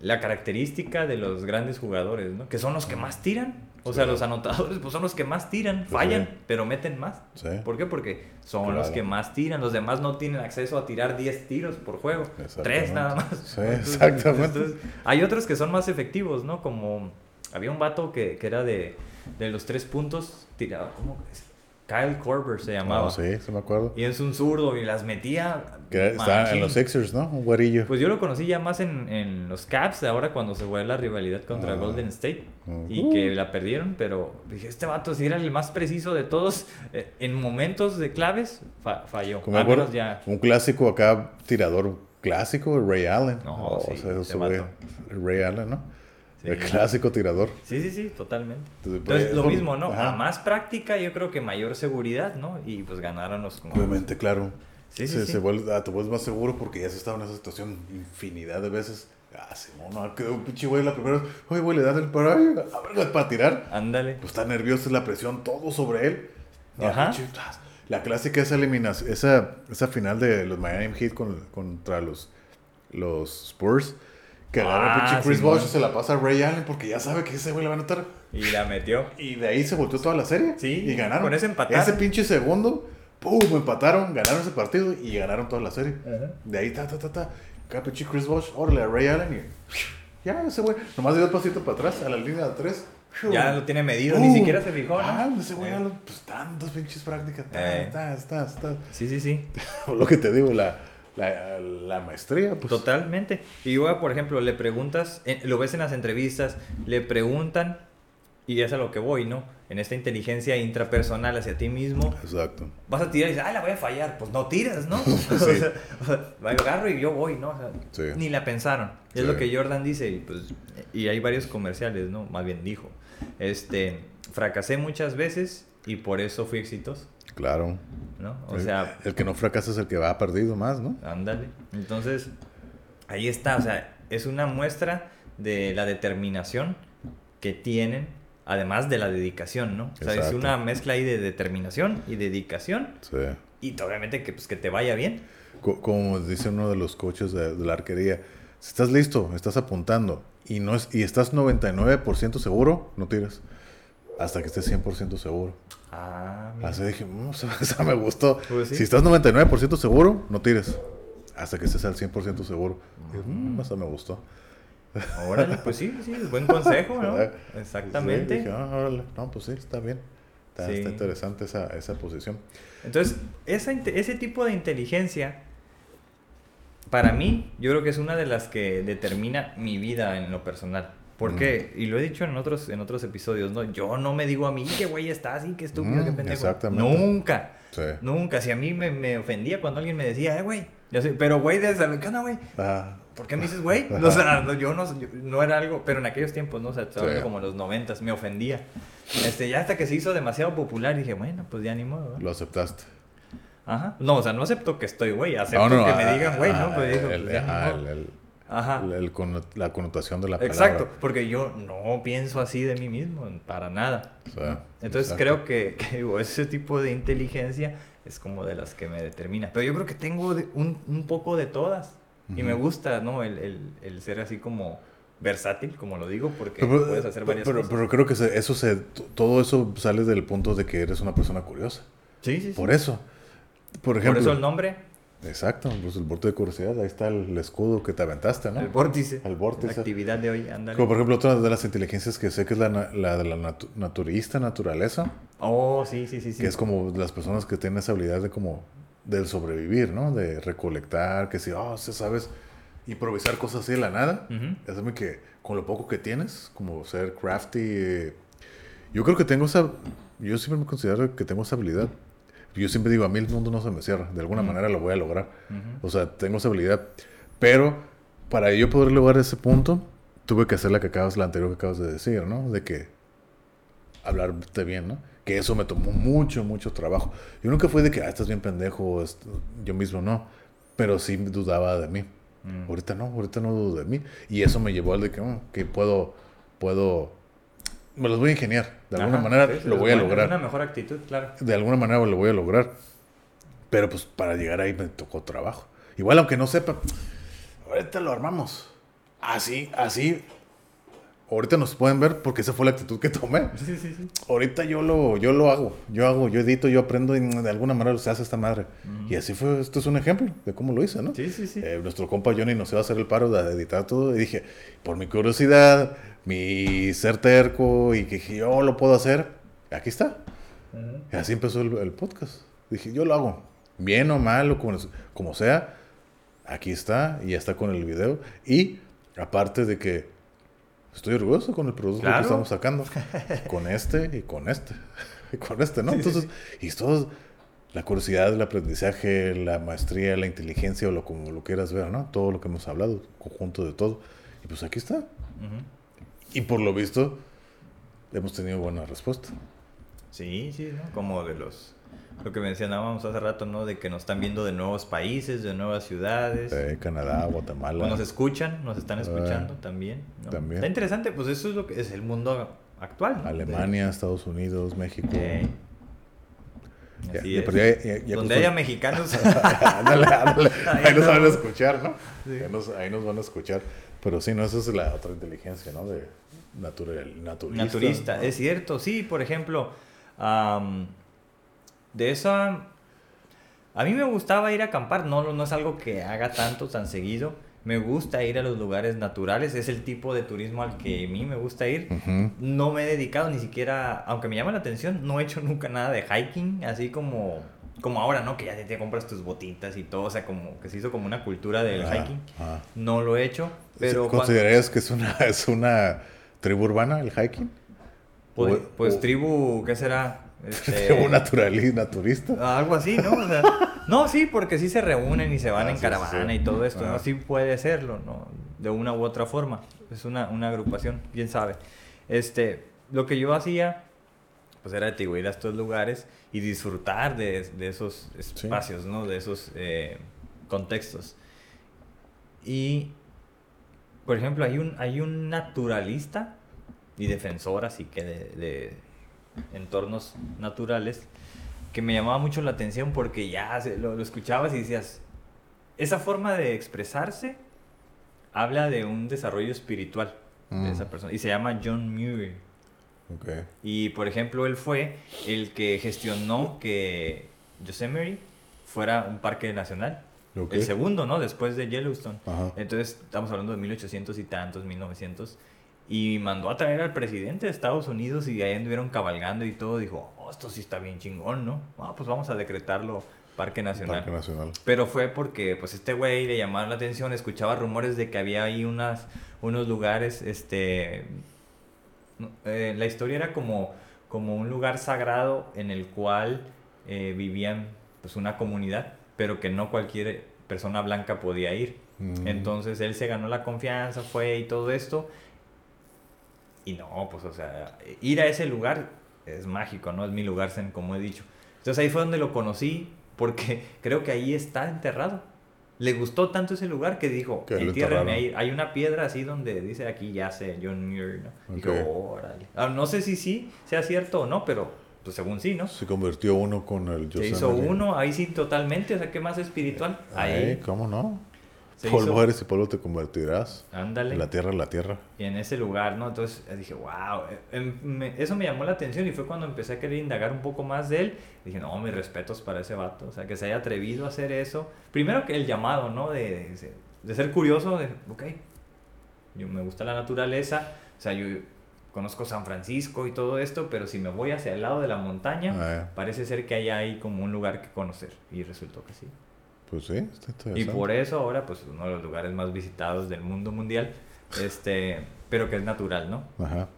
Speaker 2: la característica de los grandes jugadores, ¿no? Que son los que más tiran. O sea, los anotadores pues son los que más tiran, fallan,
Speaker 1: sí.
Speaker 2: pero meten más.
Speaker 1: Sí.
Speaker 2: ¿Por qué? Porque son los que más tiran. Los demás no tienen acceso a tirar 10 tiros por juego. Tres nada más.
Speaker 1: Sí, exactamente.
Speaker 2: hay otros que son más efectivos, ¿no? Como había un vato que, que era de, de los tres puntos, tiraba, ¿cómo es? Kyle Korver se llamaba.
Speaker 1: No, sí, sí me acuerdo.
Speaker 2: Y es un zurdo y las metía.
Speaker 1: Que está en los Sixers, ¿no? Un guarillo.
Speaker 2: Pues yo lo conocí ya más en, en los Caps, ahora cuando se fue la rivalidad contra
Speaker 1: Ah.
Speaker 2: Golden State. Y que la perdieron, pero dije, este vato si era el más preciso de todos, eh, en momentos de claves, fa- falló.
Speaker 1: Como acuerdo,
Speaker 2: ya.
Speaker 1: un clásico acá, tirador clásico, Ray Allen.
Speaker 2: No,
Speaker 1: Oh,
Speaker 2: sí,
Speaker 1: o sea. Ray Allen, ¿no?
Speaker 2: Sí.
Speaker 1: El clásico tirador.
Speaker 2: Sí, sí, sí, totalmente.
Speaker 1: Entonces,
Speaker 2: Entonces,
Speaker 1: pues,
Speaker 2: lo
Speaker 1: por-
Speaker 2: mismo, ¿no?
Speaker 1: ajá.
Speaker 2: A más práctica, yo creo que mayor seguridad, ¿no? Y pues ganaron los...
Speaker 1: Obviamente, claro.
Speaker 2: Sí, sí,
Speaker 1: se,
Speaker 2: sí.
Speaker 1: se vuelve, ah, te vuelves más seguro porque ya has estado en esa situación infinidad de veces. Ah, sí, no, no, quedó un pinche güey la primera vez. Oye, güey, le das el para, a para tirar.
Speaker 2: Ándale.
Speaker 1: Pues está nervioso, es la presión, todo sobre él.
Speaker 2: Ajá.
Speaker 1: La clásica esa eliminación, esa, esa final de los Miami Heat con- contra los, los Spurs. Que agarra
Speaker 2: Ah,
Speaker 1: pinche Chris
Speaker 2: Simón.
Speaker 1: Bosh se la pasa a Ray Allen porque ya sabe que ese güey le va a anotar.
Speaker 2: Y la metió.
Speaker 1: Y de ahí se volteó toda la serie.
Speaker 2: Sí,
Speaker 1: y ganaron.
Speaker 2: con ese empataron.
Speaker 1: Ese pinche segundo, ¡pum! Empataron, ganaron ese partido y ganaron toda la serie. De ahí, ta, ta, ta, ta. Acá pinche Chris Bosh, órale a Ray Allen y. Ya, ese güey. Nomás dio el pasito para atrás, a la línea de tres.
Speaker 2: Ya lo tiene medido, ni siquiera se fijó, ¿no?
Speaker 1: Ah, ese güey,
Speaker 2: Eh.
Speaker 1: pues tantas pinches prácticas. Ta,
Speaker 2: Eh.
Speaker 1: ta, ta, ta.
Speaker 2: Sí, sí, sí.
Speaker 1: Lo que te digo, la, la, la maestría, pues.
Speaker 2: Totalmente. Y igual, por ejemplo, le preguntas, eh, lo ves en las entrevistas, le preguntan, y es a lo que voy, ¿no? En esta inteligencia intrapersonal hacia ti mismo,
Speaker 1: Exacto.
Speaker 2: vas a tirar y dices, ah, la voy a fallar. Pues no tiras, ¿no? o sea, o sea, agarro y yo voy, ¿no? O sea,
Speaker 1: Sí.
Speaker 2: Ni la pensaron. Es
Speaker 1: Sí.
Speaker 2: lo que Jordan dice, y, pues, y hay varios comerciales, ¿no? Más bien dijo. Este, fracasé muchas veces y por eso fui exitoso,
Speaker 1: Claro.
Speaker 2: ¿no? O
Speaker 1: El-
Speaker 2: sea,
Speaker 1: el que no fracasa es el que va perdido más, ¿no?
Speaker 2: Ándale. Entonces, ahí está. O sea, es una muestra de la determinación que tienen, además de la dedicación, ¿no? O sea, es una mezcla ahí de determinación y dedicación.
Speaker 1: Sí.
Speaker 2: Y obviamente que, pues, que te vaya bien.
Speaker 1: Co- como dice uno de los coaches de, de la arquería, si estás listo, estás apuntando y no es y estás 99% seguro, no tires. Hasta que estés 100% seguro.
Speaker 2: Ah, mira.
Speaker 1: Así dije, "Mm, esa, esa me gustó.
Speaker 2: Pues sí.
Speaker 1: Si estás 99% seguro, no tires. Hasta que estés al 100% seguro. Dije, "Mm, esa me gustó.
Speaker 2: Órale, pues sí, sí, buen consejo, ¿no? Exactamente.
Speaker 1: Sí, dije, "Ah, órale". No, pues sí, está bien. Está,
Speaker 2: Sí.
Speaker 1: está interesante esa, esa posición.
Speaker 2: Entonces, esa, ese tipo de inteligencia, para mí, yo creo que es una de las que determina mi vida en lo personal. Porque, y lo he dicho en otros, en otros episodios, ¿no? Yo no me digo a mí, que güey está así, que estúpido,
Speaker 1: Mm,
Speaker 2: que pendejo.
Speaker 1: exactamente.
Speaker 2: Nunca.
Speaker 1: Sí.
Speaker 2: Nunca, si a mí me, me ofendía cuando alguien me decía, eh, güey. Yo sé, pero güey, desde la ¿qué onda, güey?
Speaker 1: Ah,
Speaker 2: ¿Por qué me dices güey? O sea, no, yo no, yo- no era algo, pero en aquellos tiempos, ¿no? O sea, estaba
Speaker 1: Sí.
Speaker 2: hablando como en los noventas, me ofendía. Este, ya hasta que se hizo demasiado popular, dije, bueno, pues ya ni modo, ¿verdad?
Speaker 1: lo aceptaste.
Speaker 2: Ajá. No, o sea, no acepto que estoy güey, acepto
Speaker 1: No, no,
Speaker 2: que
Speaker 1: ah,
Speaker 2: me digan güey,
Speaker 1: ah,
Speaker 2: ¿no? Pues digo,
Speaker 1: el-
Speaker 2: pues, ya ni
Speaker 1: ajá,
Speaker 2: modo.
Speaker 1: el- el-
Speaker 2: Ajá.
Speaker 1: el- el la connotación de la palabra.
Speaker 2: Exacto, porque yo no pienso así de mí mismo, para nada.
Speaker 1: O sea,
Speaker 2: Entonces
Speaker 1: exacto.
Speaker 2: creo que, que digo, ese tipo de inteligencia es como de las que me determina. Pero yo creo que tengo de- un, un poco de todas. Y me gusta, ¿no? El, el, el ser así como versátil, como lo digo, porque
Speaker 1: Pero,
Speaker 2: puedes hacer varias
Speaker 1: pero,
Speaker 2: cosas.
Speaker 1: pero creo que eso se, todo eso sale del punto de que eres una persona curiosa.
Speaker 2: sí, sí, sí.
Speaker 1: Por eso. Por
Speaker 2: Por
Speaker 1: ejemplo.
Speaker 2: eso el nombre,
Speaker 1: Exacto, pues el bote de curiosidad, ahí está el, escudo que te aventaste, ¿no?
Speaker 2: el vórtice.
Speaker 1: El vórtice.
Speaker 2: La actividad de hoy, ándale.
Speaker 1: Como por ejemplo, otra de las inteligencias que sé que es la, la de la natu- naturista, naturaleza,
Speaker 2: Oh, sí, sí, sí, sí.
Speaker 1: que es como las personas que tienen esa habilidad de como del sobrevivir, ¿no? De recolectar, que si, oh, sabes improvisar cosas así de la nada. Es muy que con lo poco que tienes, como ser crafty. eh, yo creo que tengo esa, yo siempre me considero que tengo esa habilidad. Yo siempre digo, a mí el mundo no se me cierra, de alguna manera lo voy a lograr. O sea, tengo esa habilidad. Pero para yo poder lograr ese punto, tuve que hacer la que acabas, la anterior que acabas de decir, ¿no? De que hablarte bien, ¿no? Que eso me tomó mucho, mucho trabajo. Yo nunca fui de que, ah, estás bien pendejo, yo mismo no. Pero sí dudaba de mí.
Speaker 2: Mm.
Speaker 1: Ahorita no, ahorita no dudo de mí. Y eso me llevó al de que, mm, que puedo, puedo, me los voy a ingeniar. De alguna
Speaker 2: Ajá,
Speaker 1: manera
Speaker 2: sí,
Speaker 1: lo voy a lograr.
Speaker 2: una mejor actitud, claro.
Speaker 1: De alguna manera lo voy a lograr. Pero pues para llegar ahí me tocó trabajo. Igual aunque no sepa, ahorita lo armamos. Así, así. Ahorita nos pueden ver porque esa fue la actitud que tomé.
Speaker 2: Sí, sí, sí.
Speaker 1: Ahorita yo lo, yo lo hago, yo hago, yo edito, yo aprendo y de alguna manera se hace esta madre. Y así fue, esto es un ejemplo de cómo lo hice, ¿no?
Speaker 2: Sí, sí, sí.
Speaker 1: Eh, nuestro compa Johnny nos iba a hacer el paro de editar todo y dije, por mi curiosidad, mi ser terco y que dije, yo lo puedo hacer, aquí está. Y así empezó el, el podcast. Dije, yo lo hago, bien o mal o como, como sea, aquí está y ya está con el video. Y aparte de que estoy orgulloso con el producto
Speaker 2: Claro.
Speaker 1: que estamos sacando, con este y con este, y con este, ¿no? Entonces, y todo, la curiosidad, el aprendizaje, la maestría, la inteligencia o lo como lo quieras ver, ¿no? Todo lo que hemos hablado, conjunto de todo. Y pues aquí está. Y por lo visto, hemos tenido buena respuesta.
Speaker 2: Sí, sí, ¿no? Como de los... Lo que mencionábamos hace rato, ¿no? De que nos están viendo de nuevos países, de nuevas ciudades.
Speaker 1: Eh, Canadá, Guatemala.
Speaker 2: Nos escuchan, nos están escuchando también. ¿no?
Speaker 1: también.
Speaker 2: Está interesante, pues eso es lo que es el mundo actual. ¿no?
Speaker 1: Alemania, Estados Unidos, México. Ya- ya-
Speaker 2: Donde
Speaker 1: justo-
Speaker 2: haya mexicanos.
Speaker 1: ándale, ándale.
Speaker 2: Ahí
Speaker 1: Ahí nos van a escuchar, ¿no?
Speaker 2: Sí.
Speaker 1: Ahí, nos, ahí nos van a escuchar. Pero sí, no, esa es la otra inteligencia, ¿no? De natural, naturista.
Speaker 2: naturista,
Speaker 1: ¿no?
Speaker 2: es cierto, sí, por ejemplo, de esa, a mí me gustaba ir a acampar, no, no es algo que haga tanto, tan seguido, me gusta ir a los lugares naturales, es el tipo de turismo al que a mí me gusta ir, no me he dedicado ni siquiera, aunque me llama la atención, no he hecho nunca nada de hiking, así como, como ahora, ¿no? Que ya te, compras tus botitas y todo, o sea, como que se hizo como una cultura del
Speaker 1: Ah,
Speaker 2: hiking,
Speaker 1: ah.
Speaker 2: no lo he hecho, pero... cuando-
Speaker 1: ¿Considerarías que es una, es una tribu urbana el hiking?
Speaker 2: pues,
Speaker 1: o-
Speaker 2: pues
Speaker 1: o-
Speaker 2: tribu, ¿qué será? Este,
Speaker 1: ¿Tribu naturali- naturista?
Speaker 2: Algo así, ¿no? O sea, no, sí, porque sí se reúnen y se van
Speaker 1: Ah,
Speaker 2: en
Speaker 1: sí,
Speaker 2: caravana
Speaker 1: sí.
Speaker 2: y todo esto,
Speaker 1: Ah.
Speaker 2: ¿no? Sí puede serlo, ¿no? De una u otra forma. Es una, una agrupación, quién sabe. Este, lo que yo hacía, pues era digo, ir a estos lugares y disfrutar de, de esos espacios, ¿no? De esos eh, contextos. Y, por ejemplo, hay un, hay un naturalista y defensor, así que de, de entornos naturales, que me llamaba mucho la atención porque ya lo, lo escuchabas y decías, esa forma de expresarse habla de un desarrollo espiritual de
Speaker 1: Mm.
Speaker 2: esa persona. Y se llama John Muir. Y por ejemplo, él fue el que gestionó que Yosemite fuera un parque nacional.
Speaker 1: Ok.
Speaker 2: El segundo, ¿no? Después de Yellowstone.
Speaker 1: Ajá.
Speaker 2: Entonces, estamos hablando de 1800 y tantos, 1900. Y mandó a traer al presidente de Estados Unidos y ahí anduvieron cabalgando y todo. Dijo, oh, esto sí está bien chingón, ¿no? Ah, pues vamos a decretarlo Parque Nacional.
Speaker 1: Parque Nacional.
Speaker 2: Pero fue porque, pues, este güey le llamaron la atención, escuchaba rumores de que había ahí unas, unos lugares, este... eh, la historia era como, como un lugar sagrado en el cual eh, vivían pues una comunidad, pero que no cualquier persona blanca podía ir.
Speaker 1: Mm.
Speaker 2: Entonces él se ganó la confianza, fue y todo esto. Y no, pues o sea, ir a ese lugar es mágico, ¿no? Es mi lugar zen, como he dicho. Entonces ahí fue donde lo conocí, porque creo que ahí está enterrado. Le gustó tanto ese lugar que dijo, entiérrenme ahí. Hay una piedra así donde dice aquí yace John Muir, ¿no? Dijo,
Speaker 1: Ok.
Speaker 2: órale. Ah, no sé si sí sea cierto o no, pero pues según sí, ¿no?
Speaker 1: Se convirtió uno con el
Speaker 2: Se
Speaker 1: Yosemite.
Speaker 2: hizo uno, ahí sí totalmente, o sea, ¿qué más espiritual?
Speaker 1: Ay,
Speaker 2: Ahí,
Speaker 1: ¿cómo no?
Speaker 2: Se
Speaker 1: polvo
Speaker 2: hizo-
Speaker 1: eres y polvo te convertirás.
Speaker 2: ándale.
Speaker 1: La tierra, la tierra.
Speaker 2: Y en ese lugar, ¿no? Entonces eh, dije, wow, eso me llamó la atención y fue cuando empecé a querer indagar un poco más de él. Dije, no, mis respetos para ese vato, o sea, que se haya atrevido a hacer eso. Primero que el llamado, ¿no? De, de- de ser curioso, de, ok, yo me gusta la naturaleza, o sea, yo conozco San Francisco y todo esto, pero si me voy hacia el lado de la montaña,
Speaker 1: Ah,
Speaker 2: parece ser que hay ahí como un lugar que conocer. Y resultó que sí.
Speaker 1: Pues sí, está
Speaker 2: Y
Speaker 1: interesante.
Speaker 2: por eso ahora, pues, uno de los lugares más visitados del mundo mundial, este, pero que es natural, ¿no?
Speaker 1: Ajá.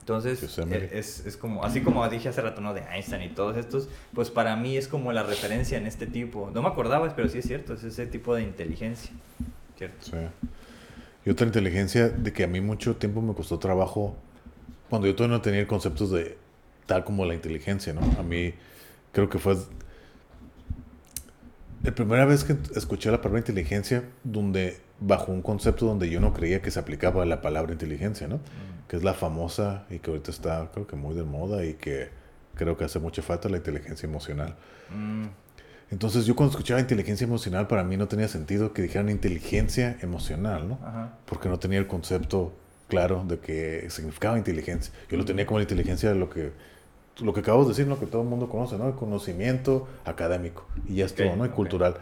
Speaker 2: Entonces, e- es, es como, así como dije hace rato, ¿no? De Einstein y todos estos, pues para mí es como la referencia en este tipo. No me acordaba, pero sí es cierto, es ese tipo de inteligencia, ¿cierto?
Speaker 1: Sí. Y otra inteligencia de que a mí mucho tiempo me costó trabajo cuando yo todavía no tenía conceptos de tal como la inteligencia, ¿no? A mí creo que fue la primera vez que escuché la palabra inteligencia donde bajo un concepto donde yo no creía que se aplicaba la palabra inteligencia, ¿no? Que es la famosa y que ahorita está creo que muy de moda y que creo que hace mucha falta la inteligencia emocional.
Speaker 2: Mm,
Speaker 1: Entonces yo cuando escuchaba inteligencia emocional para mí no tenía sentido que dijeran inteligencia emocional, ¿no?
Speaker 2: ajá.
Speaker 1: Porque no tenía el concepto claro de que significaba inteligencia. Yo lo tenía como la inteligencia de lo que lo que acabo de decir, lo que todo el mundo conoce, ¿no? El conocimiento académico y ya es
Speaker 2: Ok,
Speaker 1: todo, ¿no? Y
Speaker 2: ok.
Speaker 1: cultural.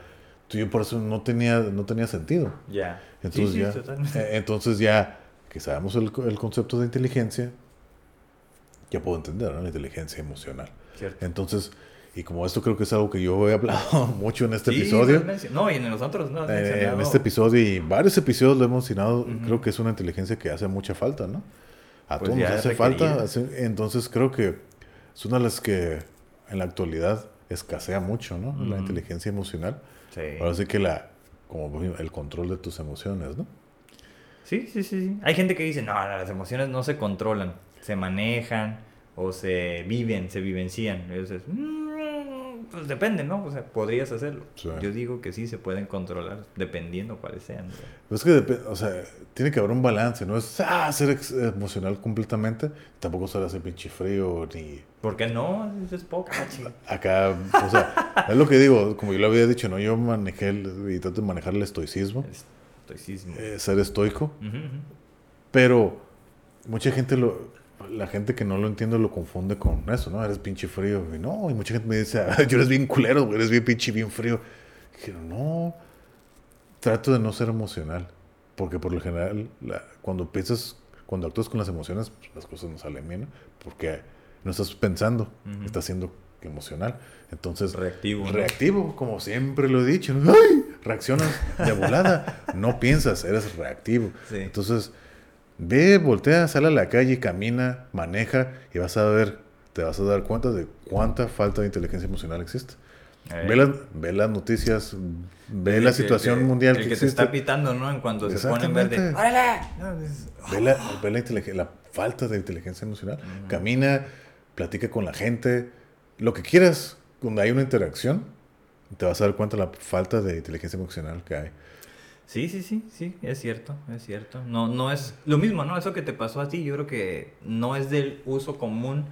Speaker 1: Yo por eso no tenía no tenía sentido.
Speaker 2: Ya.
Speaker 1: Entonces
Speaker 2: sí, sí,
Speaker 1: ya
Speaker 2: totalmente.
Speaker 1: eh, entonces ya que sabemos el, el concepto de inteligencia ya puedo entender, ¿no? La inteligencia emocional.
Speaker 2: Cierto.
Speaker 1: Entonces, y como esto creo que es algo que yo he hablado mucho en este
Speaker 2: Sí,
Speaker 1: episodio,
Speaker 2: No, y en los otros no
Speaker 1: eh, en este episodio y varios episodios lo hemos mencionado,
Speaker 2: Ujú.
Speaker 1: creo que es una inteligencia que hace mucha falta, ¿no? A
Speaker 2: Pues
Speaker 1: todos nos hace falta. entonces creo que es una de las que en la actualidad escasea mucho, ¿no? La inteligencia emocional.
Speaker 2: Sí.
Speaker 1: Ahora sí que la, como el control de tus emociones, ¿no?
Speaker 2: Sí, sí, sí, sí. Hay gente que dice, no, las emociones no se controlan, se manejan o se viven, se vivencian. Y dices, "Mm, pues depende, ¿no? O sea, podrías hacerlo.
Speaker 1: Sí.
Speaker 2: Yo digo que sí se pueden controlar, dependiendo cuáles sean.
Speaker 1: Pero es que, o sea, tiene que haber un balance, no es ah, ser emocional completamente, tampoco ser así pinche frío, ni
Speaker 2: ¿Por qué no? Eso es poco, machi.
Speaker 1: acá, o sea, es lo que digo, como yo lo había dicho, ¿no? Yo manejé el- y trato de manejar el estoicismo,
Speaker 2: Estoicismo.
Speaker 1: eh, ser estoico, pero mucha gente lo, la gente que no lo entiende lo confunde con eso, ¿no? Eres pinche frío, y no, y mucha gente me dice, "Ah, yo eres bien culero, eres bien pinche, bien frío. Dije, no, trato de no ser emocional, porque por lo general, la- cuando piensas, cuando actúas con las emociones, pues, las cosas no salen bien, ¿no? Porque no estás pensando,
Speaker 2: Ujú.
Speaker 1: estás siendo emocional. Entonces,
Speaker 2: Reactivo, ¿no?
Speaker 1: reactivo, como siempre lo he dicho. ¿no? ¡Ay! Reaccionas de volada, no piensas, eres reactivo.
Speaker 2: Sí.
Speaker 1: Entonces, ve, voltea, sale a la calle, camina, maneja y vas a ver, te vas a dar cuenta de cuánta falta de inteligencia emocional existe.
Speaker 2: Eh,
Speaker 1: Ve, las, ve las noticias, ve
Speaker 2: el
Speaker 1: la
Speaker 2: que-
Speaker 1: situación
Speaker 2: que-
Speaker 1: mundial
Speaker 2: El
Speaker 1: que,
Speaker 2: que te
Speaker 1: existe.
Speaker 2: está pitando, ¿no? En cuanto se pone en verde. ¡Órale! No, es-
Speaker 1: Ve la, ve la, la falta de inteligencia emocional. Camina, platica con la gente, lo que quieras, cuando hay una interacción, te vas a dar cuenta de la falta de inteligencia emocional que hay.
Speaker 2: Sí, sí, sí, sí, es cierto, es cierto. No, no es lo mismo, ¿no? Eso que te pasó a ti, yo creo que no es del uso común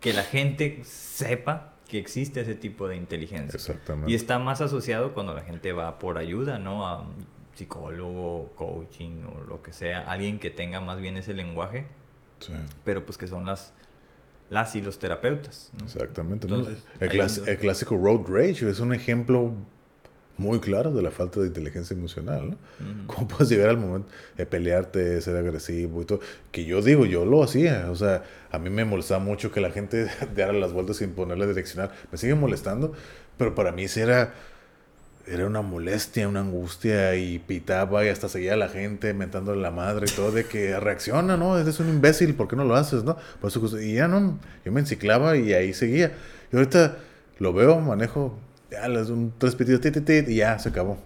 Speaker 2: que la gente sepa que existe ese tipo de inteligencia.
Speaker 1: Exactamente.
Speaker 2: Y está más asociado cuando la gente va por ayuda, ¿no? A un psicólogo, coaching o lo que sea, alguien que tenga más bien ese lenguaje,
Speaker 1: Sí,
Speaker 2: pero pues que son las, las y los terapeutas. ¿no?
Speaker 1: exactamente. ¿no?
Speaker 2: Entonces,
Speaker 1: clas- el clásico road rage es un ejemplo muy claro de la falta de inteligencia emocional. ¿no?
Speaker 2: Ujú.
Speaker 1: ¿Cómo puedes llegar al momento de pelearte, ser agresivo y todo? Que yo digo, yo lo hacía. O sea, a mí me molestaba mucho que la gente diera las vueltas sin ponerle direccional. Me sigue molestando, pero para mí sí era, era una molestia, una angustia y pitaba y hasta seguía a la gente mentándole la madre y todo de que reacciona, ¿no? Eres un imbécil, ¿por qué no lo haces, no? Por eso, y ya no, yo me enciclaba y ahí seguía. Y ahorita lo veo, manejo, ya les un tres pitidos, tit, tit, tit, y ya se acabó.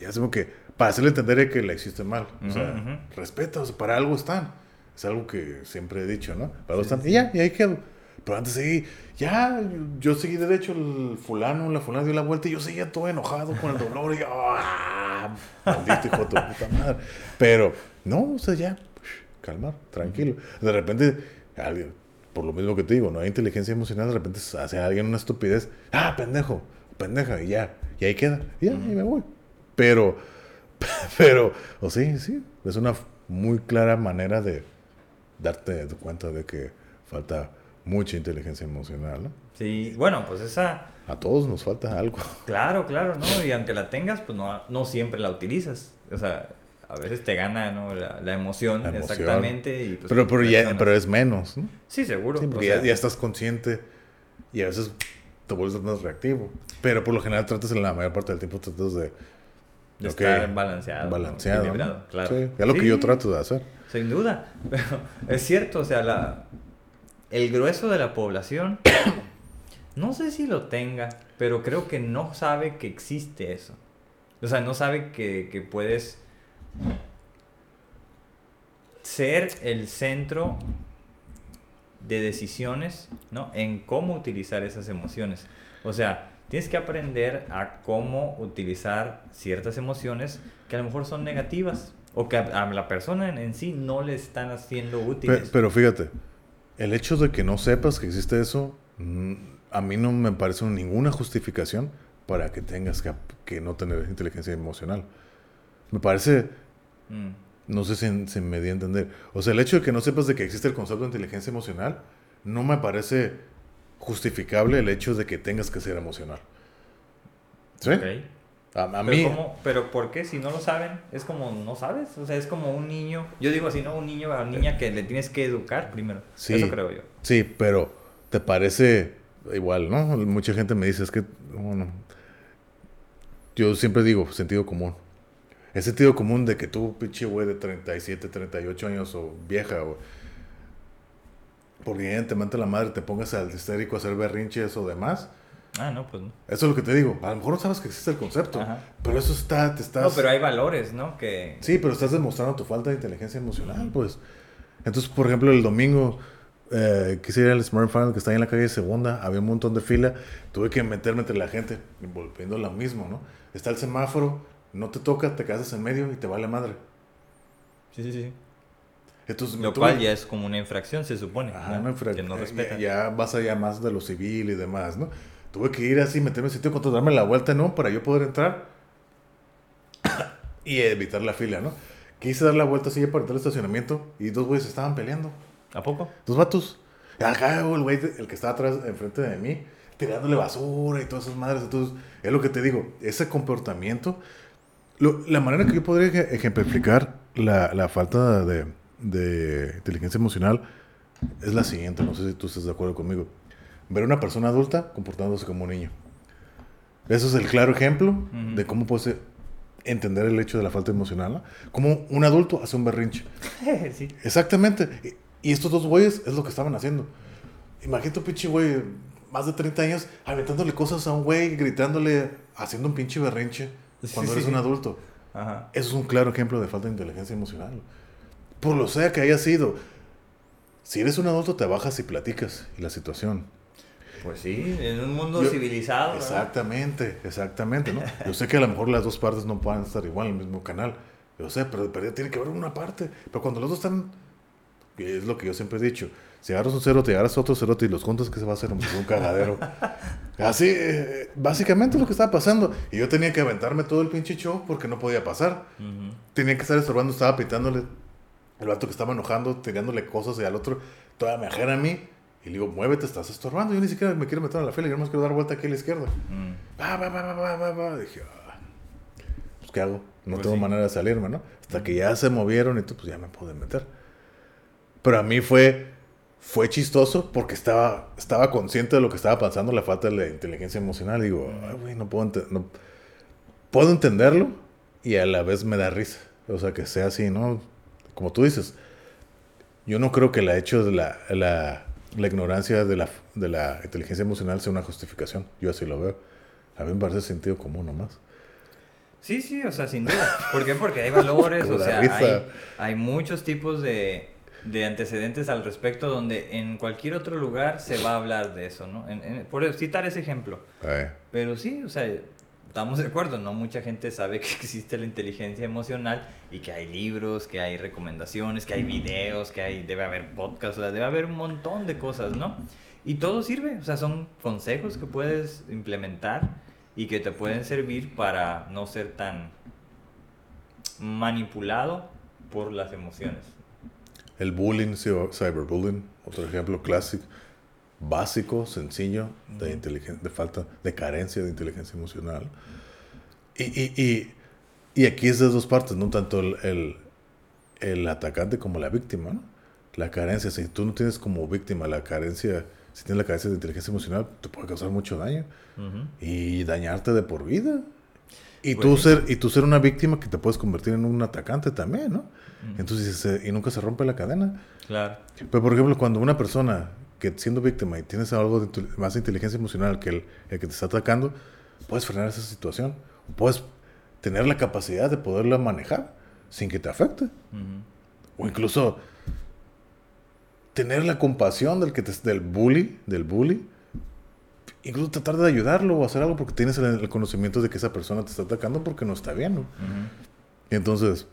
Speaker 1: Ya es como que, para hacerle entender que la hiciste mal. O sea,
Speaker 2: Ujú, ujú.
Speaker 1: respeta, o sea, para algo están. Es algo que siempre he dicho, ¿no? Para algo están. Y ya, y ahí quedo. Pero antes seguí, ya, yo seguí derecho, el fulano, la fulana dio la vuelta y yo seguía todo enojado con el dolor y yo, ¡ah! Maldito hijo de puta madre. Pero, no, o sea, ya, calmar, tranquilo. De repente, alguien, por lo mismo que te digo, no hay inteligencia emocional, de repente hace alguien una estupidez, ¡ah, pendejo! Pendeja, y ya, y ahí queda, y ya, y me voy. Pero, pero, o sí, sí, es una muy clara manera de darte cuenta de que falta mucha inteligencia emocional, ¿no?
Speaker 2: Sí, bueno, pues esa,
Speaker 1: A todos nos falta algo.
Speaker 2: claro, claro, ¿no? Y aunque la tengas, pues no, no siempre la utilizas. O sea, a veces te gana, ¿no? La, la emoción,
Speaker 1: La emoción.
Speaker 2: exactamente. Y, pues,
Speaker 1: pero, pero, ya, pero es menos, ¿no?
Speaker 2: Sí, seguro.
Speaker 1: Sí,
Speaker 2: o
Speaker 1: porque
Speaker 2: sea,
Speaker 1: ya, ya estás consciente y a veces te vuelves más reactivo. Pero por lo general tratas en la mayor parte del tiempo tratas de...
Speaker 2: estar balanceado.
Speaker 1: balanceado,
Speaker 2: claro.
Speaker 1: Sí, es lo que yo trato de hacer.
Speaker 2: Sin duda. Pero es cierto, o sea, la, el grueso de la población, no sé si lo tenga, pero creo que no sabe que existe eso. O sea, no sabe que, que puedes ser el centro de decisiones, ¿no? En cómo utilizar esas emociones. O sea, tienes que aprender a cómo utilizar ciertas emociones que a lo mejor son negativas o que a, la persona en, sí no le están haciendo útiles.
Speaker 1: pero fíjate, el hecho de que no sepas que existe eso, mm, a mí no me parece ninguna justificación para que tengas que, que no tener inteligencia emocional. Me parece,
Speaker 2: Mm,
Speaker 1: no sé si, si me di a entender. O sea, el hecho de que no sepas de que existe el concepto de inteligencia emocional, no me parece justificable el hecho de que tengas que ser emocional. ¿Sí? A, mí,
Speaker 2: ¿cómo- pero ¿por qué? Si no lo saben, es como no sabes. O sea, es como un niño. Yo digo así, ¿no? Un niño una niña que le tienes que educar primero.
Speaker 1: Sí.
Speaker 2: Eso creo yo.
Speaker 1: Sí, pero te parece igual, ¿no? Mucha gente me dice, es que, bueno, yo siempre digo, sentido común. Es sentido común de que tú, pinche güey de 37, 38 años o vieja, o porque evidentemente la madre te pongas al histérico a hacer berrinches o demás.
Speaker 2: Ah, no, pues no.
Speaker 1: Eso es lo que te digo. A lo mejor no sabes que existe el concepto,
Speaker 2: Ajá.
Speaker 1: pero eso está, te estás...
Speaker 2: No, pero hay valores, ¿no? Que...
Speaker 1: Sí, pero estás demostrando tu falta de inteligencia emocional, pues. Entonces, por ejemplo, el domingo eh, quise ir al Smart Final que está ahí en la calle Segunda, había un montón de fila, tuve que meterme entre la gente, volviendo lo mismo, ¿no? Está el semáforo, no te toca, te quedas en medio y te vale madre.
Speaker 2: Sí, sí, sí.
Speaker 1: Entonces,
Speaker 2: Lo cual ya es como una infracción, se supone.
Speaker 1: Ajá,
Speaker 2: ¿no?
Speaker 1: no, infra-
Speaker 2: que no
Speaker 1: eh,
Speaker 2: respetan.
Speaker 1: Ya, ya vas allá más de lo civil y demás, ¿no? Tuve que ir así, meterme en sitio, darme la vuelta, ¿no? Para yo poder entrar y evitar la fila, ¿no? Quise dar la vuelta así para entrar al estacionamiento y dos güeyes estaban peleando.
Speaker 2: ¿A poco?
Speaker 1: Dos vatos. Acá, el güey, el que estaba atrás, enfrente de mí, tirándole basura y todas esas madres. Entonces, es lo que te digo, ese comportamiento, lo- la manera que yo podría ej- ejemplificar la, la falta de, de inteligencia emocional es la siguiente, no sé si tú estás de acuerdo conmigo. Ver a una persona adulta comportándose como un niño. Eso es el claro ejemplo de cómo puedes entender el hecho de la falta emocional. Como un adulto hace un berrinche.
Speaker 2: sí.
Speaker 1: Exactamente. Y, y estos dos güeyes es lo que estaban haciendo. Imagínate un pinche güey, más de 30 años, aventándole cosas a un güey, gritándole, haciendo un pinche berrinche cuando
Speaker 2: Sí,
Speaker 1: eres
Speaker 2: sí.
Speaker 1: un adulto.
Speaker 2: Ajá.
Speaker 1: Eso es un claro ejemplo de falta de inteligencia emocional. Por lo sea que haya sido. Si eres un adulto, te bajas y platicas y la situación.
Speaker 2: Pues sí, en un mundo
Speaker 1: Yo-
Speaker 2: civilizado. ¿verdad?
Speaker 1: Exactamente, exactamente, ¿no? Yo sé que a lo mejor las dos partes no pueden estar igual en el mismo canal. Yo sé, pero perdida tiene que haber una parte. Pero cuando los dos están, es lo que yo siempre he dicho, si agarras un cerote y agarras otro cerote y los juntas, ¿qué se va a hacer? un cagadero. Así, eh, básicamente es lo que estaba pasando. Y yo tenía que aventarme todo el pinche show porque no podía pasar. Tenía que estar estorbando, estaba pitándole. El vato que estaba enojando, tirándole cosas y al otro, toda me ajena a mí. Y le digo, muévete, estás estorbando. Yo ni siquiera me quiero meter a la fila, yo no quiero dar vuelta aquí a la izquierda.
Speaker 2: Mm.
Speaker 1: Va, va, va, va, va, va, va. Dije, ah, pues ¿qué hago? No
Speaker 2: Pues
Speaker 1: tengo
Speaker 2: sí.
Speaker 1: manera de salirme, ¿no? Hasta que ya se movieron y tú, pues ya me pude meter. Pero a mí fue, fue chistoso porque estaba, estaba consciente de lo que estaba pasando, la falta de la inteligencia emocional. Digo, ay, güey, no puedo, no, puedo entenderlo y a la vez me da risa. O sea, que sea así, ¿no? Como tú dices, yo no creo que la hecho de la, la la ignorancia de la, de la inteligencia emocional sea una justificación. Yo así lo veo. A mí me parece sentido común nomás.
Speaker 2: Sí, sí, o sea, sin duda. ¿Por qué? Porque hay valores, o sea, hay, hay muchos tipos de, de antecedentes al respecto donde en cualquier otro lugar se va a hablar de eso, ¿no? En- en- por citar ese ejemplo.
Speaker 1: Eh,
Speaker 2: Pero sí, o sea, estamos de acuerdo, ¿no? Mucha gente sabe que existe la inteligencia emocional y que hay libros, que hay recomendaciones, que hay videos, que hay, debe haber podcasts, o sea, debe haber un montón de cosas, ¿no? Y todo sirve, o sea, son consejos que puedes implementar y que te pueden servir para no ser tan manipulado por las emociones.
Speaker 1: El bullying, cyberbullying, otro ejemplo clásico, básico, sencillo, de, de falta, de carencia de inteligencia emocional. Y, y, y, y aquí es de dos partes, no tanto el, el, el atacante como la víctima. ¿no? La carencia, si tú no tienes como víctima la carencia, si tienes la carencia de inteligencia emocional, te puede causar mucho daño y dañarte de por vida. Y
Speaker 2: Pues
Speaker 1: tú, ser, y tú ser una víctima que te puedes convertir en un atacante también, ¿no? Entonces, se- y nunca se rompe la cadena.
Speaker 2: Claro.
Speaker 1: Pero, por ejemplo, cuando una persona que siendo víctima y tienes algo de más inteligencia emocional que el, el que te está atacando, puedes frenar esa situación. Puedes tener la capacidad de poderla manejar sin que te afecte. O incluso tener la compasión del, que te, del bully, del bully. Incluso tratar de ayudarlo o hacer algo porque tienes el, el conocimiento de que esa persona te está atacando porque no está bien. Entonces,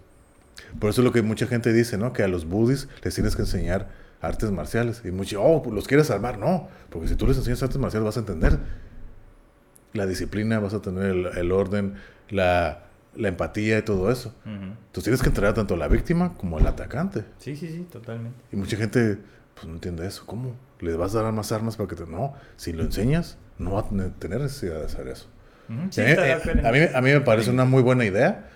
Speaker 1: por eso es lo que mucha gente dice, ¿no? Que a los bullies les tienes que enseñar artes marciales. Y muchos, oh, pues los quieres salvar. No, porque si tú les enseñas artes marciales vas a entender la disciplina, vas a tener el, el orden, la, la empatía y todo eso.
Speaker 2: Ujú.
Speaker 1: Entonces tienes que entrenar tanto a la víctima como al atacante.
Speaker 2: Sí, sí, sí, totalmente.
Speaker 1: Y mucha gente, pues no entiende eso. ¿Cómo? ¿Le vas a dar más armas para que te.? No, si lo enseñas, no va a tener- necesidad de hacer eso.
Speaker 2: Sí,
Speaker 1: eh,
Speaker 2: acuerdo.
Speaker 1: a mí, a mí me parece una muy buena idea.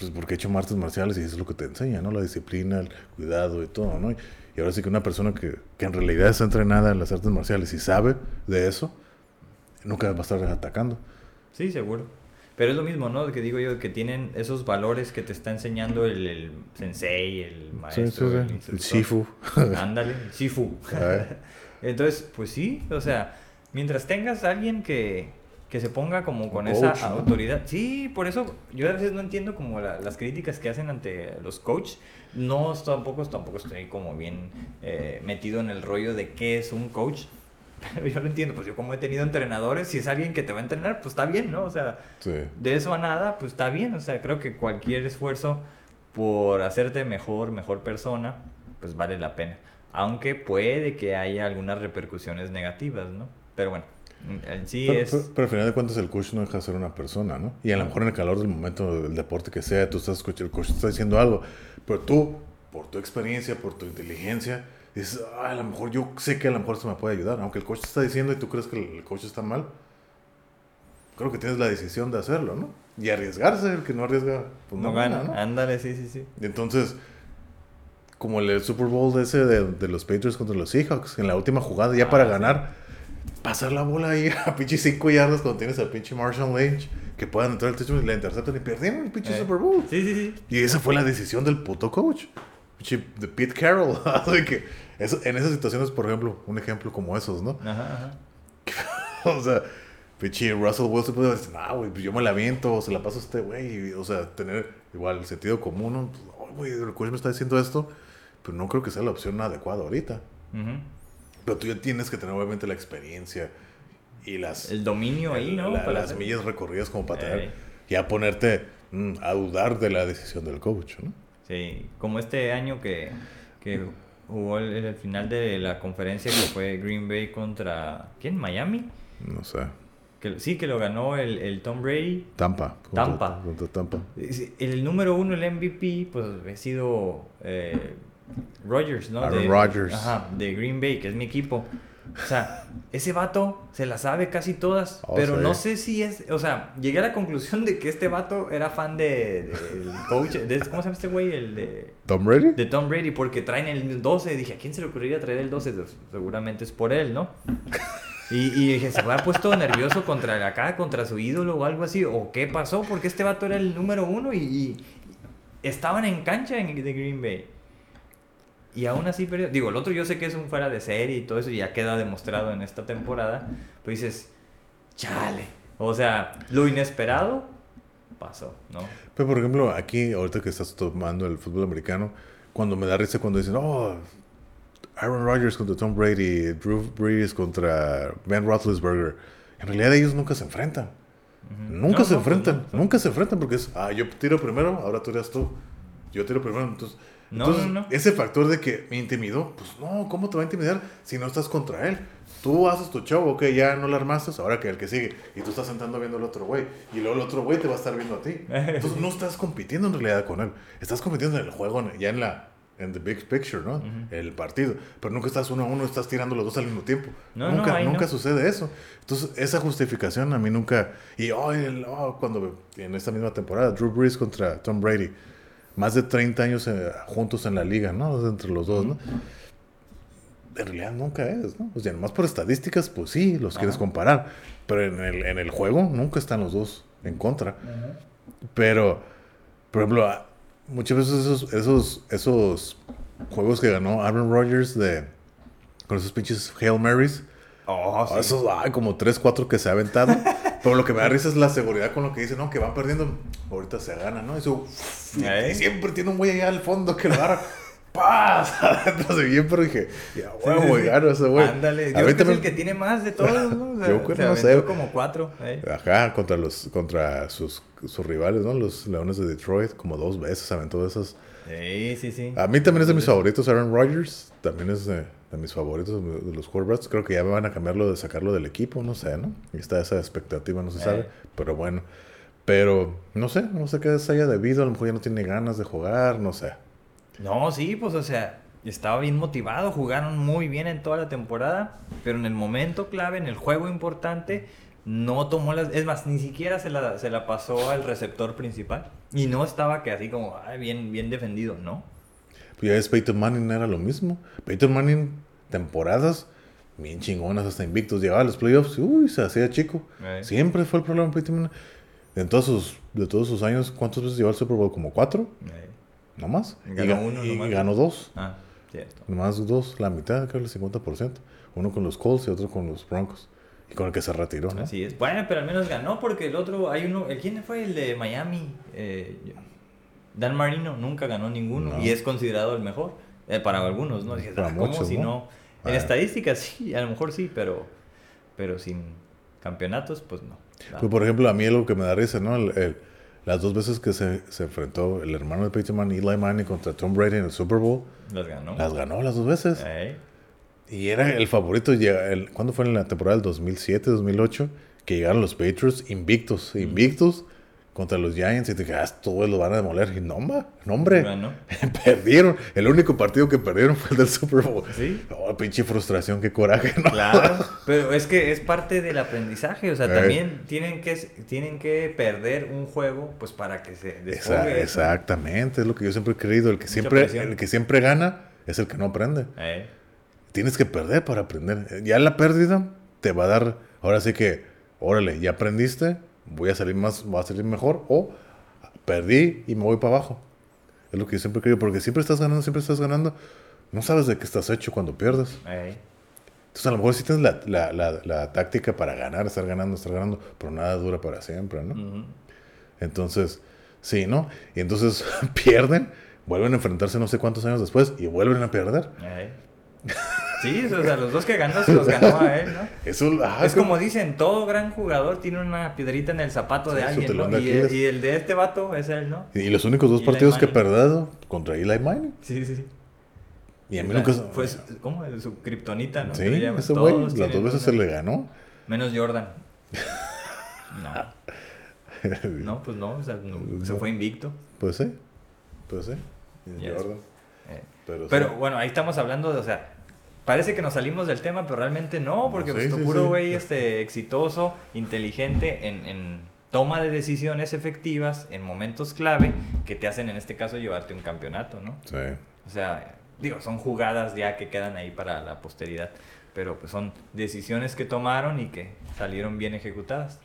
Speaker 1: Pues porque he hecho artes marciales y eso es lo que te enseña, ¿no? La disciplina, el cuidado y todo, ¿no? Y, y ahora sí que una persona que, que en realidad está entrenada en las artes marciales y sabe de eso, nunca va a estar atacando.
Speaker 2: Sí, seguro. Pero es lo mismo, ¿no? Que digo yo, que tienen esos valores que te está enseñando el, el sensei, el maestro, el,
Speaker 1: El
Speaker 2: instructor.
Speaker 1: Shifu.
Speaker 2: Ándale, el Shifu. Entonces, pues sí, o sea, mientras tengas a alguien que, que se ponga como con esa autoridad. Sí, por eso yo a veces no entiendo como la- las críticas que hacen ante los coaches. No tampoco, tampoco estoy como bien eh, metido en el rollo de qué es un coach. Pero yo lo entiendo, pues yo como he tenido entrenadores, si es alguien que te va a entrenar, pues está bien, ¿no? O sea,
Speaker 1: Sí.
Speaker 2: de eso a nada, pues está bien. O sea, creo que cualquier esfuerzo por hacerte mejor, mejor persona, pues vale la pena. Aunque puede que haya algunas repercusiones negativas, ¿no? Pero bueno, en sí
Speaker 1: Pero,
Speaker 2: es...
Speaker 1: pero- pero al final de cuentas el coach no deja de ser una persona, ¿no? Y a lo mejor en el calor del momento del deporte que sea, tú estás escuchando, el coach te está diciendo algo, pero tú, por tu experiencia, por tu inteligencia, dices, "Ah, a lo mejor yo sé que a lo mejor esto me puede ayudar, aunque el coach te está diciendo y tú crees que el coach está mal, creo que tienes la decisión de hacerlo, ¿no? Y arriesgarse, el que no arriesga, pues
Speaker 2: no gana, ándale, sí, sí, sí.
Speaker 1: entonces, como el Super Bowl de ese de, de los Patriots contra los Seahawks, en la última jugada, ya
Speaker 2: Ah,
Speaker 1: para
Speaker 2: sí.
Speaker 1: ganar, pasar la bola ahí a pinche 5 yardas cuando tienes al pinche Marshall Lynch, que puedan entrar al touchdown y la interceptan y perdieron el pinche
Speaker 2: Eh,
Speaker 1: Super Bowl.
Speaker 2: Sí, sí, sí.
Speaker 1: Y esa fue la decisión del puto coach. Pinche de Pete Carroll. Así que eso- en esas situaciones, por ejemplo, un ejemplo como esos, ¿no?
Speaker 2: Ajá, ajá.
Speaker 1: o sea, pinche Russell Wilson puede decir, no, güey, pues yo me la aviento, o se la paso a este güey. O sea, tener igual el sentido común, ¿no? Pues, "Ay, güey, el coach me está diciendo esto, pero no creo que sea la opción adecuada ahorita. Pero tú ya tienes que tener, obviamente, la experiencia y las,
Speaker 2: El dominio ahí, ¿no?
Speaker 1: la- las
Speaker 2: hacer-
Speaker 1: millas recorridas como para tener, ya ponerte mm, a dudar de la decisión del coach, ¿no?
Speaker 2: Sí, como este año que, que jugó el, el final de la conferencia que fue Green Bay contra... ¿Quién? ¿Miami?
Speaker 1: No sé.
Speaker 2: Que, sí, que lo ganó el, el Tom Brady.
Speaker 1: Tampa. contra-
Speaker 2: Tampa.
Speaker 1: contra Tampa.
Speaker 2: El número uno, el MVP, pues ha sido eh, Rodgers, ¿no?
Speaker 1: Aaron
Speaker 2: de,
Speaker 1: Rodgers.
Speaker 2: Ajá, de Green Bay, que es mi equipo. O sea, ese vato se la sabe casi todas,
Speaker 1: Oh,
Speaker 2: pero
Speaker 1: sí.
Speaker 2: no sé si es, o sea, llegué a la conclusión de que este vato era fan de, del coach, de, ¿cómo se llama este güey? El de,
Speaker 1: ¿Tom Brady?
Speaker 2: de Tom Brady, porque traen el 12. Dije, ¿a quién se le ocurriría traer el 12? Pues, seguramente es por él, ¿no? Y, y dije, ¿se habrá puesto nervioso contra acá, contra su ídolo o algo así? ¿O qué pasó? Porque este vato era el número uno y, y estaban en cancha en, de Green Bay. Y aún así perdió. Digo, el otro yo sé que es un fuera de serie y todo eso, y ya queda demostrado en esta temporada. Pero dices, chale. O sea, lo inesperado pasó, ¿no?
Speaker 1: Pero por ejemplo, aquí, ahorita que estás tomando el fútbol americano, cuando me da risa cuando dicen, oh, Aaron Rodgers contra Tom Brady, Drew Brees contra Ben Roethlisberger. En realidad ellos nunca se enfrentan. Nunca
Speaker 2: No,
Speaker 1: se
Speaker 2: no, pues
Speaker 1: enfrentan,
Speaker 2: no.
Speaker 1: nunca se enfrentan porque es, ah, yo tiro primero, ahora tú eres tú. Yo tiro primero, entonces...
Speaker 2: No,
Speaker 1: entonces,
Speaker 2: no, no.
Speaker 1: ese factor de que me intimidó, pues no, ¿cómo te va a intimidar si no estás contra él? Tú haces tu show, ok, ya no la armaste, ahora que el que sigue. Y tú estás sentando viendo al otro güey. Y luego el otro güey te va a estar viendo a ti. Entonces no estás compitiendo en realidad con él. Estás compitiendo en el juego, ya en la en the big picture, ¿no? El partido. Pero nunca estás uno a uno, estás tirando los dos al mismo tiempo.
Speaker 2: No,
Speaker 1: nunca
Speaker 2: no,
Speaker 1: nunca
Speaker 2: no.
Speaker 1: sucede eso. Entonces, esa justificación a mí nunca. Y oh, el- oh, cuando en esta misma temporada, Drew Brees contra Tom Brady. Más de 30 años eh, juntos en la liga, ¿no? Entre los dos, ¿no? En realidad nunca es, ¿no? O sea, nomás por estadísticas, pues sí, los quieres comparar. Pero en el, en el juego nunca están los dos en contra. Pero, por ejemplo, a- muchas veces esos, esos, esos juegos que ganó Aaron Rodgers de, con esos pinches Hail Marys,
Speaker 2: Oh, sí.
Speaker 1: Ah, esos ay, como 3, 4 que se ha aventado. Pero lo que me da risa es la seguridad con lo que dice, no, que van perdiendo, ahorita se gana, ¿no? Eso, y,
Speaker 2: ¿Eh?
Speaker 1: siempre tiene un güey allá al fondo que lo agarra. ¡Paz! Adentro de bien, pero dije, ya, huevo, güey, gano ese güey.
Speaker 2: Ándale, yo creo que es el que tiene más de todos, ¿no? O sea,
Speaker 1: Yo creo,
Speaker 2: se
Speaker 1: no
Speaker 2: aventó
Speaker 1: sé.
Speaker 2: como cuatro. ¿eh?
Speaker 1: Ajá, contra los contra sus, sus rivales, ¿no? Los Leones de Detroit, como dos veces aventó de esas.
Speaker 2: Sí, sí, sí.
Speaker 1: A mí también es de mis favoritos, Aaron Rodgers. También es de, de mis favoritos de, los quarterbacks. Creo que ya me van a cambiarlo de sacarlo del equipo, no sé, ¿no? Y está esa expectativa, no se
Speaker 2: Eh.
Speaker 1: sabe. Pero bueno. Pero no sé, no sé qué se haya debido. A lo mejor ya no tiene ganas de jugar, no sé.
Speaker 2: No, sí, pues o sea, estaba bien motivado, jugaron muy bien en toda la temporada, pero en el momento clave, en el juego importante, no tomó las... Es más, ni siquiera se la, se la pasó al receptor principal. Y no estaba que así como, ay, bien, bien defendido, ¿no?
Speaker 1: Pues ya es Peyton Manning, era lo mismo. Peyton Manning, temporadas bien chingonas, hasta invictos. Llegaba a los playoffs, uy, se hacía chico. Siempre fue el problema de Peyton Manning. En todos sus, de todos sus años, ¿cuántas veces llegó al Super Bowl? ¿Como cuatro? ¿No más?
Speaker 2: Ganó
Speaker 1: y,
Speaker 2: uno
Speaker 1: y
Speaker 2: nomás.
Speaker 1: ganó dos.
Speaker 2: Ah, cierto.
Speaker 1: Nomás dos, la mitad, creo el 50%. Uno con los Colts y otro con los Broncos. Y con el que se retiró, ¿no?
Speaker 2: Así es. Bueno, pero al menos ganó porque el otro, hay uno, ¿el quién fue? El de Miami. Eh, Dan Marino nunca ganó ninguno
Speaker 1: No.
Speaker 2: y es considerado el mejor eh, para algunos, ¿no? Dices, ah, ¿cómo
Speaker 1: muchos,
Speaker 2: si
Speaker 1: ¿no?
Speaker 2: En
Speaker 1: Ah.
Speaker 2: estadísticas sí, a lo mejor sí, pero, pero sin campeonatos, pues no.
Speaker 1: Pues, por ejemplo, a mí algo que me da risa, ¿no? El- el- las dos veces que se, se enfrentó el hermano de Peyton Manning, Eli Manning, contra Tom Brady en el Super Bowl,
Speaker 2: Las ganó.
Speaker 1: las ganó las dos veces. Y era el favorito. El, ¿Cuándo fue en la temporada del 2007, 2008? Que llegaron los Patriots invictos, invictos contra los Giants. Y te dije, ah, estos lo van a demoler. Y no, ma, no, hombre. Perdieron. El único partido que perdieron fue el del Super Bowl.
Speaker 2: Sí.
Speaker 1: Oh, pinche frustración, qué coraje, ¿no?
Speaker 2: Claro, pero es que es parte del aprendizaje, o sea,
Speaker 1: Eh.
Speaker 2: también tienen que, tienen que perder un juego, pues para que se desfogue
Speaker 1: exactamente, es lo que yo siempre he creído. El que
Speaker 2: Mucha
Speaker 1: siempre,
Speaker 2: presión.
Speaker 1: el que siempre gana es el que no aprende.
Speaker 2: Eh,
Speaker 1: Tienes que perder para aprender. Ya la pérdida te va a dar, ahora sí que, órale, ya aprendiste, voy a salir más, voy a salir mejor, o perdí y me voy para abajo. Es lo que yo siempre creo, porque siempre estás ganando, siempre estás ganando. No sabes de qué estás hecho cuando pierdes.
Speaker 2: eh.
Speaker 1: Entonces a lo mejor sí tienes la, la, la, la táctica para ganar, estar ganando, estar ganando, pero nada dura para siempre, ¿no?
Speaker 2: Ujú.
Speaker 1: Entonces, sí, ¿no? Y entonces pierden, vuelven a enfrentarse no sé cuántos años después y vuelven a perder.
Speaker 2: Eh. Sí, o sea, los dos que ganó se los ganó a él, ¿no?
Speaker 1: Ah,
Speaker 2: es como dicen, todo gran jugador tiene una piedrita en el zapato de
Speaker 1: Sí,
Speaker 2: alguien, ¿no? Y, el- y el de este vato es él, ¿no?
Speaker 1: Y los únicos dos
Speaker 2: Eli
Speaker 1: partidos que he perdido contra Eli Manning.
Speaker 2: Sí, sí, sí.
Speaker 1: Y a mí nunca...
Speaker 2: Fue su- ¿cómo? Su kriptonita, ¿no?
Speaker 1: sí,
Speaker 2: llaman.
Speaker 1: ese güey, las dos veces se le ganó.
Speaker 2: Menos Jordan. No. No, pues no, o sea, no, se fue invicto.
Speaker 1: Pues sí, pues sí.
Speaker 2: Yes.
Speaker 1: Jordan.
Speaker 2: Eh,
Speaker 1: Pero,
Speaker 2: Pero
Speaker 1: sí.
Speaker 2: bueno, ahí estamos hablando de, o sea, parece que nos salimos del tema, pero realmente no, porque
Speaker 1: Sí,
Speaker 2: pues,
Speaker 1: sí,
Speaker 2: puro
Speaker 1: sí.
Speaker 2: güey este, exitoso, inteligente en, en toma de decisiones efectivas en momentos clave que te hacen en este caso llevarte un campeonato, ¿no?
Speaker 1: Sí.
Speaker 2: O sea, digo, son jugadas ya que quedan ahí para la posteridad, pero pues son decisiones que tomaron y que salieron bien ejecutadas.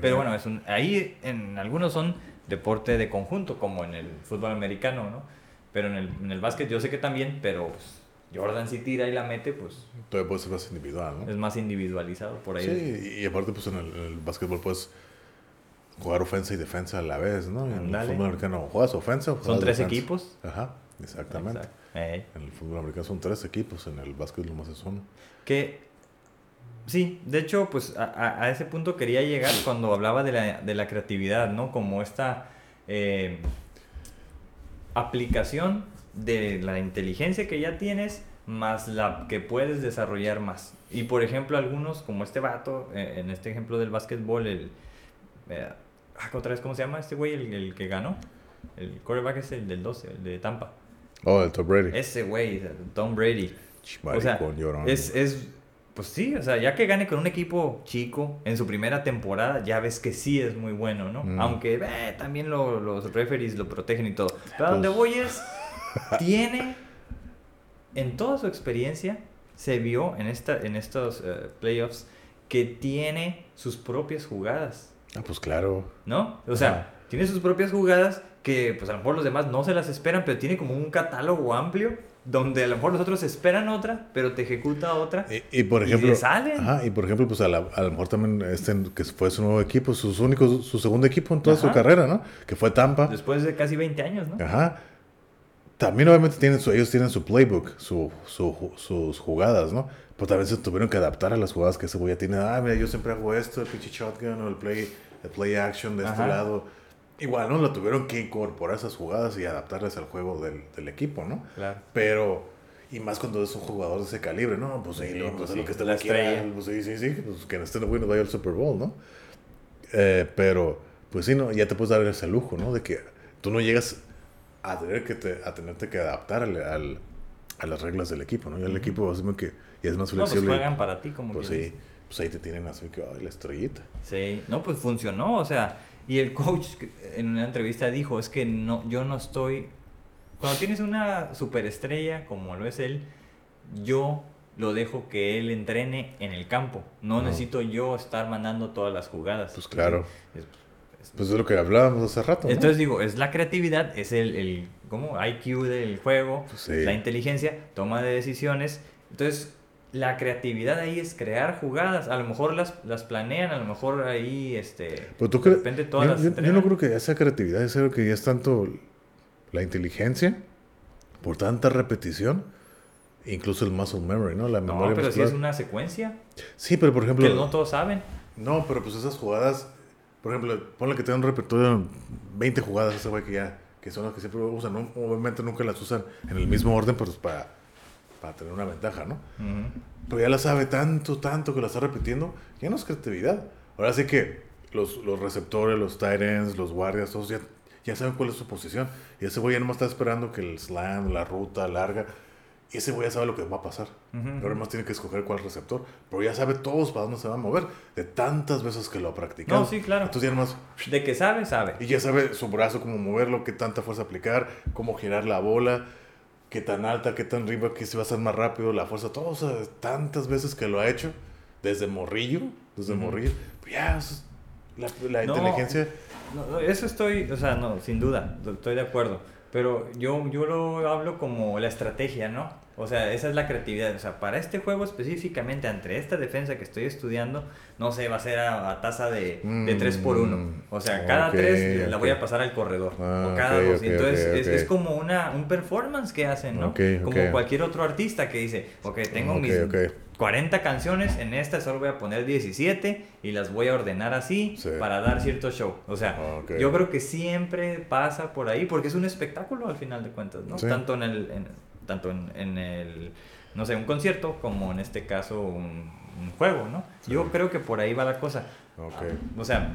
Speaker 2: Pero bueno, es un, ahí en algunos son deporte de conjunto, como en el fútbol americano, ¿no? Pero en el, en el básquet yo sé que también, pero pues, Jordan si tira y la mete, pues
Speaker 1: Todavía puede ser más individual, ¿no?
Speaker 2: es más individualizado por ahí.
Speaker 1: Sí, y aparte, pues en el, en el básquetbol puedes jugar ofensa y defensa a la vez, ¿no? En el fútbol americano juegas ofensa o
Speaker 2: Son
Speaker 1: juegas
Speaker 2: tres
Speaker 1: defensa.
Speaker 2: equipos.
Speaker 1: Ajá, exactamente.
Speaker 2: Exacto.
Speaker 1: En el fútbol americano son tres equipos, en el básquet nomás es uno.
Speaker 2: Que sí, de hecho, pues a ese punto quería llegar cuando hablaba de la, de la creatividad, ¿no? Como esta eh, aplicación de la inteligencia que ya tienes más la que puedes desarrollar más. Y por ejemplo, algunos, como este vato, eh, en este ejemplo del básquetbol, el... eh, ah, otra vez, ¿cómo se llama este güey, el, el que ganó? El quarterback es el del 12, el de Tampa.
Speaker 1: Oh, el Tom Brady.
Speaker 2: Ese güey, Tom Brady. O sea, es, es, pues sí, o sea, ya que gane con un equipo chico en su primera temporada, ya ves que sí es muy bueno, ¿no?
Speaker 1: Mm.
Speaker 2: Aunque eh, también lo- los referees lo protegen y todo. Pero a donde
Speaker 1: Pues-
Speaker 2: voy es, tiene, en toda su experiencia, se vio en, esta, en estos eh, playoffs que tiene sus propias jugadas,
Speaker 1: Ah, pues claro.
Speaker 2: ¿no? O sea,
Speaker 1: Ajá.
Speaker 2: tiene sus propias jugadas que pues a lo mejor los demás no se las esperan, pero tiene como un catálogo amplio donde a lo mejor los otros esperan otra, pero te ejecuta otra.
Speaker 1: Y, y por ejemplo,
Speaker 2: le salen.
Speaker 1: Ajá, y por ejemplo, pues a, la- a lo mejor también este que fue su nuevo equipo, sus únicos, su segundo equipo en toda su carrera, ¿no? Que fue Tampa.
Speaker 2: Después de casi 20 años, ¿no?
Speaker 1: Ajá. También obviamente tienen su, ellos tienen su playbook, su, su- sus jugadas, ¿no? Pero también se tuvieron que adaptar a las jugadas que ese güey ya tiene. Ah, mira, yo siempre hago esto, el pinche shotgun o el play, el play action de este lado. Igual, ¿no? Lo tuvieron que incorporar esas jugadas y adaptarlas al juego del, del equipo, ¿no?
Speaker 2: Claro.
Speaker 1: Pero, y más cuando es un jugador de ese calibre, ¿no? Pues sí,
Speaker 2: Sí,
Speaker 1: no,
Speaker 2: pues
Speaker 1: es
Speaker 2: sí,
Speaker 1: lo que está
Speaker 2: la
Speaker 1: la estrella. Pues sí, sí, sí. Pues que en este no vaya al Super Bowl, ¿no? Eh, pero, pues sí, ¿no? Ya te puedes dar ese lujo, ¿no? De que tú no llegas a tener que te, a tenerte que adaptar al, al- a las reglas del equipo, ¿no? Ya el equipo asume que ya es más
Speaker 2: No, pues
Speaker 1: flexible.
Speaker 2: juegan para ti, como
Speaker 1: pues sí, pues ahí te tienen así que, ay, la estrellita.
Speaker 2: Sí, no, pues funcionó, o sea, y el coach en una entrevista dijo, es que no, yo no estoy, cuando tienes una superestrella como lo es él, yo lo dejo que él entrene en el campo, no
Speaker 1: No.
Speaker 2: necesito yo estar mandando todas las jugadas.
Speaker 1: Pues claro. Pues es lo que hablábamos hace rato, ¿no?
Speaker 2: Entonces digo, es la creatividad, es el, el ¿cómo? IQ del juego,
Speaker 1: Pues sí.
Speaker 2: la inteligencia, toma de decisiones. Entonces, la creatividad ahí es crear jugadas. A lo mejor las, las planean, a lo mejor ahí, este,
Speaker 1: Pero tú
Speaker 2: de repente todas
Speaker 1: yo,
Speaker 2: las
Speaker 1: yo- yo no creo que esa creatividad es algo que ya es tanto la inteligencia, por tanta repetición, incluso el muscle memory, ¿no? La
Speaker 2: No,
Speaker 1: memoria
Speaker 2: pero si es una secuencia,
Speaker 1: Sí, pero por ejemplo.
Speaker 2: que no todos saben.
Speaker 1: No, pero pues esas jugadas, por ejemplo, ponle que tenga un repertorio de 20 jugadas ese güey que ya, que son las que siempre usan, ¿no? Obviamente nunca las usan en el mismo orden, pues para, para tener una ventaja, ¿no? Pero ya la sabe tanto, tanto que la está repitiendo, ya no es creatividad. Ahora sí que los, los receptores, los tight ends, los guardias, todos ya, ya saben cuál es su posición. Y ese güey ya nomás está esperando que el slam, la ruta larga, ese güey ya sabe lo que va a pasar. Ahora más tiene que escoger cuál receptor, pero ya sabe todos para dónde se va a mover, de tantas veces que lo ha practicado.
Speaker 2: No, sí, claro.
Speaker 1: Entonces ya nomás,
Speaker 2: De que sabe, sabe.
Speaker 1: y ya sabe su brazo, cómo moverlo, qué tanta fuerza aplicar, cómo girar la bola, qué tan alta, qué tan arriba, qué se va a hacer más rápido, la fuerza, todo, o sea, tantas veces que lo ha hecho, desde morrillo, desde morrillo, pues ya, eso es- la, la
Speaker 2: No.
Speaker 1: inteligencia,
Speaker 2: no, eso estoy, o sea, no, sin duda, estoy de acuerdo. Pero yo, yo lo hablo como la estrategia, ¿no? O sea, esa es la creatividad. O sea, para este juego específicamente, entre esta defensa que estoy estudiando, no sé, va a ser a, a tasa de, de
Speaker 1: Mm,
Speaker 2: 3 por 1. O sea, cada
Speaker 1: ok,
Speaker 2: 3 la voy a pasar al corredor.
Speaker 1: Ah,
Speaker 2: o cada
Speaker 1: ok,
Speaker 2: 2.
Speaker 1: ok,
Speaker 2: Entonces, es, es como una, un performance que hacen, ¿no? Como cualquier otro artista que dice, ok, tengo mis. 40 canciones, en esta solo voy a poner 17 y las voy a ordenar así
Speaker 1: Sí.
Speaker 2: para dar cierto show. O sea,
Speaker 1: Ok.
Speaker 2: yo creo que siempre pasa por ahí porque es un espectáculo al final de cuentas, ¿no?
Speaker 1: Sí.
Speaker 2: Tanto en el, en- tanto en, en el, no sé, un concierto como en este caso un, un juego, ¿no? Yo creo que por ahí va la cosa.
Speaker 1: ok,
Speaker 2: O sea,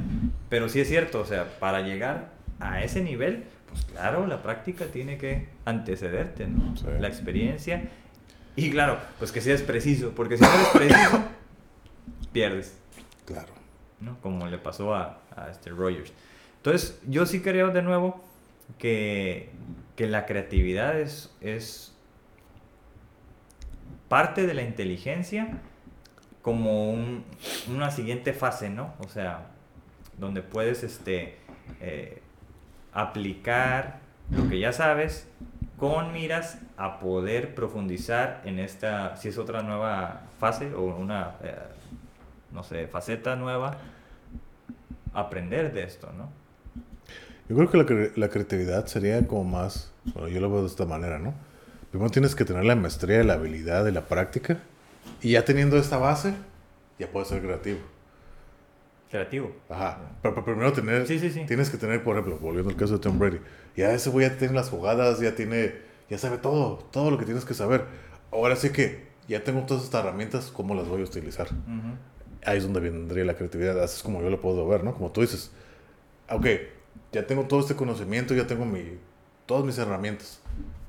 Speaker 2: pero sí es cierto, o sea, para llegar a ese nivel, pues claro, la práctica tiene que antecederte, ¿no?
Speaker 1: Sí.
Speaker 2: La experiencia. Y claro, pues que seas preciso, porque si no eres preciso, pierdes,
Speaker 1: claro.
Speaker 2: ¿no? Como le pasó a, a este Rogers. Entonces, yo sí creo de nuevo que, que la creatividad es, es parte de la inteligencia como un- una siguiente fase, ¿no? O sea, donde puedes este, eh, aplicar lo que ya sabes con miras a poder profundizar en esta, si es otra nueva fase o una, eh, no sé, faceta nueva, aprender de esto, ¿no?
Speaker 1: Yo creo que la, cre- la creatividad sería como más, bueno, yo lo veo de esta manera, ¿no? Primero tienes que tener la maestría, la habilidad y la práctica. Y ya teniendo esta base, ya puedes ser creativo.
Speaker 2: Creativo.
Speaker 1: Ajá. Pero, pero primero tener,
Speaker 2: Sí, sí, sí.
Speaker 1: tienes que tener, por ejemplo, volviendo al caso de Tom Brady, ya ese güey ya tiene las jugadas, ya tiene, ya sabe todo, todo lo que tienes que saber. Ahora sí que ya tengo todas estas herramientas, ¿cómo las voy a utilizar?
Speaker 2: Ujú.
Speaker 1: Ahí es donde vendría la creatividad, así es como yo lo puedo ver, ¿no? Como tú dices, ok, ya tengo todo este conocimiento, ya tengo mi, todas mis herramientas.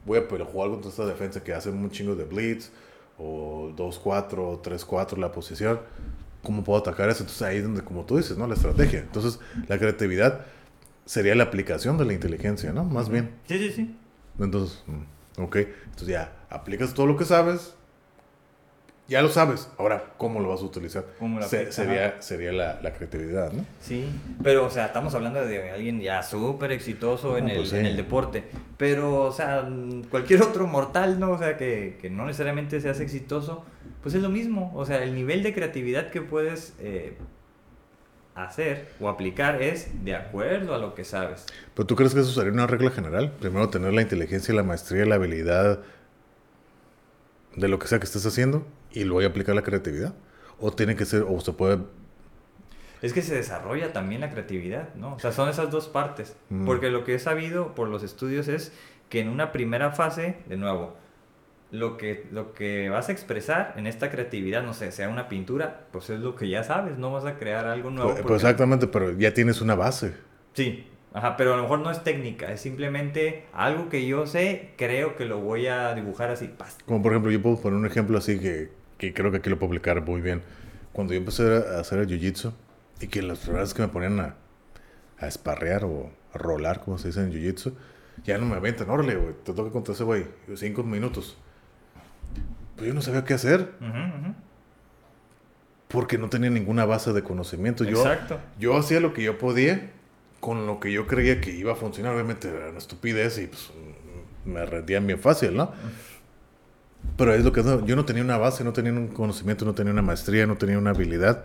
Speaker 1: Voy a pero, jugar contra esta defensa que hace un chingo de blitz, o 2-4, o 3-4 la posición. ¿Cómo puedo atacar eso? Entonces ahí es donde, como tú dices, ¿no? La estrategia. Entonces, la creatividad sería la aplicación de la inteligencia, ¿no? Más bien.
Speaker 2: Sí, sí, sí.
Speaker 1: Entonces, mm, ok. Entonces ya, aplicas todo lo que sabes. Ya lo sabes. Ahora, ¿cómo lo vas a utilizar?
Speaker 2: ¿Cómo
Speaker 1: Se- sería sería la, la creatividad, ¿no?
Speaker 2: Sí, pero o sea, estamos hablando de alguien ya súper exitoso en,
Speaker 1: Ah,
Speaker 2: el,
Speaker 1: pues sí.
Speaker 2: en el deporte, pero o sea, cualquier otro mortal, ¿no? O sea, que, que no necesariamente seas exitoso, pues es lo mismo, o sea, el nivel de creatividad que puedes eh, hacer o aplicar es de acuerdo a lo que sabes.
Speaker 1: Pero tú crees que eso sería una regla general? Primero tener la inteligencia, la maestría, la habilidad de lo que sea que estés haciendo y luego aplicar la creatividad. O tiene que ser, o se puede
Speaker 2: Es que se desarrolla también la creatividad, ¿no? O sea, son esas dos partes.
Speaker 1: Mm.
Speaker 2: Porque lo que he sabido por los estudios es que en una primera fase, de nuevo, lo que, lo que vas a expresar en esta creatividad, no sé, sea una pintura, pues es lo que ya sabes, no vas a crear algo nuevo.
Speaker 1: Pues,
Speaker 2: porque-
Speaker 1: exactamente, pero ya tienes una base.
Speaker 2: Sí, ajá, pero a lo mejor no es técnica, es simplemente algo que yo sé, creo que lo voy a dibujar así. pas.
Speaker 1: Como por ejemplo, yo puedo poner un ejemplo así que, que creo que aquí lo puedo aplicar muy bien. Cuando yo empecé a hacer el jiu-jitsu y que las veces que me ponían a, a esparrear o a rolar, como se dice en jiu-jitsu, ya no me aventan, órale, güey, te toca contra ese güey, cinco minutos. Pues yo no sabía qué hacer porque no tenía ninguna base de conocimiento. Yo,
Speaker 2: Exacto.
Speaker 1: yo hacía lo que yo podía con lo que yo creía que iba a funcionar. Obviamente era una estupidez y pues mm, me rendían bien fácil, ¿no? Pero es lo que yo no tenía una base, no tenía un conocimiento, no tenía una maestría, no tenía una habilidad.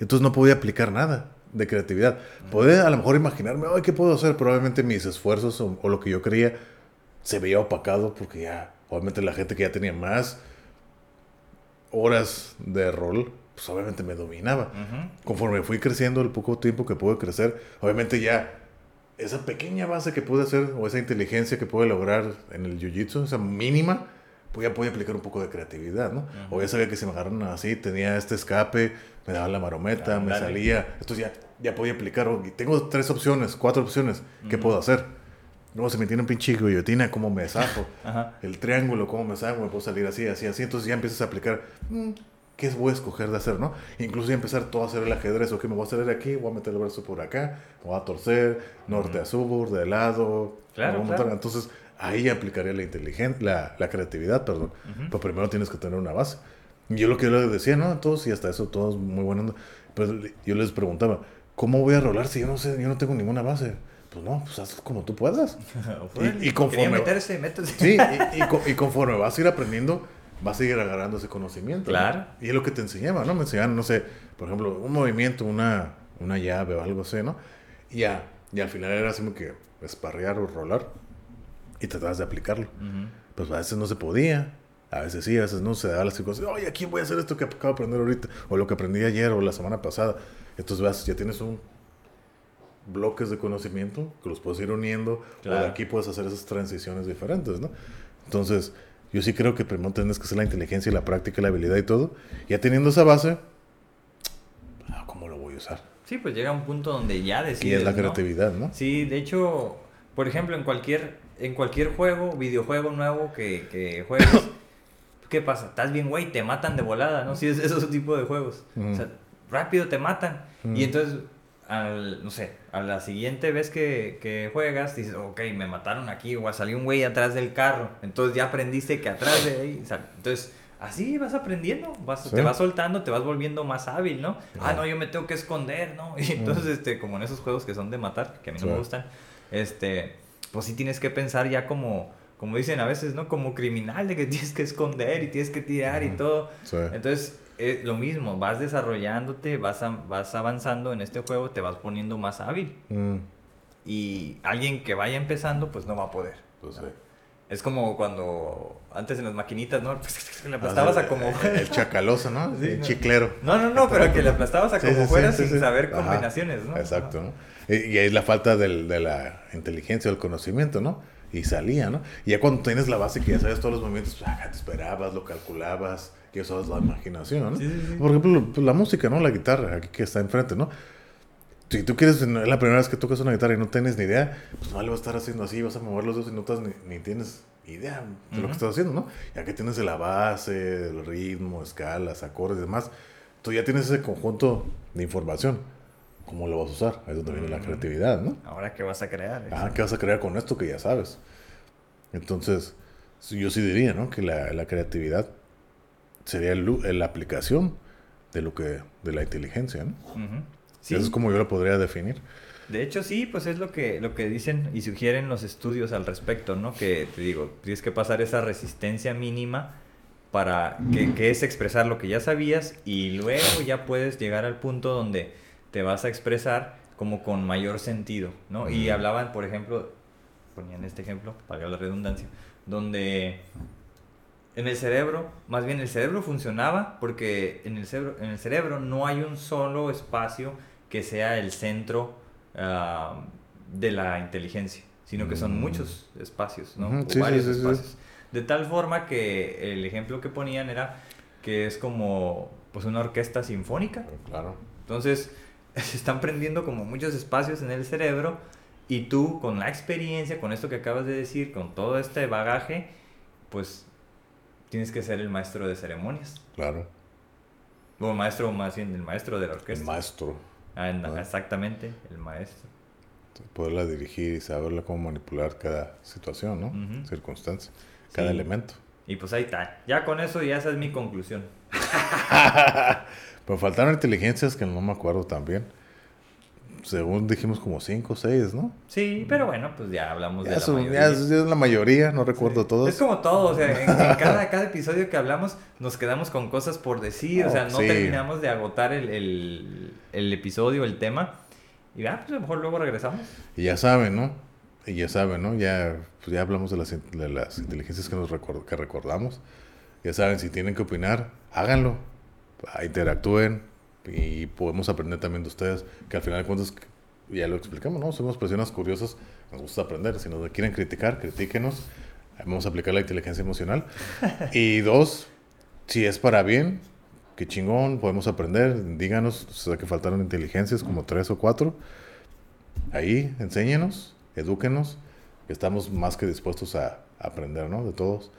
Speaker 1: Entonces no podía aplicar nada de creatividad. Podía a lo mejor imaginarme, ay, ¿qué puedo hacer? Probablemente mis esfuerzos o, o lo que yo creía se veía opacado porque ya, obviamente la gente que ya tenía más horas de rol, pues obviamente me dominaba.
Speaker 2: Ujú.
Speaker 1: Conforme fui creciendo, el poco tiempo que pude crecer, obviamente ya esa pequeña base que pude hacer o esa inteligencia que pude lograr en el jiu-jitsu, esa mínima, pues ya podía aplicar un poco de creatividad, ¿no? O ya sabía que si me agarraron así, tenía este escape, me daban la marometa, me salía. Entonces ya, ya podía aplicar. tengo tres opciones, cuatro opciones. ¿Qué puedo hacer? Luego se me tiene un pinche guillotina, ¿cómo me?
Speaker 2: Ajá.
Speaker 1: el triángulo, cómo me salgo, me puedo salir así, así, así. Entonces ya empiezas a aplicar, mm, ¿qué voy a escoger de hacer, no? Incluso ya empezar todo a hacer el ajedrez, ok, me voy a salir de aquí, voy a meter el brazo por acá, me voy a torcer, norte a sur, de lado.
Speaker 2: Claro, claro.
Speaker 1: Entonces ahí ya aplicaría la inteligencia, la, la creatividad, perdón. Pero primero tienes que tener una base. Yo lo que yo les decía, ¿no? Todos, y hasta eso, todos muy buenos. Pero yo les preguntaba, ¿cómo voy a rolar si yo no sé, yo no tengo ninguna base? Pues no, pues haz como tú puedas. Y- y conforme-
Speaker 2: meterse, métese.
Speaker 1: Sí, y, y y conforme vas a ir aprendiendo, vas a ir agarrando ese conocimiento. ¿no?
Speaker 2: Claro.
Speaker 1: Y es lo que te enseñaba, ¿no? Me enseñaban, no sé, por ejemplo, un movimiento, una, una llave o algo así, ¿no? Y ya, y al final era así como que esparrear o rolar y tratabas de aplicarlo.
Speaker 2: Ujú.
Speaker 1: Pues a veces no se podía, a veces sí, a veces no, se daba las circunstancias. Oye, aquí voy a hacer esto que acabo de aprender ahorita, o lo que aprendí ayer o la semana pasada. Entonces, vas, ya tienes un bloques de conocimiento que los puedes ir uniendo, o
Speaker 2: Claro.
Speaker 1: de aquí puedes hacer esas transiciones diferentes, ¿no? Entonces, yo sí creo que primero tienes que hacer la inteligencia y la práctica y la habilidad y todo. Ya teniendo esa base, ah, ¿cómo lo voy a usar?
Speaker 2: Sí, pues llega un punto donde ya decides,
Speaker 1: Aquí es la
Speaker 2: ¿no?
Speaker 1: creatividad, ¿no?
Speaker 2: Sí, de hecho, por ejemplo, en cualquier, en cualquier juego, videojuego nuevo que, que juegues, ¿qué pasa? Estás bien, güey, te matan de volada, ¿no? Si es esos tipo de juegos. O sea, rápido te matan. Y entonces, al, no sé, a la siguiente vez que, que juegas, dices, ok, me mataron aquí, o salió un güey atrás del carro. Entonces ya aprendiste que atrás de ahí, entonces... Así vas aprendiendo, vas,
Speaker 1: Sí.
Speaker 2: te vas soltando, te vas volviendo más hábil, ¿no? Ah, no, yo me tengo que esconder, ¿no? Y entonces, este, como en esos juegos que son de matar, que a mí no me gustan, este, pues sí tienes que pensar ya como, como dicen a veces, ¿no? Como criminal de que tienes que esconder y tienes que tirar y todo. Entonces, es lo mismo, vas desarrollándote, vas, a- vas avanzando en este juego, te vas poniendo más hábil.
Speaker 1: Mm,
Speaker 2: Y alguien que vaya empezando, pues no va a poder.
Speaker 1: pues sí.
Speaker 2: Es como cuando antes en las maquinitas, ¿no? Le aplastabas a como...
Speaker 1: El, el chacaloso, ¿no?
Speaker 2: Sí,
Speaker 1: el
Speaker 2: no.
Speaker 1: chiclero.
Speaker 2: No, no, no, pero que le aplastabas a como
Speaker 1: sí, sí,
Speaker 2: fuera
Speaker 1: sí,
Speaker 2: sin
Speaker 1: sí.
Speaker 2: saber
Speaker 1: Ajá.
Speaker 2: combinaciones, ¿no?
Speaker 1: Exacto, ¿no? Y, y ahí es la falta del- de la inteligencia, del conocimiento, ¿no? Y salía, ¿no? Y ya cuando tienes la base que ya sabes todos los movimientos, pues, ah, te esperabas, lo calculabas, y usabas la imaginación, ¿no?
Speaker 2: Sí, sí, sí.
Speaker 1: Por ejemplo, pues, la música, ¿no? La guitarra, aquí que está enfrente, ¿no? Si tú quieres, es la primera vez que tocas una guitarra y no tienes ni idea, pues no le vas a estar haciendo así, vas a mover los dos y notas ni, ni tienes idea de lo que estás haciendo, ¿no? Ya que tienes la base, el ritmo, escalas, acordes y demás, tú ya tienes ese conjunto de información. ¿Cómo lo vas a usar? Ahí es donde viene la creatividad, ¿no?
Speaker 2: Ahora, ¿qué vas a crear?
Speaker 1: Ah, ¿qué vas a crear con esto que ya sabes? Entonces, yo sí diría, ¿no? Que la, la creatividad sería el la aplicación de lo que de la inteligencia, ¿no?
Speaker 2: Sí.
Speaker 1: Eso es como yo lo podría definir.
Speaker 2: De hecho, sí, pues es lo que, lo que dicen y sugieren los estudios al respecto, ¿no? Que te digo, tienes que pasar esa resistencia mínima para que, que es expresar lo que ya sabías y luego ya puedes llegar al punto donde te vas a expresar como con mayor sentido, ¿no? Y hablaban, por ejemplo, ponían este ejemplo, para la redundancia, donde en el cerebro, más bien el cerebro funcionaba porque en el cerebro, en el cerebro no hay un solo espacio que sea el centro ah, de la inteligencia, sino que son muchos espacios, ¿no? O
Speaker 1: sí,
Speaker 2: varios
Speaker 1: sí, sí, sí.
Speaker 2: espacios. De tal forma que el ejemplo que ponían era que es como pues una orquesta sinfónica.
Speaker 1: Claro.
Speaker 2: Entonces, se están prendiendo como muchos espacios en el cerebro y tú con la experiencia, con esto que acabas de decir, con todo este bagaje, pues tienes que ser el maestro de ceremonias.
Speaker 1: Claro.
Speaker 2: O maestro, más bien, el maestro de la
Speaker 1: El
Speaker 2: orquesta.
Speaker 1: maestro.
Speaker 2: Ah, en-
Speaker 1: Ah.
Speaker 2: Exactamente, el maestro.
Speaker 1: Poderla dirigir y saberla cómo manipular cada situación, ¿no? Circunstancia. Cada
Speaker 2: Sí.
Speaker 1: elemento.
Speaker 2: Y pues ahí está. Ya con eso, ya esa es mi conclusión.
Speaker 1: Pero faltaron inteligencias que no me acuerdo también. Según dijimos como cinco o seis, ¿no?
Speaker 2: Sí, pero bueno, pues ya hablamos de
Speaker 1: Ya,
Speaker 2: la
Speaker 1: son-
Speaker 2: mayoría.
Speaker 1: ya es, la mayoría, no recuerdo todos.
Speaker 2: Es como todo, o sea, en, en cada, cada episodio que hablamos nos quedamos con cosas por decir, o sea, no
Speaker 1: Oh, Sí.
Speaker 2: terminamos de agotar el, el, el episodio, el tema. Y ya, pues a lo mejor luego regresamos.
Speaker 1: Y ya saben, ¿no? Y ya saben, ¿no? Ya, pues ya hablamos de las, de las inteligencias que, nos record- que recordamos. Ya saben, si tienen que opinar, háganlo. Interactúen. Y podemos aprender también de ustedes. Que al final de cuentas, ya lo explicamos, ¿no? Somos personas curiosas. Nos gusta aprender. Si nos quieren criticar, critíquenos. Vamos a aplicar la inteligencia emocional. Y dos, si es para bien, qué chingón, podemos aprender. Díganos, o sea, que faltaron inteligencias como tres o cuatro. Ahí, enséñenos, edúquenos. que Estamos más que dispuestos a aprender, ¿no? De todos.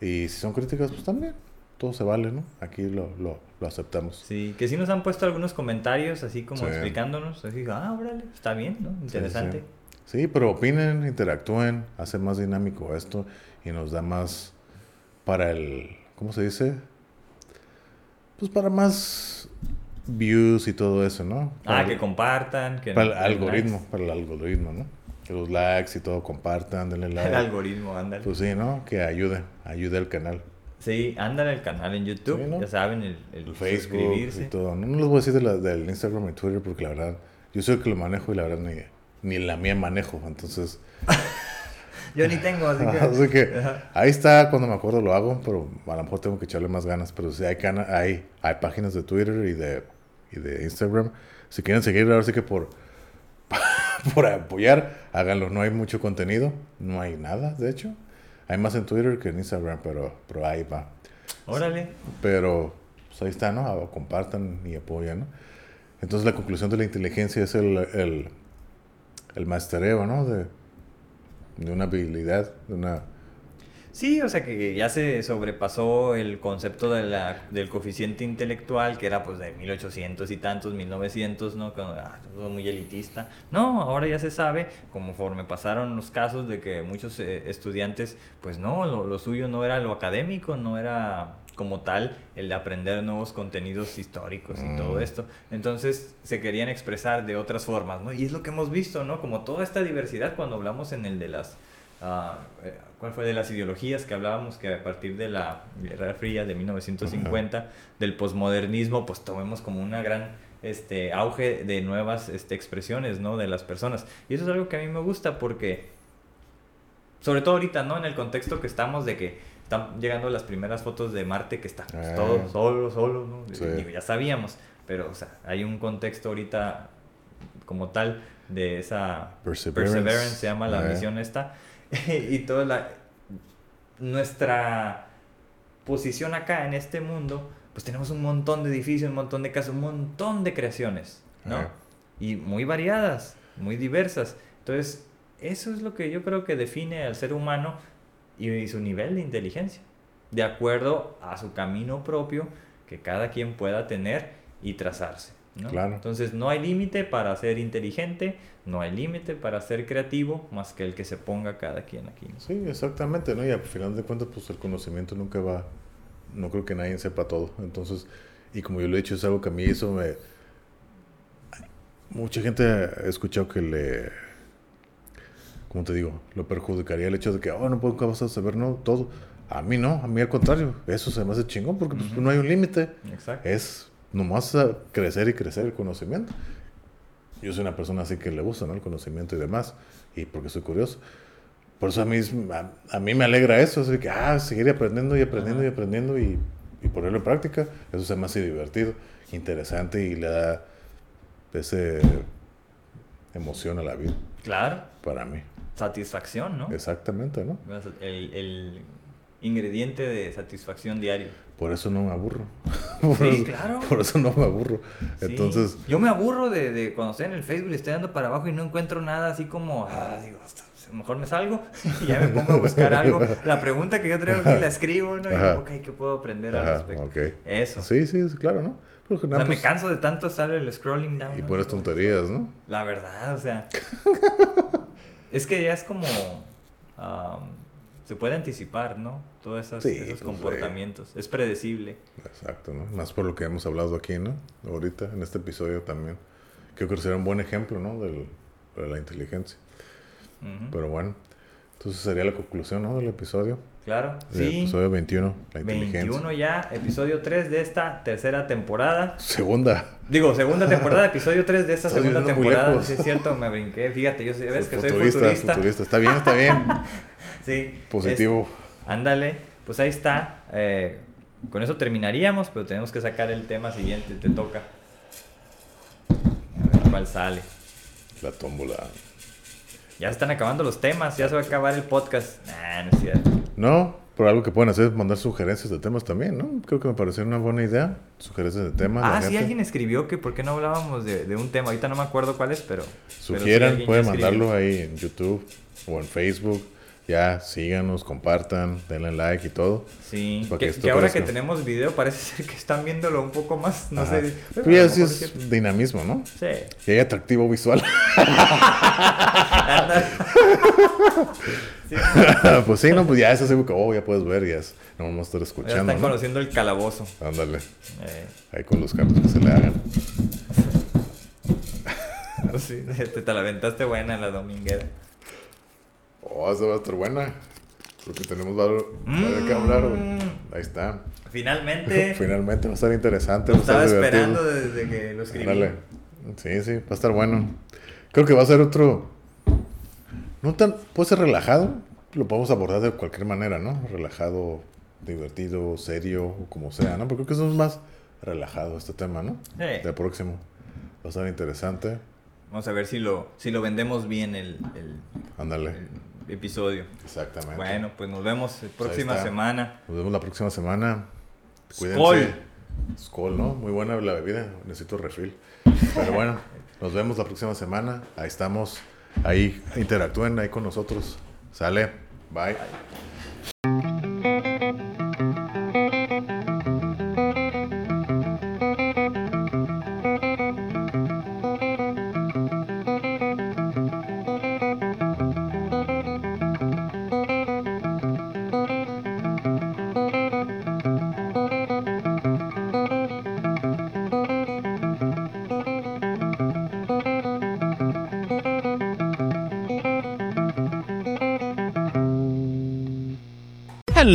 Speaker 1: Y si son críticas, pues también. Todo se vale, ¿no? Aquí lo, lo, lo aceptamos.
Speaker 2: Sí, que sí nos han puesto algunos comentarios así como
Speaker 1: Sí.
Speaker 2: explicándonos. Así, ah, órale, está bien, ¿no? Interesante.
Speaker 1: Sí, sí, pero opinen, interactúen, hace más dinámico esto y nos da más para el, ¿cómo se dice? Pues para más views y todo eso, ¿no?
Speaker 2: Ah, que compartan. Que
Speaker 1: Para el algoritmo,
Speaker 2: likes.
Speaker 1: para el algoritmo, ¿no? Que los likes y todo compartan, denle like.
Speaker 2: El algoritmo, ándale.
Speaker 1: Pues sí, ¿no? Que ayude, ayude al canal.
Speaker 2: Sí, ándale al canal en YouTube,
Speaker 1: Sí, ¿no?
Speaker 2: ya saben, el, el
Speaker 1: El Facebook
Speaker 2: suscribirse.
Speaker 1: y todo. No, no les voy a decir de la- del Instagram y Twitter porque la verdad, yo soy el que lo manejo y la verdad ni, ni la mía manejo. Entonces,
Speaker 2: Yo ni tengo, así que...
Speaker 1: así que ahí está, cuando me acuerdo lo hago, pero a lo mejor tengo que echarle más ganas. Pero sí hay, cana hay, hay páginas de Twitter y de, y de Instagram. Si quieren seguir, ahora sí que por, por apoyar, háganlo. No hay mucho contenido, no hay nada, de hecho. Hay más en Twitter que en Instagram, pero, pero ahí va.
Speaker 2: Órale.
Speaker 1: Pero pues ahí está, ¿no? Ah, Compartan y apoyan, ¿no? Entonces la conclusión de la inteligencia es el, el, el mastereo, ¿no? De, de una habilidad, de una...
Speaker 2: Sí, o sea que ya se sobrepasó el concepto de la, del coeficiente intelectual, que era pues de 1800 y tantos, 1900, ¿no? Cuando, ah, todo muy elitista. No, ahora ya se sabe, conforme pasaron los casos de que muchos eh, estudiantes, pues no, lo, lo suyo no era lo académico, no era como tal el de aprender nuevos contenidos históricos y todo esto. Entonces se querían expresar de otras formas, ¿no? Y es lo que hemos visto, ¿no? Como toda esta diversidad cuando hablamos en el de las ah, eh, ¿cuál fue? De las ideologías que hablábamos, que a partir de la Guerra Fría de 1950, del posmodernismo, pues tomemos como una gran este, auge de nuevas este, expresiones, ¿no? De las personas. Y eso es algo que a mí me gusta porque, sobre todo ahorita, ¿no? En el contexto que estamos de que están llegando las primeras fotos de Marte que está pues,
Speaker 1: Ah.
Speaker 2: todo solo, solo, ¿no?
Speaker 1: Sí.
Speaker 2: Digo, ya sabíamos, pero, o sea, hay un contexto ahorita como tal de esa
Speaker 1: Perseverance.
Speaker 2: se llama la
Speaker 1: Ah.
Speaker 2: misión esta y toda la nuestra posición acá en este mundo pues tenemos un montón de edificios un montón de casas un montón de creaciones ¿no? Y muy variadas muy diversas entonces eso es lo que yo creo que define al ser humano y su nivel de inteligencia de acuerdo a su camino propio que cada quien pueda tener y trazarse ¿no?
Speaker 1: Claro.
Speaker 2: Entonces no hay límite para ser inteligente, no hay límite para ser creativo, más que el que se ponga cada quien aquí. ¿no?
Speaker 1: Sí, exactamente, ¿no? Y al final de cuentas, pues el conocimiento nunca va, no creo que nadie sepa todo. Entonces, y como yo lo he dicho, es algo que a mí eso me... Mucha gente ha escuchado que le... ¿Cómo te digo? Lo perjudicaría el hecho de que, oh, no puedo vas a saber no todo. A mí no, a mí al contrario. Eso se me hace chingón porque pues, no hay un límite.
Speaker 2: Exacto.
Speaker 1: Es nomás crecer y crecer el conocimiento. Yo soy una persona así que le gusta ¿no? el conocimiento y demás, y porque soy curioso. Por eso a mí, a, a mí me alegra eso, así que, ah, seguir aprendiendo y aprendiendo y aprendiendo y, y ponerlo en práctica. Eso se me hace divertido, interesante y le da ese emoción a la vida,
Speaker 2: Claro,
Speaker 1: para mí.
Speaker 2: satisfacción, ¿no?
Speaker 1: Exactamente, ¿no?
Speaker 2: El, el ingrediente de satisfacción diario.
Speaker 1: Por eso no me aburro. Por
Speaker 2: Sí,
Speaker 1: eso-
Speaker 2: claro.
Speaker 1: Por eso no me aburro.
Speaker 2: Sí.
Speaker 1: Entonces,
Speaker 2: Yo me aburro de, de cuando estoy en el Facebook y estoy dando para abajo y no encuentro nada así como, ah, digo, mejor me salgo y ya me pongo a buscar algo. La pregunta que yo traigo aquí la escribo, ¿no? Y digo, ok, ¿qué puedo aprender al
Speaker 1: Ajá,
Speaker 2: respecto? Eso.
Speaker 1: sí, sí, claro, ¿no? Porque
Speaker 2: O sea, me canso de tanto estar el scrolling down.
Speaker 1: y
Speaker 2: ¿no?
Speaker 1: puras tonterías, ¿no?
Speaker 2: La verdad, o sea. es que ya es como. Se puede anticipar, ¿no? Todos esos,
Speaker 1: Sí,
Speaker 2: esos
Speaker 1: pues,
Speaker 2: comportamientos. Es predecible.
Speaker 1: Exacto, ¿no? Más por lo que hemos hablado aquí, ¿no? Ahorita, en este episodio también. Creo que será un buen ejemplo, ¿no? Del- de la inteligencia.
Speaker 2: Ujú,
Speaker 1: Pero bueno, entonces sería la conclusión, ¿no? Del episodio.
Speaker 2: Claro.
Speaker 1: Del
Speaker 2: Sí.
Speaker 1: episodio 21, la inteligencia.
Speaker 2: 21 ya, episodio 3 de esta tercera temporada.
Speaker 1: Segunda.
Speaker 2: Digo, segunda temporada, episodio 3 de esta segunda temporada. Sí, es cierto, me brinqué. Fíjate, yo ves que soy
Speaker 1: futurista,
Speaker 2: futurista.
Speaker 1: futurista. Está bien, está bien.
Speaker 2: Sí.
Speaker 1: Positivo.
Speaker 2: es- ándale, pues ahí está. Eh, con eso terminaríamos, pero tenemos que sacar el tema siguiente. Te toca. A ver cuál sale.
Speaker 1: La tómbola.
Speaker 2: Ya se están acabando los temas, ya se va a acabar el podcast. Nah, no es cierto.
Speaker 1: No, pero algo que pueden hacer es mandar sugerencias de temas también, ¿no? Creo que me pareció una buena idea. Sugerencias de temas.
Speaker 2: Ah, sí,
Speaker 1: gente.
Speaker 2: alguien escribió que por qué no hablábamos de, de un tema. Ahorita no me acuerdo cuál es, pero. pero sí,
Speaker 1: Sugieran,
Speaker 2: alguien
Speaker 1: pueden mandarlo ahí en YouTube o en Facebook. Ya, síganos, compartan, denle like y todo.
Speaker 2: Sí, que, ahora que tenemos video parece ser que están viéndolo un poco más, no
Speaker 1: Ajá.
Speaker 2: sé.
Speaker 1: Pero ya sí es dinamismo, ¿no?
Speaker 2: Sí.
Speaker 1: Y hay atractivo visual.
Speaker 2: Sí,
Speaker 1: pues sí, no, pues ya es así que, oh, ya puedes ver, ya es, no vamos a estar
Speaker 2: ya
Speaker 1: escuchando,
Speaker 2: están
Speaker 1: ¿no?
Speaker 2: conociendo el calabozo.
Speaker 1: Ándale,
Speaker 2: Eh,
Speaker 1: ahí con los cambios que se le hagan.
Speaker 2: sí, te, te la aventaste buena en la dominguera.
Speaker 1: Oh, esa va a estar buena. Porque tenemos varios varios que hablar.
Speaker 2: Mm.
Speaker 1: Ahí está.
Speaker 2: Finalmente,
Speaker 1: Finalmente va a estar interesante.
Speaker 2: lo estaba esperando desde que lo escribí.
Speaker 1: Sí, sí, va a estar bueno. Creo que va a ser otro. No tan. Puede ser relajado. Lo podemos abordar de cualquier manera, ¿no? Relajado, divertido, serio, o como sea, ¿no? Pero creo que eso es más relajado este tema, ¿no?
Speaker 2: Sí.
Speaker 1: El próximo. Va a estar interesante.
Speaker 2: Vamos a ver si lo, si lo vendemos bien el, el-
Speaker 1: Ándale.
Speaker 2: el episodio.
Speaker 1: Exactamente.
Speaker 2: Bueno, pues nos vemos la
Speaker 1: ahí
Speaker 2: próxima semana.
Speaker 1: Nos vemos la próxima semana. Cuídense.
Speaker 2: Skol.
Speaker 1: Skol, ¿no? Muy buena la bebida. Necesito refill. Pero bueno, nos vemos la próxima semana. Ahí estamos. Ahí interactúen ahí con nosotros. Sale. Bye.